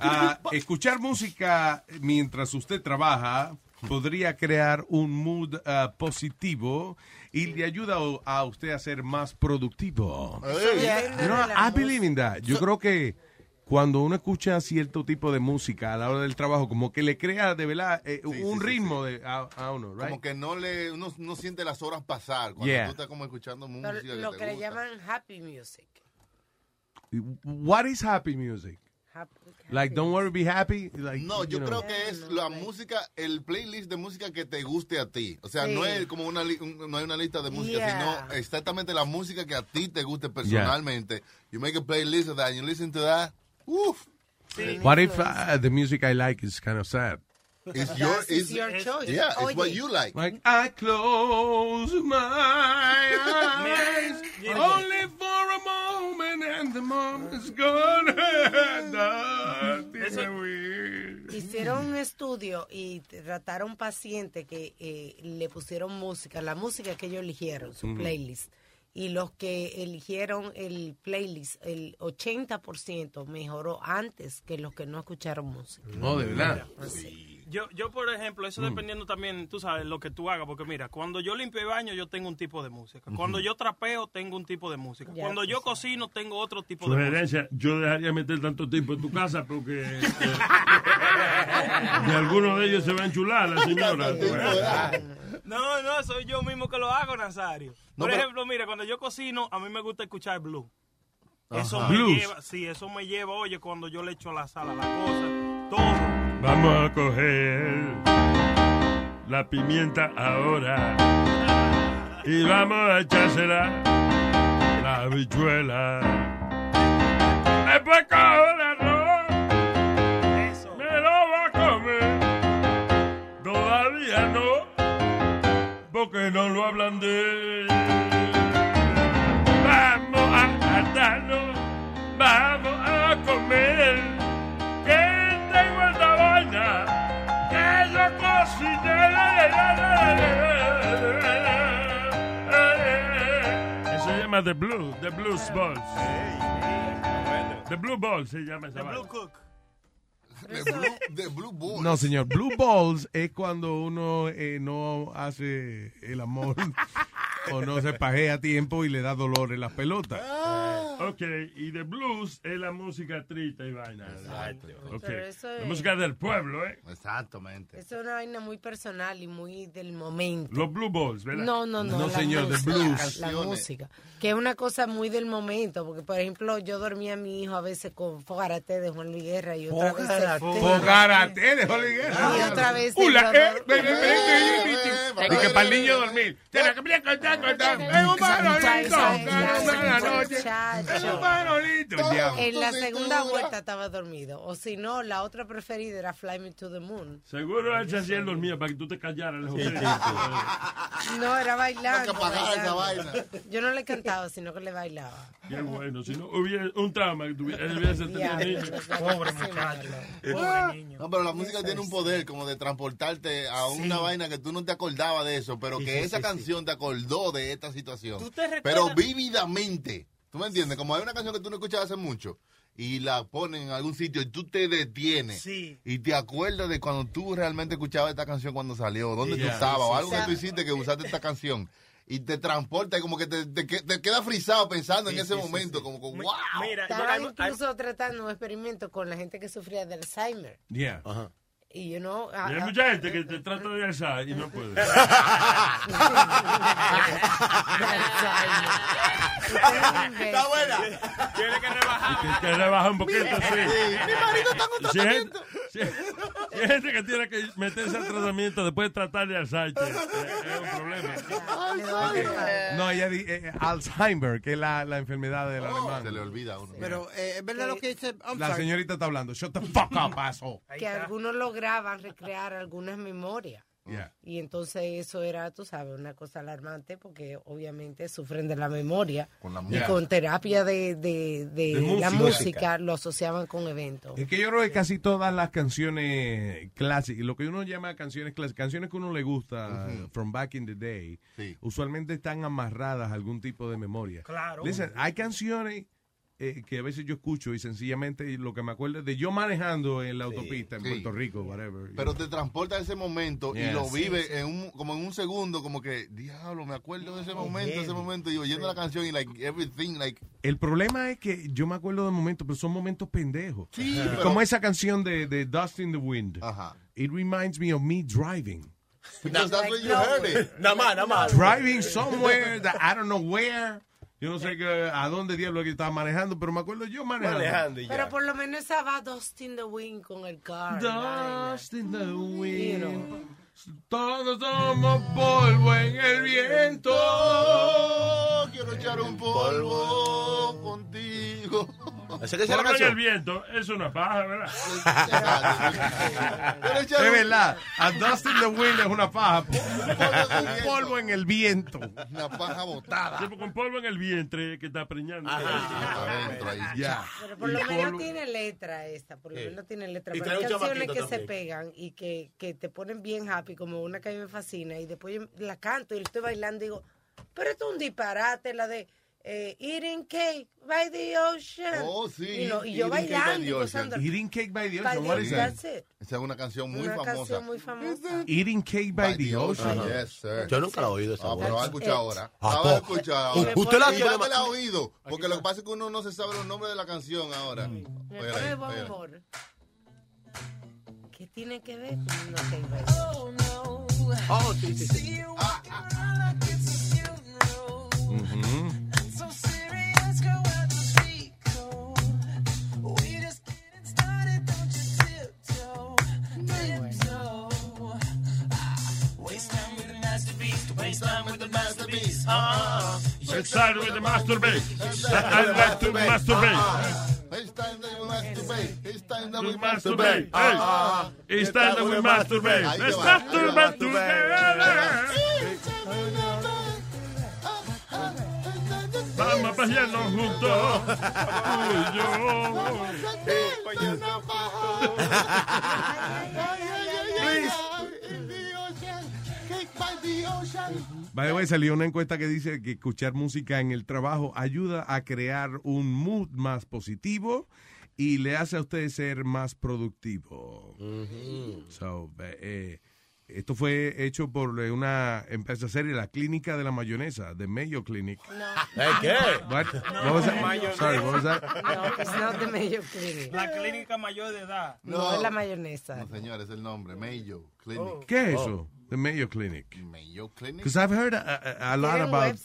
Ah, escuchar música mientras usted trabaja podría crear un mood ah, positivo y le ayuda a usted a ser más productivo. Know, I believe in that. Yo creo que cuando uno escucha cierto tipo de música a la hora del trabajo, como que le crea de verdad eh,
Sí,
un
sí, sí,
ritmo De, a, a uno, right?
Como que no le uno no siente las horas pasar cuando
Yeah.
tú estás como escuchando música que
lo
te
que le llaman happy music.
What is happy music?
Happy-
Like, don't worry, be happy. Like,
No, yo
know.
creo que es la música, el playlist de música que te guste a ti. O sea,
Sí.
no es como una, un- no hay una lista de música,
Yeah.
sino exactamente la música que a ti te guste personalmente. You make a playlist of that and you listen to that. Uf.
What if uh, the music I like is kind of sad?
It's your,
it's
it's,
your choice.
Yeah, it's what you like.
Like, I close my eyes only for a moment and the moment's gone.
Hicieron un estudio y trataron pacientes que eh, le pusieron música, la música que ellos eligieron, su playlist. Y los que eligieron el playlist, el 80% mejoró antes que los que no escucharon música.
Oh, de verdad.
Yo, yo, por ejemplo, eso
Mm.
dependiendo también, tú sabes, lo que tú hagas, porque mira, cuando yo limpio el baño, yo tengo un tipo de música. Cuando yo trapeo, tengo un tipo de música.
Ya,
Cuando yo cocino, tengo otro tipo de música.
Yo dejaría meter tanto tiempo en tu casa porque eh, de alguno de ellos se va a enchular la señora.
No, no, soy yo mismo que lo hago, Nazario.
No,
Por
pero-
ejemplo, mira, cuando yo cocino, a mí me gusta escuchar blues. Eso
Ajá.
me
Blues.
lleva, sí, eso me lleva, oye, cuando yo le echo a la sal a la cosa, todo.
Vamos a coger la pimienta ahora y vamos a echársela la habichuela. Después cojo no, porque no lo ablandé. Vamos a hartarnos, vamos a comer. Que tengo esta vaina que yo cociné. Se llama The Blue, The Blues Balls. The Blue Balls se llama esa.
The Blue, the blue Balls.
No, señor. Blue balls es cuando uno eh, no hace el amor o no se pajea a tiempo y le da dolor en las pelotas.
Ok, y The Blues es la música triste y vaina.
Exacto.
La música del pueblo, ¿eh?
Exactamente.
Es una vaina muy personal y muy del momento.
Los Blue Balls, ¿verdad?
No, no, no.
No, señor, the
música,
blues.
La música. Que es una cosa muy del momento. Porque, por ejemplo, yo dormía a mi hijo a veces con Fogarate de Juan Luis Guerra y otra vez.
Fogarate de Guerra.
Y otra vez.
Ula,
yo
eh. Y que para el niño dormir. Tiene que brincar, brincar, brincar. Es un manolito, noche. Es un manolito.
En la segunda vuelta estaba dormido. O si no, la otra preferida era Fly Me to the Moon.
Seguro él se hacía dormía para que tú te callaras.
No, era bailando. Yo no le cantaba, sino que le bailaba.
Qué bueno, si no hubiera un trauma que tuviera, él hubiese tenido
Ya,
niño.
Pobre.
Ah, No, pero la música tiene un poder como de transportarte a una vaina que tú no te acordabas de eso, pero
Sí,
que
sí,
esa
sí,
canción te acordó de esta situación.
¿Tú te recuerdas?
Pero vívidamente. ¿Tú me entiendes? Como hay una canción que tú no escuchas hace mucho y la ponen en algún sitio y tú te detienes
Sí.
y te acuerdas de cuando tú realmente escuchabas esta canción cuando salió, dónde tú
Yeah.
estabas
Sí,
o algo
sí.
que tú hiciste que usaste esta canción. Y te transporta y como que te, te, te queda frisado pensando en ese momento, como que, wow.
Mira,
Estaba
yo-
incluso tratando un experimento con la gente que sufría de Alzheimer.
Yeah.
Y yo no. ah,
Y hay mucha gente que te trata de alzar y no puede.
Está
buena.
Tiene que rebajar.
Que, que rebaja un poquito, sí.
Mi marido está en un tratamiento.
si hay- gente que tiene que meterse al tratamiento después de tratar de Alzheimer, eh, es un problema.
No, ella di eh, Alzheimer, que es la, la enfermedad del alemán.
Se le olvida a uno.
Pero eh, es verdad lo que dice. I'm
La
sorry.
señorita está hablando. Shut the fuck up, asshole.
que algunos lograban recrear algunas memorias.
Yeah.
Y entonces eso era, tú sabes, una cosa alarmante porque obviamente sufren de la memoria.
Con la
y con terapia de, de, de
De
la
música.
música lo asociaban con eventos.
Es que yo creo que casi todas las canciones clásicas, lo que uno llama canciones clásicas, canciones que uno le gusta, from back in the day,
Sí.
usualmente están amarradas a algún tipo de memoria.
Claro.
Listen, hay canciones eh, que a veces yo escucho y sencillamente lo que me acuerdo es de yo manejando en la autopista en
Sí.
Puerto Rico, whatever.
Pero te transporta a ese momento y
Yes.
lo
Sí,
vive
sí.
en un, como en un segundo, como que, diablo, me acuerdo de ese momento,
heavy.
ese momento, y oyendo la canción y like everything, like,
El problema es que yo me acuerdo de momentos, pero son momentos pendejos.
Sí,
Y
pero-
Como esa canción de, de Dust in the Wind. It reminds me of me driving.
because that's where you heard it.
Nada más, nada más.
Driving somewhere that I don't know where. Yo no sé que, a dónde diablo que estaba manejando, pero me acuerdo yo manejando.
Pero por lo menos esa va Dust in the Wind con el car.
Dust in the wind.
You know.
Todos somos polvo en el viento.
Quiero echar un polvo contigo.
Esa
Polvo en el viento es una paja, ¿verdad?
Es verdad. A dust in the wind es una paja. Un polvo en el viento.
Una paja botada.
Sí, con polvo en el vientre que está preñando.
Adentro ahí.
Ya.
Pero por
Y
lo menos
polvo-
tiene letra esta, por lo
Sí.
menos tiene letra. Pero hay canciones que se pegan y que, que te ponen bien happy, como una que a mí me fascina, y después yo la canto y estoy bailando y digo, pero esto es un disparate, la de eh, Eating Cake by the Ocean.
Oh, sí.
Y, yo
Eating Cake by
bailando
the Ocean.
gozando.
Eating cake by the
By
ocean.
the
What is
ocean,
that?
that's it.
Esa es una canción muy
Una
famosa.
canción muy famosa.
Eating cake by, the ocean.
Ajá. Yes, sir.
Yo nunca la he oído esa
Ah, pero
voz.
va a escuchar ahora.
Ah,
La
U-
ahora.
usted la
la ha oído. Porque lo que pasa es que uno no se sabe los nombres de la canción ahora. Óyela.
humor. ¿Qué tiene que ver con una Cake by
Oh, sí, sí, sí.
Ujú.
Let's start with the masturbate. I like to masturbate.
It's time that we masturbate. It's time that we
To
masturbate.
masturbate. Hey, it's time that we masturbate.
Ahí
Let's
va,
start
ahí
to
va.
masturbate. Vamos a pasearnos juntos. Tú y yo.
By the way, salió una encuesta que dice que escuchar música en el trabajo ayuda a crear un mood más positivo y le hace a usted ser más productivo. So, eh, esto fue hecho por eh, una empresa seria, la Clínica de la Mayonesa, de Mayo Clinic.
¿Eh, qué?
What? What was that? Sorry, what was that?
No, it's not the Mayo Clinic.
La clínica mayor de edad.
No, es la mayonesa.
No, señor, es el nombre. Mayo Clinic.
¿Qué es eso? The Mayo Clinic.
Mayo Clinic.
Because I've heard a, a- a lot about.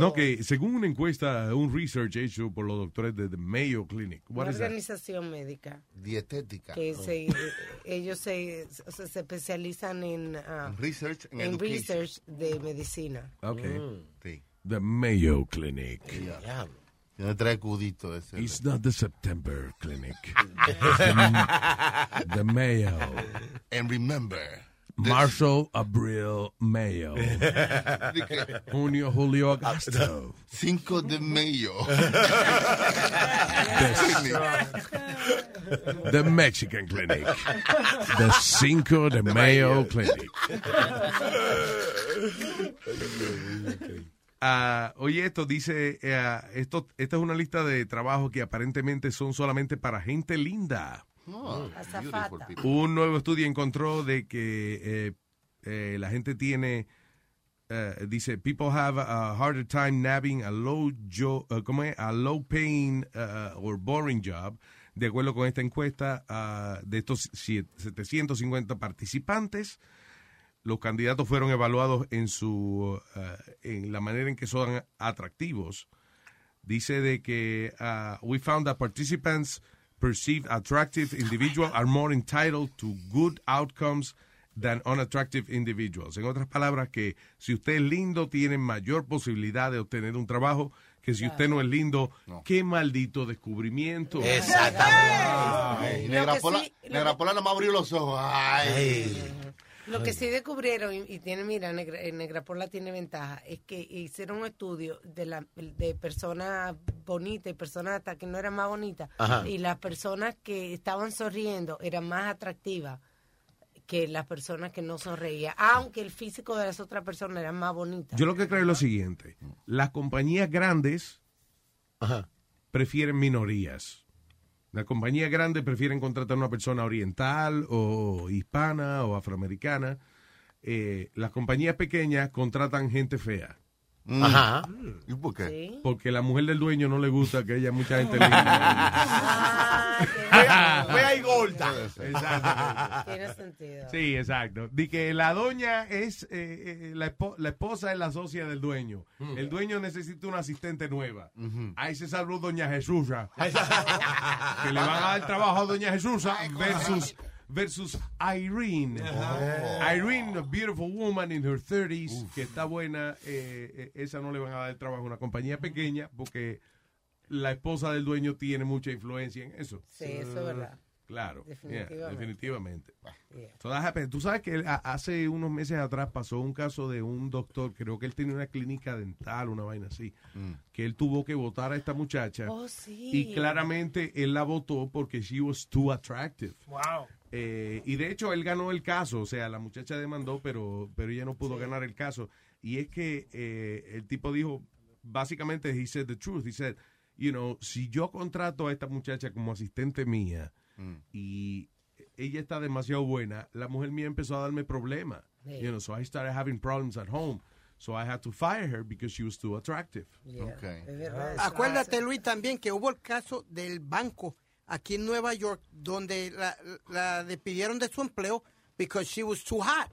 No, que según una encuesta, un research hecho por los doctores de the Mayo Clinic. What
Una
is that?
organización médica
Dietética.
que se, ellos se, o sea, se especializan en, ah,
Research
en research de medicina.
Okay.
Sí.
The Mayo Clinic.
Tiene tres cuditos ese.
It's not the September Clinic. The, the Mayo.
And remember.
Marzo, Abril, Mayo. Junio, Julio, Agosto.
Cinco de Mayo.
The Mexican Clinic. The Cinco de Mayo Clinic. Ah, oye, esto dice, eh, esto, esta es una lista de trabajos que aparentemente son solamente para gente linda.
Oh.
Un nuevo estudio encontró de que eh, eh, la gente tiene, eh, dice, people have a harder time nabbing a low, jo- eh, ¿cómo es? A low paying uh, or boring job. De acuerdo con esta encuesta, ah, de estos siete- 750 participantes, los candidatos fueron evaluados en su en la manera en que son atractivos. Dice de que uh, we found that participants perceived attractive individuals are more entitled to good outcomes than unattractive individuals. En otras palabras, que si usted es lindo, tiene mayor posibilidad de obtener un trabajo que si usted no es lindo, qué maldito descubrimiento.
Exactamente. Negra Pola,
sí-
Negra
que-
Pola nada más abrió los ojos. Ay.
Lo que sí descubrieron, y, y tiene, mira, Negra, eh, Negra Pola tiene ventaja, es que hicieron un estudio de la de personas bonitas y personas hasta que no eran más bonitas,
Ajá.
y las personas que estaban sonriendo eran más atractivas que las personas que no sonreían, aunque el físico de las otras personas era más bonita.
Yo lo que creo es lo siguiente. Las compañías grandes prefieren minorías. Las compañías grandes prefieren contratar a una persona oriental o hispana o afroamericana. Eh, las compañías pequeñas contratan gente fea.
Mm. Ajá. ¿Y por qué?
Porque la mujer del dueño no le gusta que haya mucha gente linda.
gorda.
Tiene sentido.
Sí, exacto. Di que la doña es, eh, eh, la, espo- la esposa es la socia del dueño.
Mm.
El dueño necesita una asistente nueva. Ahí se salvó doña Jesusa. que le van a dar trabajo a doña Jesusa versus, versus Irene. Irene, a beautiful woman in her 30s, que está buena. eh, esa no le van a dar trabajo a una compañía pequeña porque la esposa del dueño tiene mucha influencia en eso.
Sí, eso es verdad.
Claro, yeah,
Definitivamente.
definitivamente.
Yeah.
So that happened. Tú sabes que hace unos meses atrás pasó un caso de un doctor, creo que él tenía una clínica dental, una vaina así, que él tuvo que votar a esta muchacha.
Oh, sí.
Y claramente él la votó porque she was too attractive.
Wow.
Eh, y de hecho él ganó el caso, o sea, la muchacha demandó, pero, pero ella no pudo ganar el caso. Y es que eh, el tipo dijo, básicamente, he said the truth. He said, you know, si yo contrato a esta muchacha como asistente mía y ella está demasiado buena, la mujer mía empezó a darme problemas. You know, so I started having problems at home. So I had to fire her because she was too attractive.
Acuérdate, Luis, también que hubo el caso del banco aquí en Nueva York donde la, la despidieron de su empleo because she was too hot.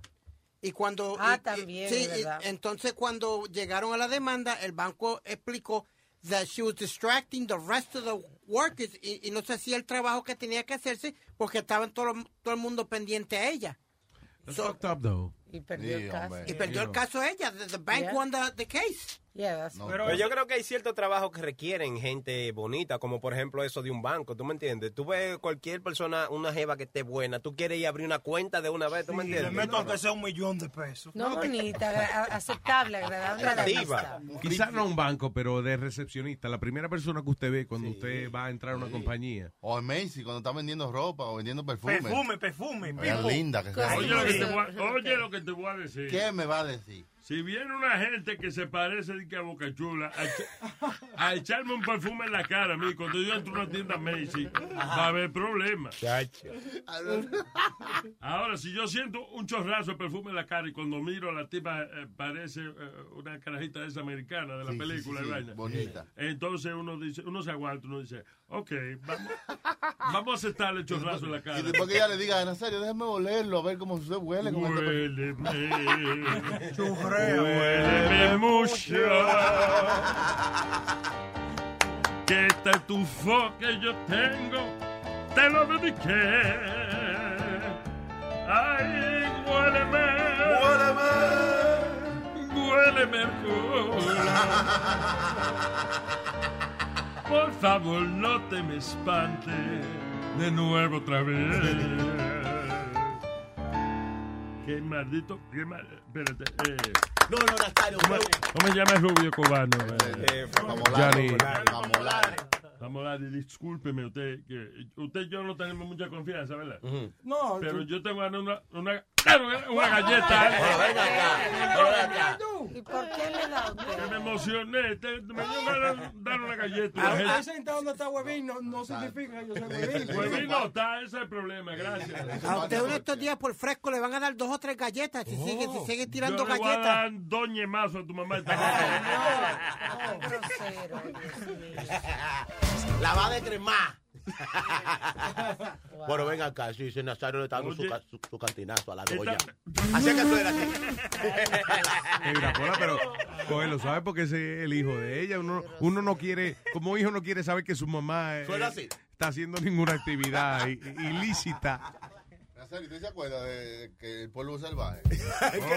Y cuando
Ah,
y- y-
también,
sí, y entonces cuando llegaron a la demanda, el banco explicó that she was distracting the rest of the workers y, y no se hacía el trabajo que tenía que hacerse porque estaban todo, todo el mundo pendiente a ella. So-
fucked up, though.
Y perdió el caso.
Y perdió el caso ella. The, the bank
Yeah.
won the, the case.
Pero yo creo que hay ciertos trabajos que requieren gente bonita, como por ejemplo eso de un banco, ¿tú me entiendes? Tú ves cualquier persona, una jeva que esté buena, tú quieres ir a abrir una cuenta de una vez, ¿tú me
Y le
entiendes?
meto aunque sea un millón de pesos.
No bonita, aceptable, agradable.
Quizás no un banco, pero de recepcionista. La primera persona que usted ve cuando usted va a entrar a una compañía.
O en Macy, cuando está vendiendo ropa o vendiendo perfume.
Perfume, perfume.
Es
people.
linda que sea.
Oye lo que, te voy a, oye lo que te voy a decir.
¿Qué me va a decir?
Si viene una gente que se parece de que a Boca Chula a, a echarme un perfume en la cara a mí, cuando yo entro a una tienda Macy, va a haber problemas. Ahora, si yo siento un chorrazo de perfume en la cara y cuando miro a la tipa eh, parece eh, una carajita esa americana de la
Sí,
película
sí, sí,
vaina.
bonita.
Entonces uno dice, uno se aguanta, uno dice, ok, vamos, vamos a aceptarle el chorrazo en la cara.
Y después que ella le diga, Nazario, déjame olerlo, a ver cómo se huele. Con este perfume".
Huéleme,
Churrea.
huéleme mucho. Que este tufo que yo tengo, te lo dediqué. Ay, huéleme. Huéleme. Huéleme el culo. Por favor, no te me espantes de nuevo otra vez. Qué maldito, qué mal, espérate, eh.
No, no, Nazario.
¿Cómo, cómo se llama el rubio cubano?
Eh,
Johnny.
Mamolari, discúlpeme usted, que usted y yo no tenemos mucha confianza, ¿verdad?
No,
Pero
tú-
yo tengo una, una, una, una galleta.
Pero ven acá, pero ven acá.
¿Y por qué le da a usted?
Que me emocioné, te- me dio ganas de dar una galleta.
Ahí
La
ahí sentado donde está Huevín no, no significa que yo soy Huevín.
gente- Huevín no está, ese es el problema, gracias.
A usted uno de estos días por fresco le van a dar dos o tres galletas si sigue, si sigue tirando
yo le voy a
galletas.
dar dos ñemazos a tu mamá. esta noche.
Grosero, Dios mío.
La va a decremar. Bueno, ven acá, sí, sí, Nazario le está dando su, su, su cantinazo a la.
Esta-
Así es que suena
mira, Pola, pero cógelo, ¿sabes? Porque ese es el hijo de ella. Uno, uno no quiere, como hijo no quiere saber que su mamá eh,
Suena así.
está haciendo ninguna actividad ilícita.
Nazario, ¿usted se acuerda de que el polvo salvaje?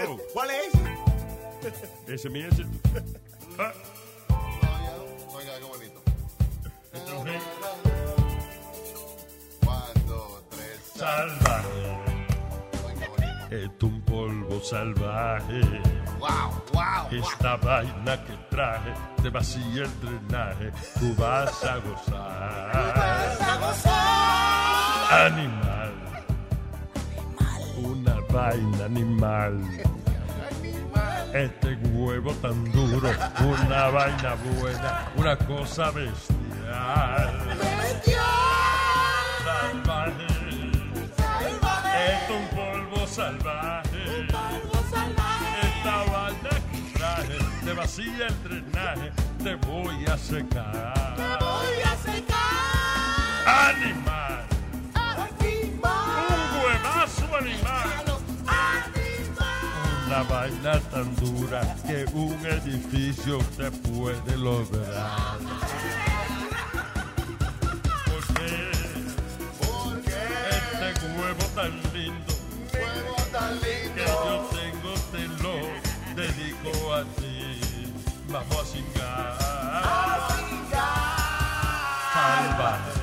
Oh,
¿Cuál es?
ese es mi ese. Ah,
Oiga, qué bonito.
Salvaje. Es un polvo salvaje.
Wow, wow, wow.
Esta vaina que traje te vacía el drenaje, tú vas a gozar. Animal. Una vaina animal. Este huevo tan duro, una vaina buena, una cosa bestial. Salvaje. Es un polvo salvaje. Esta vaina que traje te vacía el drenaje. Te voy a secar.
voy a secar.
Animal. Un huevazo animal. Una vaina tan dura que un edificio te puede lograr. ¿Por qué? Este huevo tan lindo. A cingar. Salvaje.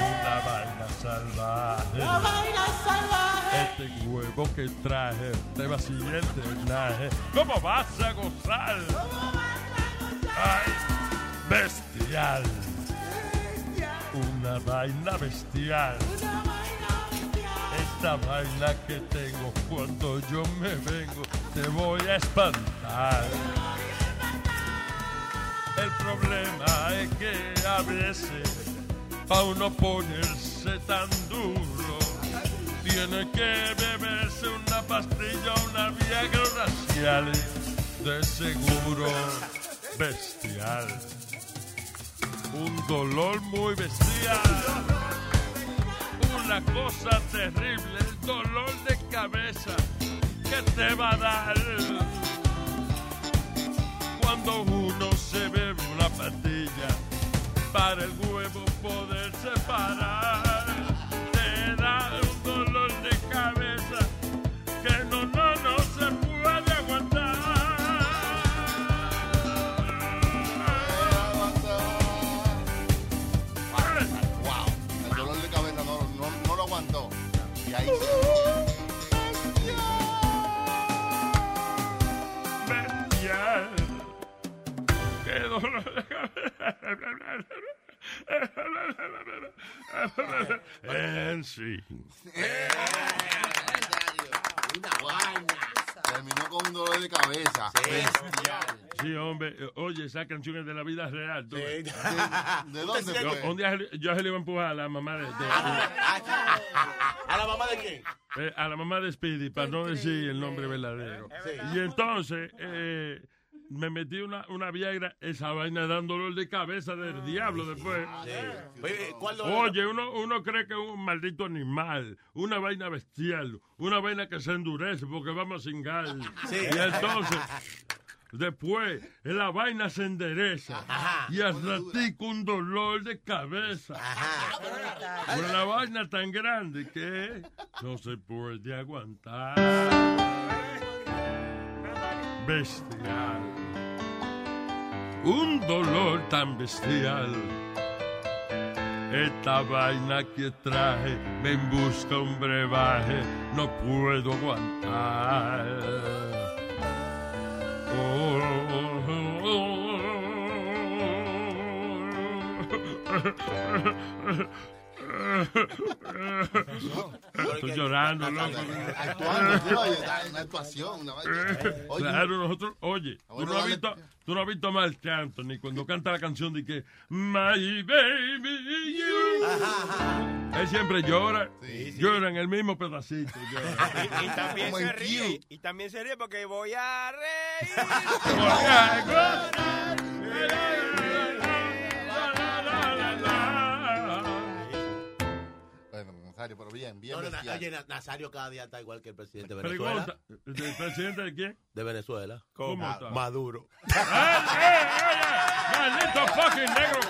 Una vaina salvaje.
La vaina salvaje.
Este huevo que traje te vacía el drenaje. ¿Cómo vas a gozar? Ay, bestial. Una vaina bestial. Esta vaina que tengo cuando yo me vengo te voy a espantar. El problema es que a veces pa' uno ponerse tan duro tiene que beberse una pastilla, una viagra racial de seguro bestial. Un dolor muy bestial. Una cosa terrible, el dolor de cabeza que te va a dar cuando uno se bebe una pastilla para el huevo poder separar. En sí.
Una vaina. Terminó con un dolor de cabeza. Bestial.
Sí, hombre. Oye, esa canción es de la vida real. tú ves.
¿De dónde
Yo,
fue?
un día yo se le iba a empujar a la mamá de, de-
¿A la mamá de quién?
eh, a la mamá de Speedy, para no decir el nombre verdadero. Y entonces eh, me metí una, una Viagra, esa vaina dando dolor de cabeza del diablo después.
Oye,
uno, uno cree que es un maldito animal, una vaina bestial, una vaina que se endurece porque vamos a cingar.
Sí.
Y entonces, después, la vaina se endereza y al ratico un dolor de cabeza. Una vaina tan grande que no se puede aguantar. Bestial. Un dolor tan bestial. Esta vaina que traje me busca un brebaje, no puedo aguantar. Estoy llorando, loco.
Actuando, oye, una actuación, una. Oye,
Claro, nosotros, oye, tú no, has visto, tú no has visto mal canto, ni cuando canta la canción de que My baby you. Él siempre llora, llora en el mismo pedacito. llora.
Y, y también se ríe. Y también se ríe porque voy a reír.
Bueno, Nazario, pero bien, bien
No, no, oye, Na- Nazario cada día está igual que el presidente de Venezuela.
¿el presidente de quién?
De Venezuela.
¿Cómo
Ah,
está?
Maduro.
¡Maldito fucking negro!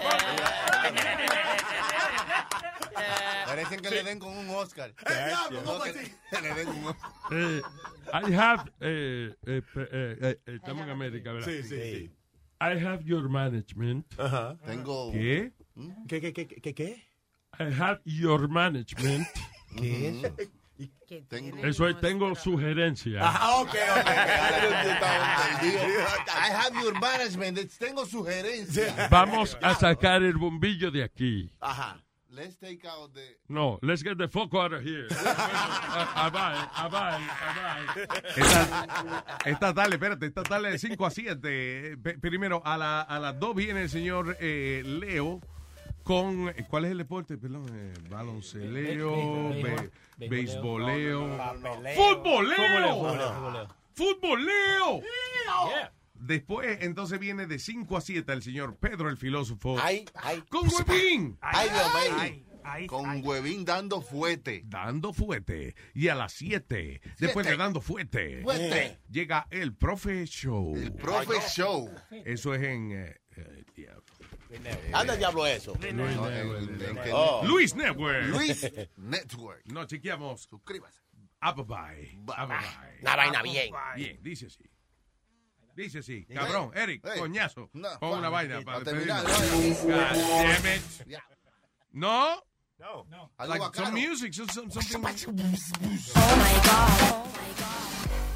Parecen que le den con un Oscar.
¿cómo
le den un
Eh, I have, eh, eh, eh, eh, estamos en América, ¿verdad?
Sí, sí, sí.
I have your management.
Ajá.
Tengo.
¿Qué?
¿Qué, qué, qué, qué, qué?
I have your management.
¿Qué es?
Tengo.
Eso es, tengo sugerencias.
Ah, ok, ok. Ahora yo estaba entendido.
I have your management. Tengo sugerencias.
Vamos a sacar el bombillo de aquí.
Ajá.
Let's take out the...
No, let's get the fuck out of here. Bye, bye, ah, bye.
Esta, tarde, espérate, esta tarde de 5 a 7. Pe- Primero, a, la- a las 2 viene el señor eh, Leo con. ¿Cuál es el deporte? Perdón, eh, balonceleo, be- beisboleo, ¡Futboleo! ¡Futboleo! Después, entonces viene de 5 a 7 el señor Pedro el filósofo.
Ay, ay.
Con Huevín.
Ay, mío. Con Huevín dando fuete.
Dando fuete. Y a las 7, después de dando fuete,
Fuete.
llega el Profe Show. El
Profe Show.
Eso es en. eh, eh.
Anda, diablo, eso.
Luis Network. Oh. Luis Network.
Luis Network.
No, chequeamos.
Suscríbase.
Ah, bye.
Una vaina bien.
Bien, dice así. Dice así. Cabrón, Eric, coñazo.
No,
Pon una vaina
pa
para
terminar. ¿no?
God. No.
No.
Like some music, some, some- something.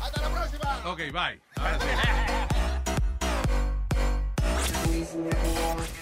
Hasta la próxima.
Ok, bye. Ahora sí.